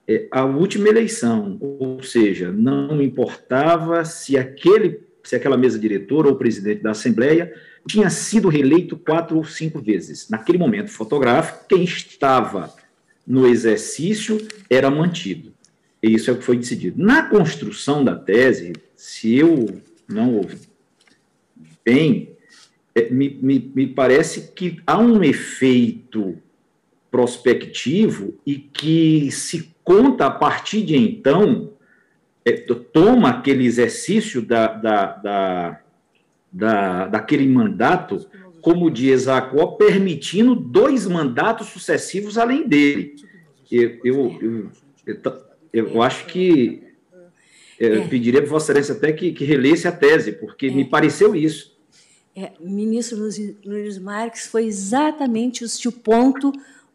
é, a última eleição, ou seja, não importava se aquele, se aquela mesa diretora ou presidente da Assembleia tinha sido reeleito quatro ou cinco vezes. Naquele momento fotográfico, quem estava no exercício era mantido. E isso é o que foi decidido. Na construção da tese, se eu não ouvi bem, me, me, me parece que há um efeito prospectivo e que se conta a partir de então, é, toma aquele exercício da, da, da, da, daquele mandato como de Esacuó, permitindo dois mandatos sucessivos além dele. Eu, eu, eu, eu, acho que eu é. pediria para Vossa Excelência até que, que relesse a tese, porque é. me pareceu isso. É, ministro Nunes Marques foi exatamente este o ponto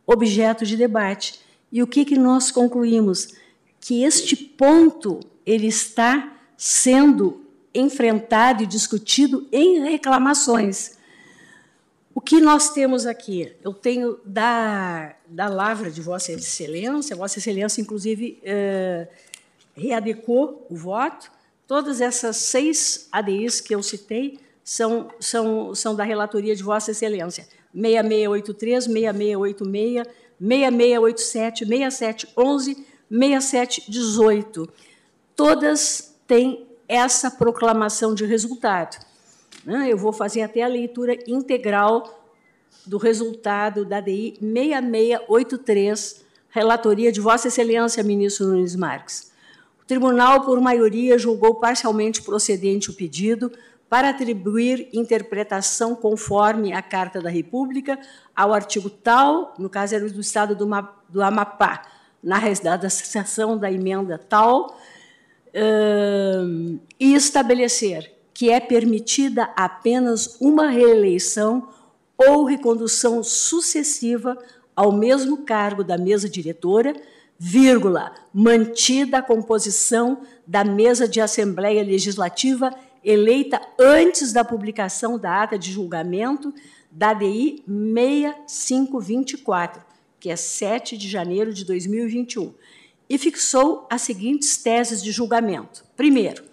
objeto de debate. E o que, que nós concluímos? Que este ponto ele está sendo enfrentado e discutido em reclamações. O que nós temos aqui? Eu tenho da, da lavra de Vossa Excelência, Vossa Excelência, inclusive, eh, readecou o voto. Todas essas seis ADIs que eu citei são, são, são da relatoria de Vossa Excelência. 6683, 6686, 6687, 6711, 6718. Todas têm essa proclamação de resultado. Né? Eu vou fazer até a leitura integral do resultado da DI 6683, relatoria de Vossa Excelência, ministro Nunes Marques. O tribunal, por maioria, julgou parcialmente procedente o pedido para atribuir interpretação conforme a Carta da República ao artigo tal, no caso era do Estado do, do Amapá, na da associação da emenda tal, e estabelecer que é permitida apenas uma reeleição ou recondução sucessiva ao mesmo cargo da mesa diretora, vírgula, mantida a composição da mesa de Assembleia Legislativa eleita antes da publicação da ata de julgamento da DI 6524, que é 7 de janeiro de 2021, e fixou as seguintes teses de julgamento. Primeiro,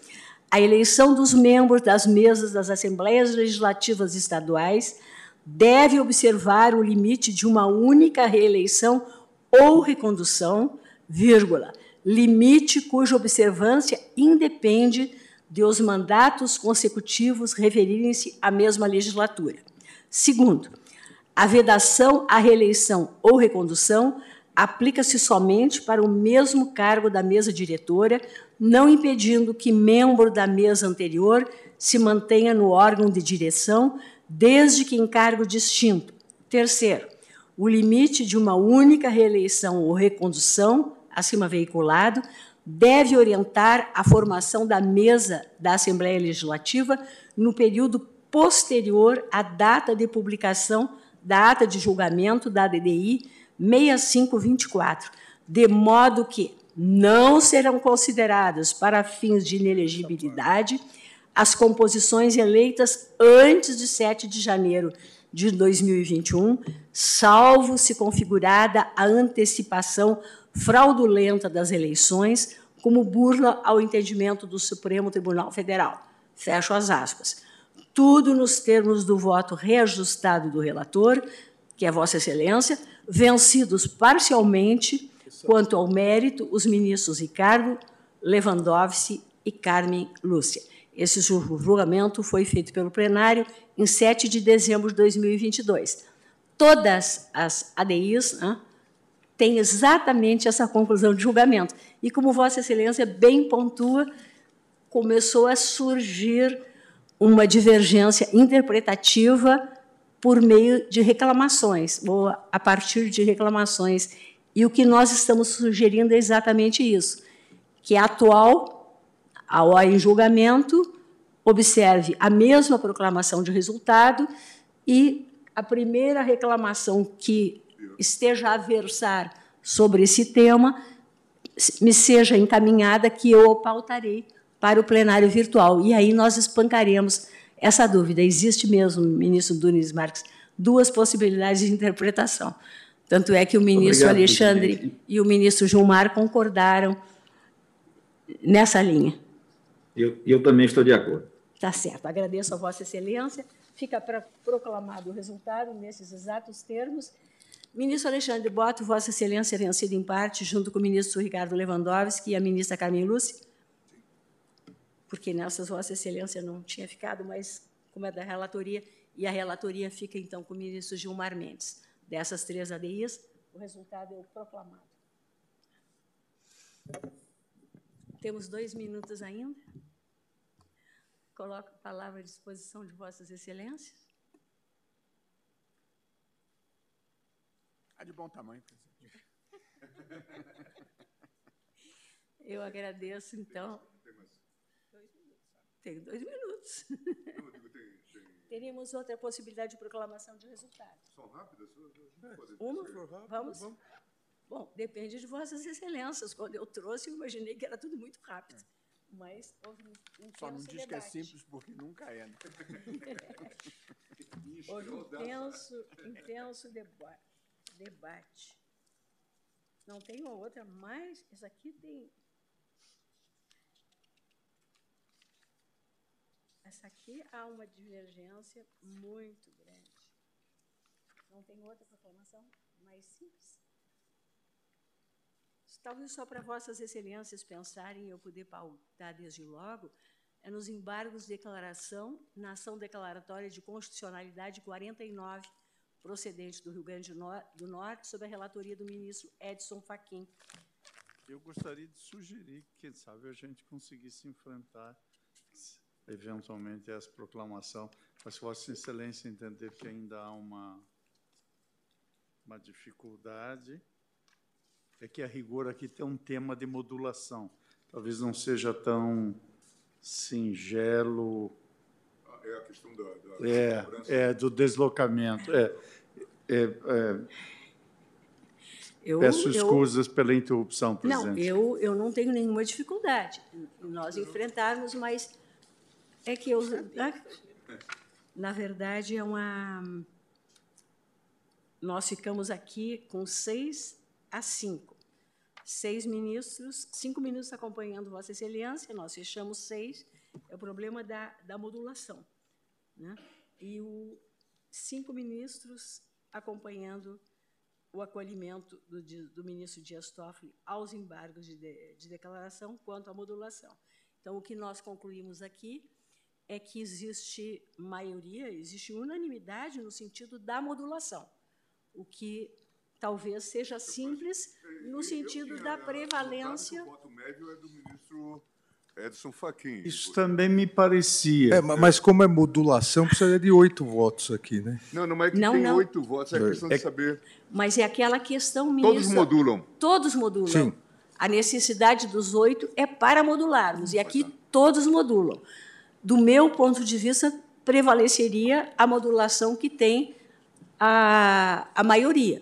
a eleição dos membros das mesas das Assembleias Legislativas Estaduais deve observar o limite de uma única reeleição ou recondução, vírgula, limite cuja observância independe de os mandatos consecutivos referirem-se à mesma legislatura. Segundo, a vedação à reeleição ou recondução aplica-se somente para o mesmo cargo da mesa diretora, não impedindo que membro da mesa anterior se mantenha no órgão de direção, desde que em cargo distinto. Terceiro, o limite de uma única reeleição ou recondução, acima veiculado, deve orientar a formação da mesa da Assembleia Legislativa no período posterior à data de publicação da ata de julgamento da DDI 6524, de modo que não serão consideradas para fins de inelegibilidade as composições eleitas antes de 7 de janeiro de 2021, salvo se configurada a antecipação fraudulenta das eleições como burla ao entendimento do Supremo Tribunal Federal. Fecho as aspas. Tudo nos termos do voto reajustado do relator, que é Vossa Excelência, vencidos parcialmente quanto ao mérito os ministros Ricardo Lewandowski e Carmen Lúcia. Esse julgamento foi feito pelo plenário em 7 de dezembro de 2022. Todas as ADIs né, tem exatamente essa conclusão de julgamento. E como Vossa Excelência bem pontua, começou a surgir uma divergência interpretativa por meio de reclamações, ou a partir de reclamações. E o que nós estamos sugerindo é exatamente isso, que a atual, a OA em julgamento, observe a mesma proclamação de resultado e a primeira reclamação que esteja a versar sobre esse tema me seja encaminhada que eu pautarei para o plenário virtual. E aí nós espancaremos essa dúvida. Existe mesmo, ministro Nunes Marques, duas possibilidades de interpretação. Tanto é que o ministro Obrigado, Alexandre presidente. e o ministro Gilmar concordaram nessa linha. Eu, eu também estou de acordo. Está certo. Agradeço a Vossa Excelência. Fica proclamado o resultado nesses exatos termos. Ministro Alexandre Boto, Vossa Excelência vencido em parte, junto com o ministro Ricardo Lewandowski e a ministra Carmen Lúcia, porque nessas Vossa Excelência não tinha ficado, mas como é da relatoria, e a relatoria fica, então, com o ministro Gilmar Mendes. Dessas três ADIs, o resultado é o proclamado. Temos dois minutos ainda. Coloco a palavra à disposição de Vossas Excelências. Está de bom tamanho, presidente. Eu agradeço, então. Tem dois minutos. Não, digo, tem, tem... Teríamos outra possibilidade de proclamação de resultado. São rápidas? Uma? Vamos? Vamos? Bom, depende de Vossas Excelências. Quando eu trouxe, eu imaginei que era tudo muito rápido. Mas houve um Só não diz debate. que é simples porque nunca é. Né? houve um intenso, intenso deba debate. Não tem outra mais. Essa aqui tem. Essa aqui há uma divergência muito grande. Não tem outra proclamação mais simples? Talvez só para Vossas Excelências pensarem, eu poder pautar desde logo, é nos embargos de declaração na ação declaratória de constitucionalidade 49, procedente do Rio Grande do Norte, sob a relatoria do ministro Edson Fachin. Eu gostaria de sugerir que, quem sabe, a gente conseguisse enfrentar eventualmente essa proclamação, mas Vossa Excelência entender que ainda há uma, uma dificuldade, é que a rigor aqui tem um tema de modulação. Talvez não seja tão singelo. É a questão da, da é, é, do deslocamento. É, é, é. Eu, Peço eu, escusas pela interrupção, presidente. Não, eu, eu não tenho nenhuma dificuldade em nós enfrentarmos, mas é que eu, na verdade, é uma. Nós ficamos aqui com seis a cinco. Seis ministros, cinco ministros acompanhando Vossa Excelência, nós fechamos seis, é o problema da, da modulação. Né? E o, cinco ministros acompanhando o acolhimento do, do ministro Dias Toffoli aos embargos de, de, de declaração quanto à modulação. Então, o que nós concluímos aqui é que existe maioria, existe unanimidade no sentido da modulação, o que talvez seja simples no sentido da prevalência. O voto médio é do ministro Edson Fachin. Isso também me parecia. É, mas como é modulação, precisaria de oito votos aqui, né? Não, não é que não, tem não. oito votos, é questão É- de saber. Mas é aquela questão, ministro. Todos modulam. Todos modulam. Sim. A necessidade dos oito é para modularmos, e aqui todos modulam. Do meu ponto de vista, prevaleceria a modulação que tem a, a maioria.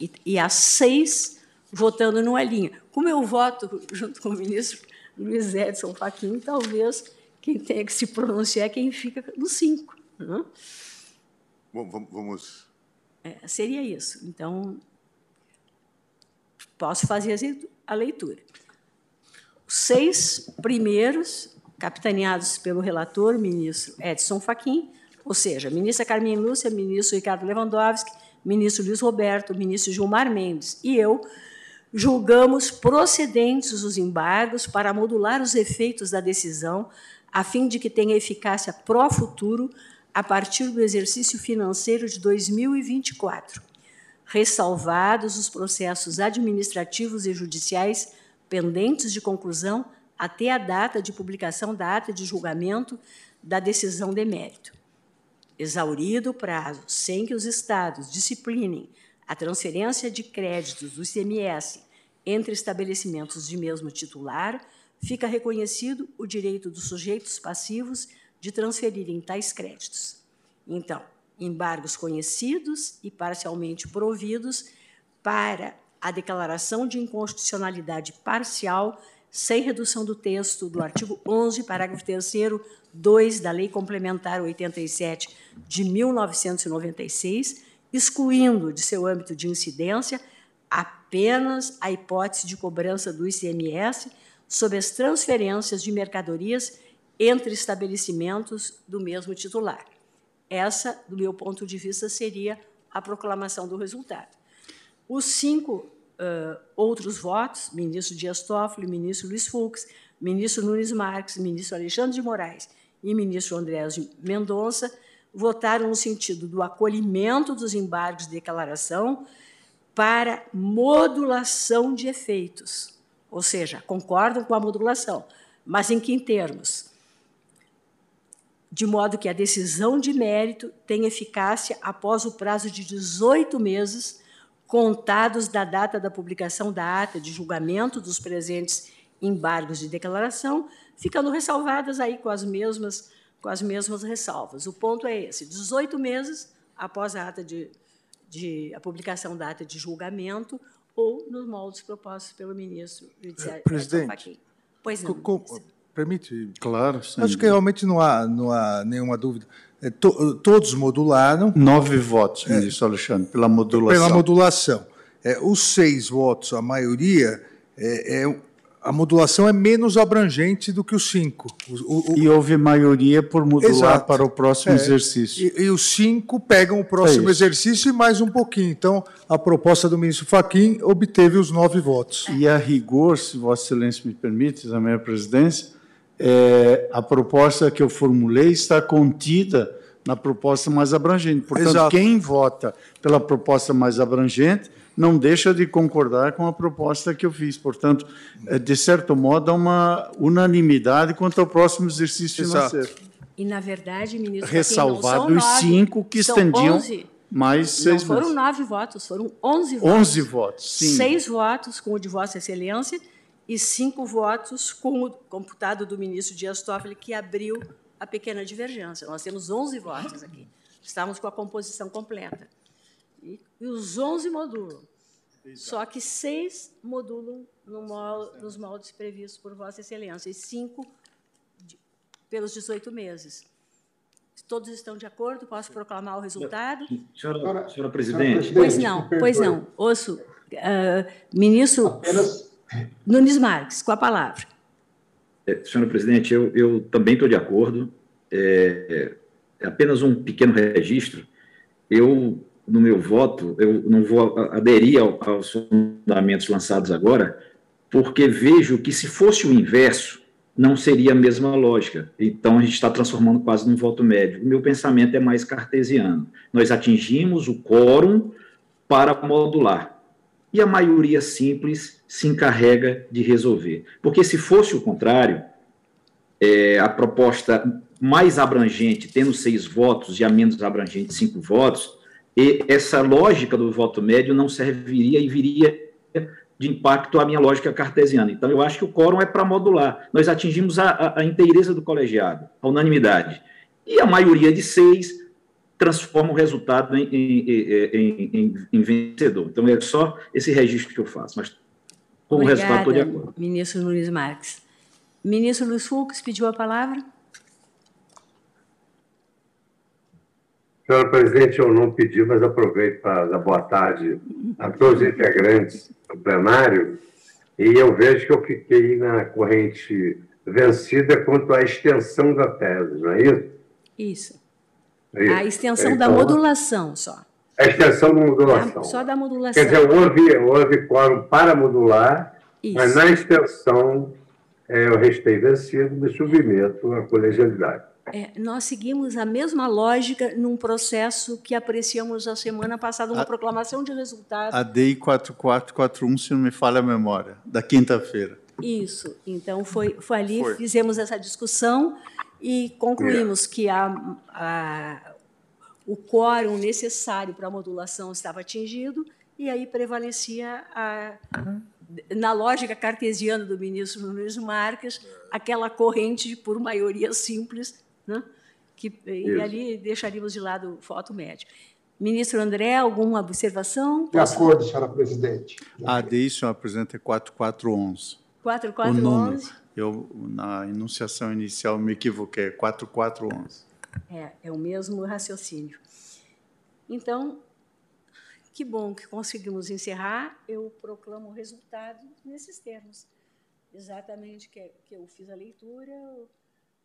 E, e as seis votando numa linha. Como eu voto junto com o ministro Luiz Edson Fachin, talvez quem tenha que se pronunciar é quem fica no cinco. né? Bom, vamos-. É, seria isso. Então, posso fazer a leitura. Os seis primeiros, capitaneados pelo relator, ministro Edson Fachin, ou seja, ministra Carmen Lúcia, ministro Ricardo Lewandowski, ministro Luiz Roberto, ministro Gilmar Mendes e eu, julgamos procedentes os embargos para modular os efeitos da decisão, a fim de que tenha eficácia pró-futuro a partir do exercício financeiro de 2024, ressalvados os processos administrativos e judiciais pendentes de conclusão até a data de publicação da ata de julgamento da decisão de mérito. Exaurido o prazo sem que os Estados disciplinem a transferência de créditos do ICMS entre estabelecimentos de mesmo titular, fica reconhecido o direito dos sujeitos passivos de transferirem tais créditos. Então, embargos conhecidos e parcialmente providos para a declaração de inconstitucionalidade parcial sem redução do texto do artigo 11, parágrafo 3º, 2 da Lei Complementar 87 de 1996, excluindo de seu âmbito de incidência apenas a hipótese de cobrança do ICMS sobre as transferências de mercadorias entre estabelecimentos do mesmo titular. Essa, do meu ponto de vista, seria a proclamação do resultado. Os cinco uh, outros votos, ministro Dias Toffoli, ministro Luiz Fux, ministro Nunes Marques, ministro Alexandre de Moraes e ministro Andrés Mendonça, votaram no sentido do acolhimento dos embargos de declaração para modulação de efeitos. Ou seja, concordam com a modulação, mas em que termos? De modo que a decisão de mérito tem eficácia após o prazo de 18 meses, contados da data da publicação da ata de julgamento dos presentes embargos de declaração, ficando ressalvadas aí com as mesmas com as mesmas ressalvas. O ponto é esse: 18 meses após a ata de, de a publicação da ata de julgamento ou nos moldes propostos pelo ministro Judiciário. Presidente, pois não. Com, permite? Claro. Sim. Acho que realmente não há, não há nenhuma dúvida. É, to, todos modularam. Nove votos, ministro é, Alexandre, pela modulação. Pela modulação. É, os seis votos, a maioria, é, é a modulação é menos abrangente do que os cinco. O, o, e houve maioria por modular exato. para o próximo é. exercício. E, e, os cinco pegam o próximo é exercício e mais um pouquinho. Então, a proposta do ministro Fachin obteve os nove votos. E a rigor, se Vossa Excelência me permite, também a presidência, é, a proposta que eu formulei está contida na proposta mais abrangente. Portanto, exato. quem vota pela proposta mais abrangente não deixa de concordar com a proposta que eu fiz. Portanto, é, de certo modo, há uma unanimidade quanto ao próximo exercício Exato. financeiro. E, na verdade, ministro, ressalvado os cinco que estendiam 11. mais seis Não foram nove votos, foram onze votos. Onze votos, sim. Seis votos com o de Vossa Excelência e cinco votos com o computado do ministro Dias Toffoli, que abriu a pequena divergência. Nós temos onze votos aqui. Estamos com a composição completa. E, e os 11 modulam. Exato. Só que seis modulam no nos moldes previstos por Vossa Excelência e cinco de, pelos 18 meses. Todos estão de acordo? Posso proclamar o resultado? Senhora, senhora presidente. Pois não, pois não. Ouço. Uh, ministro Apenas... Nunes Marques, com a palavra. É, senhora presidente, eu, eu também estou de acordo. É, é apenas um pequeno registro. Eu no meu voto, eu não vou aderir ao, aos fundamentos lançados agora, porque vejo que se fosse o inverso, não seria a mesma lógica. Então, a gente está transformando quase num voto médio. O meu pensamento é mais cartesiano. Nós atingimos o quórum para modular. E a maioria simples se encarrega de resolver. Porque se fosse o contrário, é, a proposta mais abrangente, tendo seis votos, e a menos abrangente, cinco votos, e essa lógica do voto médio não serviria e viria de impacto à minha lógica cartesiana. Então, eu acho que o quórum é para modular. Nós atingimos a, a, a inteireza do colegiado, a unanimidade. E a maioria de seis transforma o resultado em, em, em, em, vencedor. Então, é só esse registro que eu faço. Mas, com Obrigada, o resultado, estou de acordo. Ministro Luiz Marques. Ministro Luiz Fux pediu a palavra. Senhora presidente, eu não pedi, mas aproveito para dar boa tarde a todos os integrantes do plenário. E eu vejo que eu fiquei na corrente vencida quanto à extensão da tese, não é isso? Isso. É isso. A extensão então, da modulação só. A extensão da modulação. só da modulação. Quer dizer, houve, houve quórum para modular, isso. mas na extensão é, eu restei vencido, me submeto à colegialidade. É, nós seguimos a mesma lógica num processo que apreciamos a semana passada, uma a, proclamação de resultado. A DEI 4441, se não me falha a memória, da quinta-feira. Isso. Então, foi, foi ali, foi. fizemos essa discussão e concluímos é. que a, a, o quórum necessário para a modulação estava atingido e aí prevalecia a, na lógica cartesiana do ministro Nunes Marques, aquela corrente por maioria simples né? que, e ali deixaríamos de lado o foto médio. Ministro André, alguma observação? De acordo, senhora presidente. A DI, senhora presidente, é 4411. 4411. Eu, na enunciação inicial, me equivoquei, é 4411. É, é o mesmo raciocínio. Então, que bom que conseguimos encerrar. Eu proclamo o resultado nesses termos. Exatamente que, que eu fiz a leitura,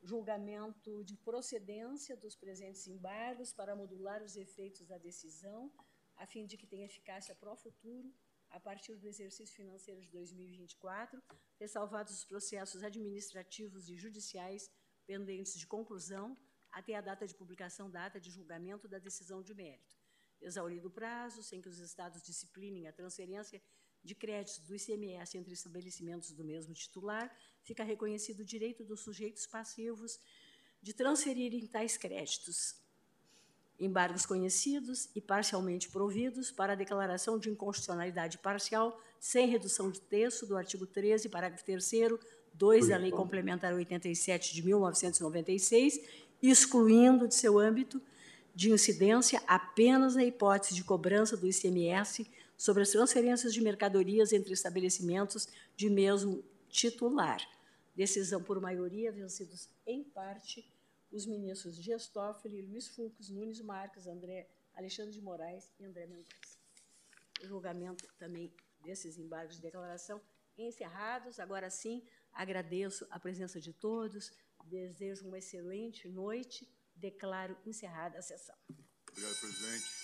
julgamento de procedência dos presentes embargos para modular os efeitos da decisão, a fim de que tenha eficácia para o futuro, a partir do exercício financeiro de 2024, ressalvados os processos administrativos e judiciais pendentes de conclusão até a data de publicação da ata de julgamento da decisão de mérito. exaurido o prazo, sem que os estados disciplinem a transferência de créditos do ICMS entre estabelecimentos do mesmo titular, fica reconhecido o direito dos sujeitos passivos de transferirem tais créditos, embargos conhecidos e parcialmente providos para a declaração de inconstitucionalidade parcial, sem redução de texto do artigo 13, parágrafo 3 2 da Lei Complementar 87 de 1996, excluindo de seu âmbito de incidência apenas a hipótese de cobrança do ICMS sobre as transferências de mercadorias entre estabelecimentos de mesmo titular. Decisão por maioria, vencidos em parte os ministros Dias Toffoli, Luiz Fux, Nunes Marques, André Alexandre de Moraes e André Mendonça. O julgamento também desses embargos de declaração encerrados. Agora sim, agradeço a presença de todos, desejo uma excelente noite, declaro encerrada a sessão. Obrigado, presidente.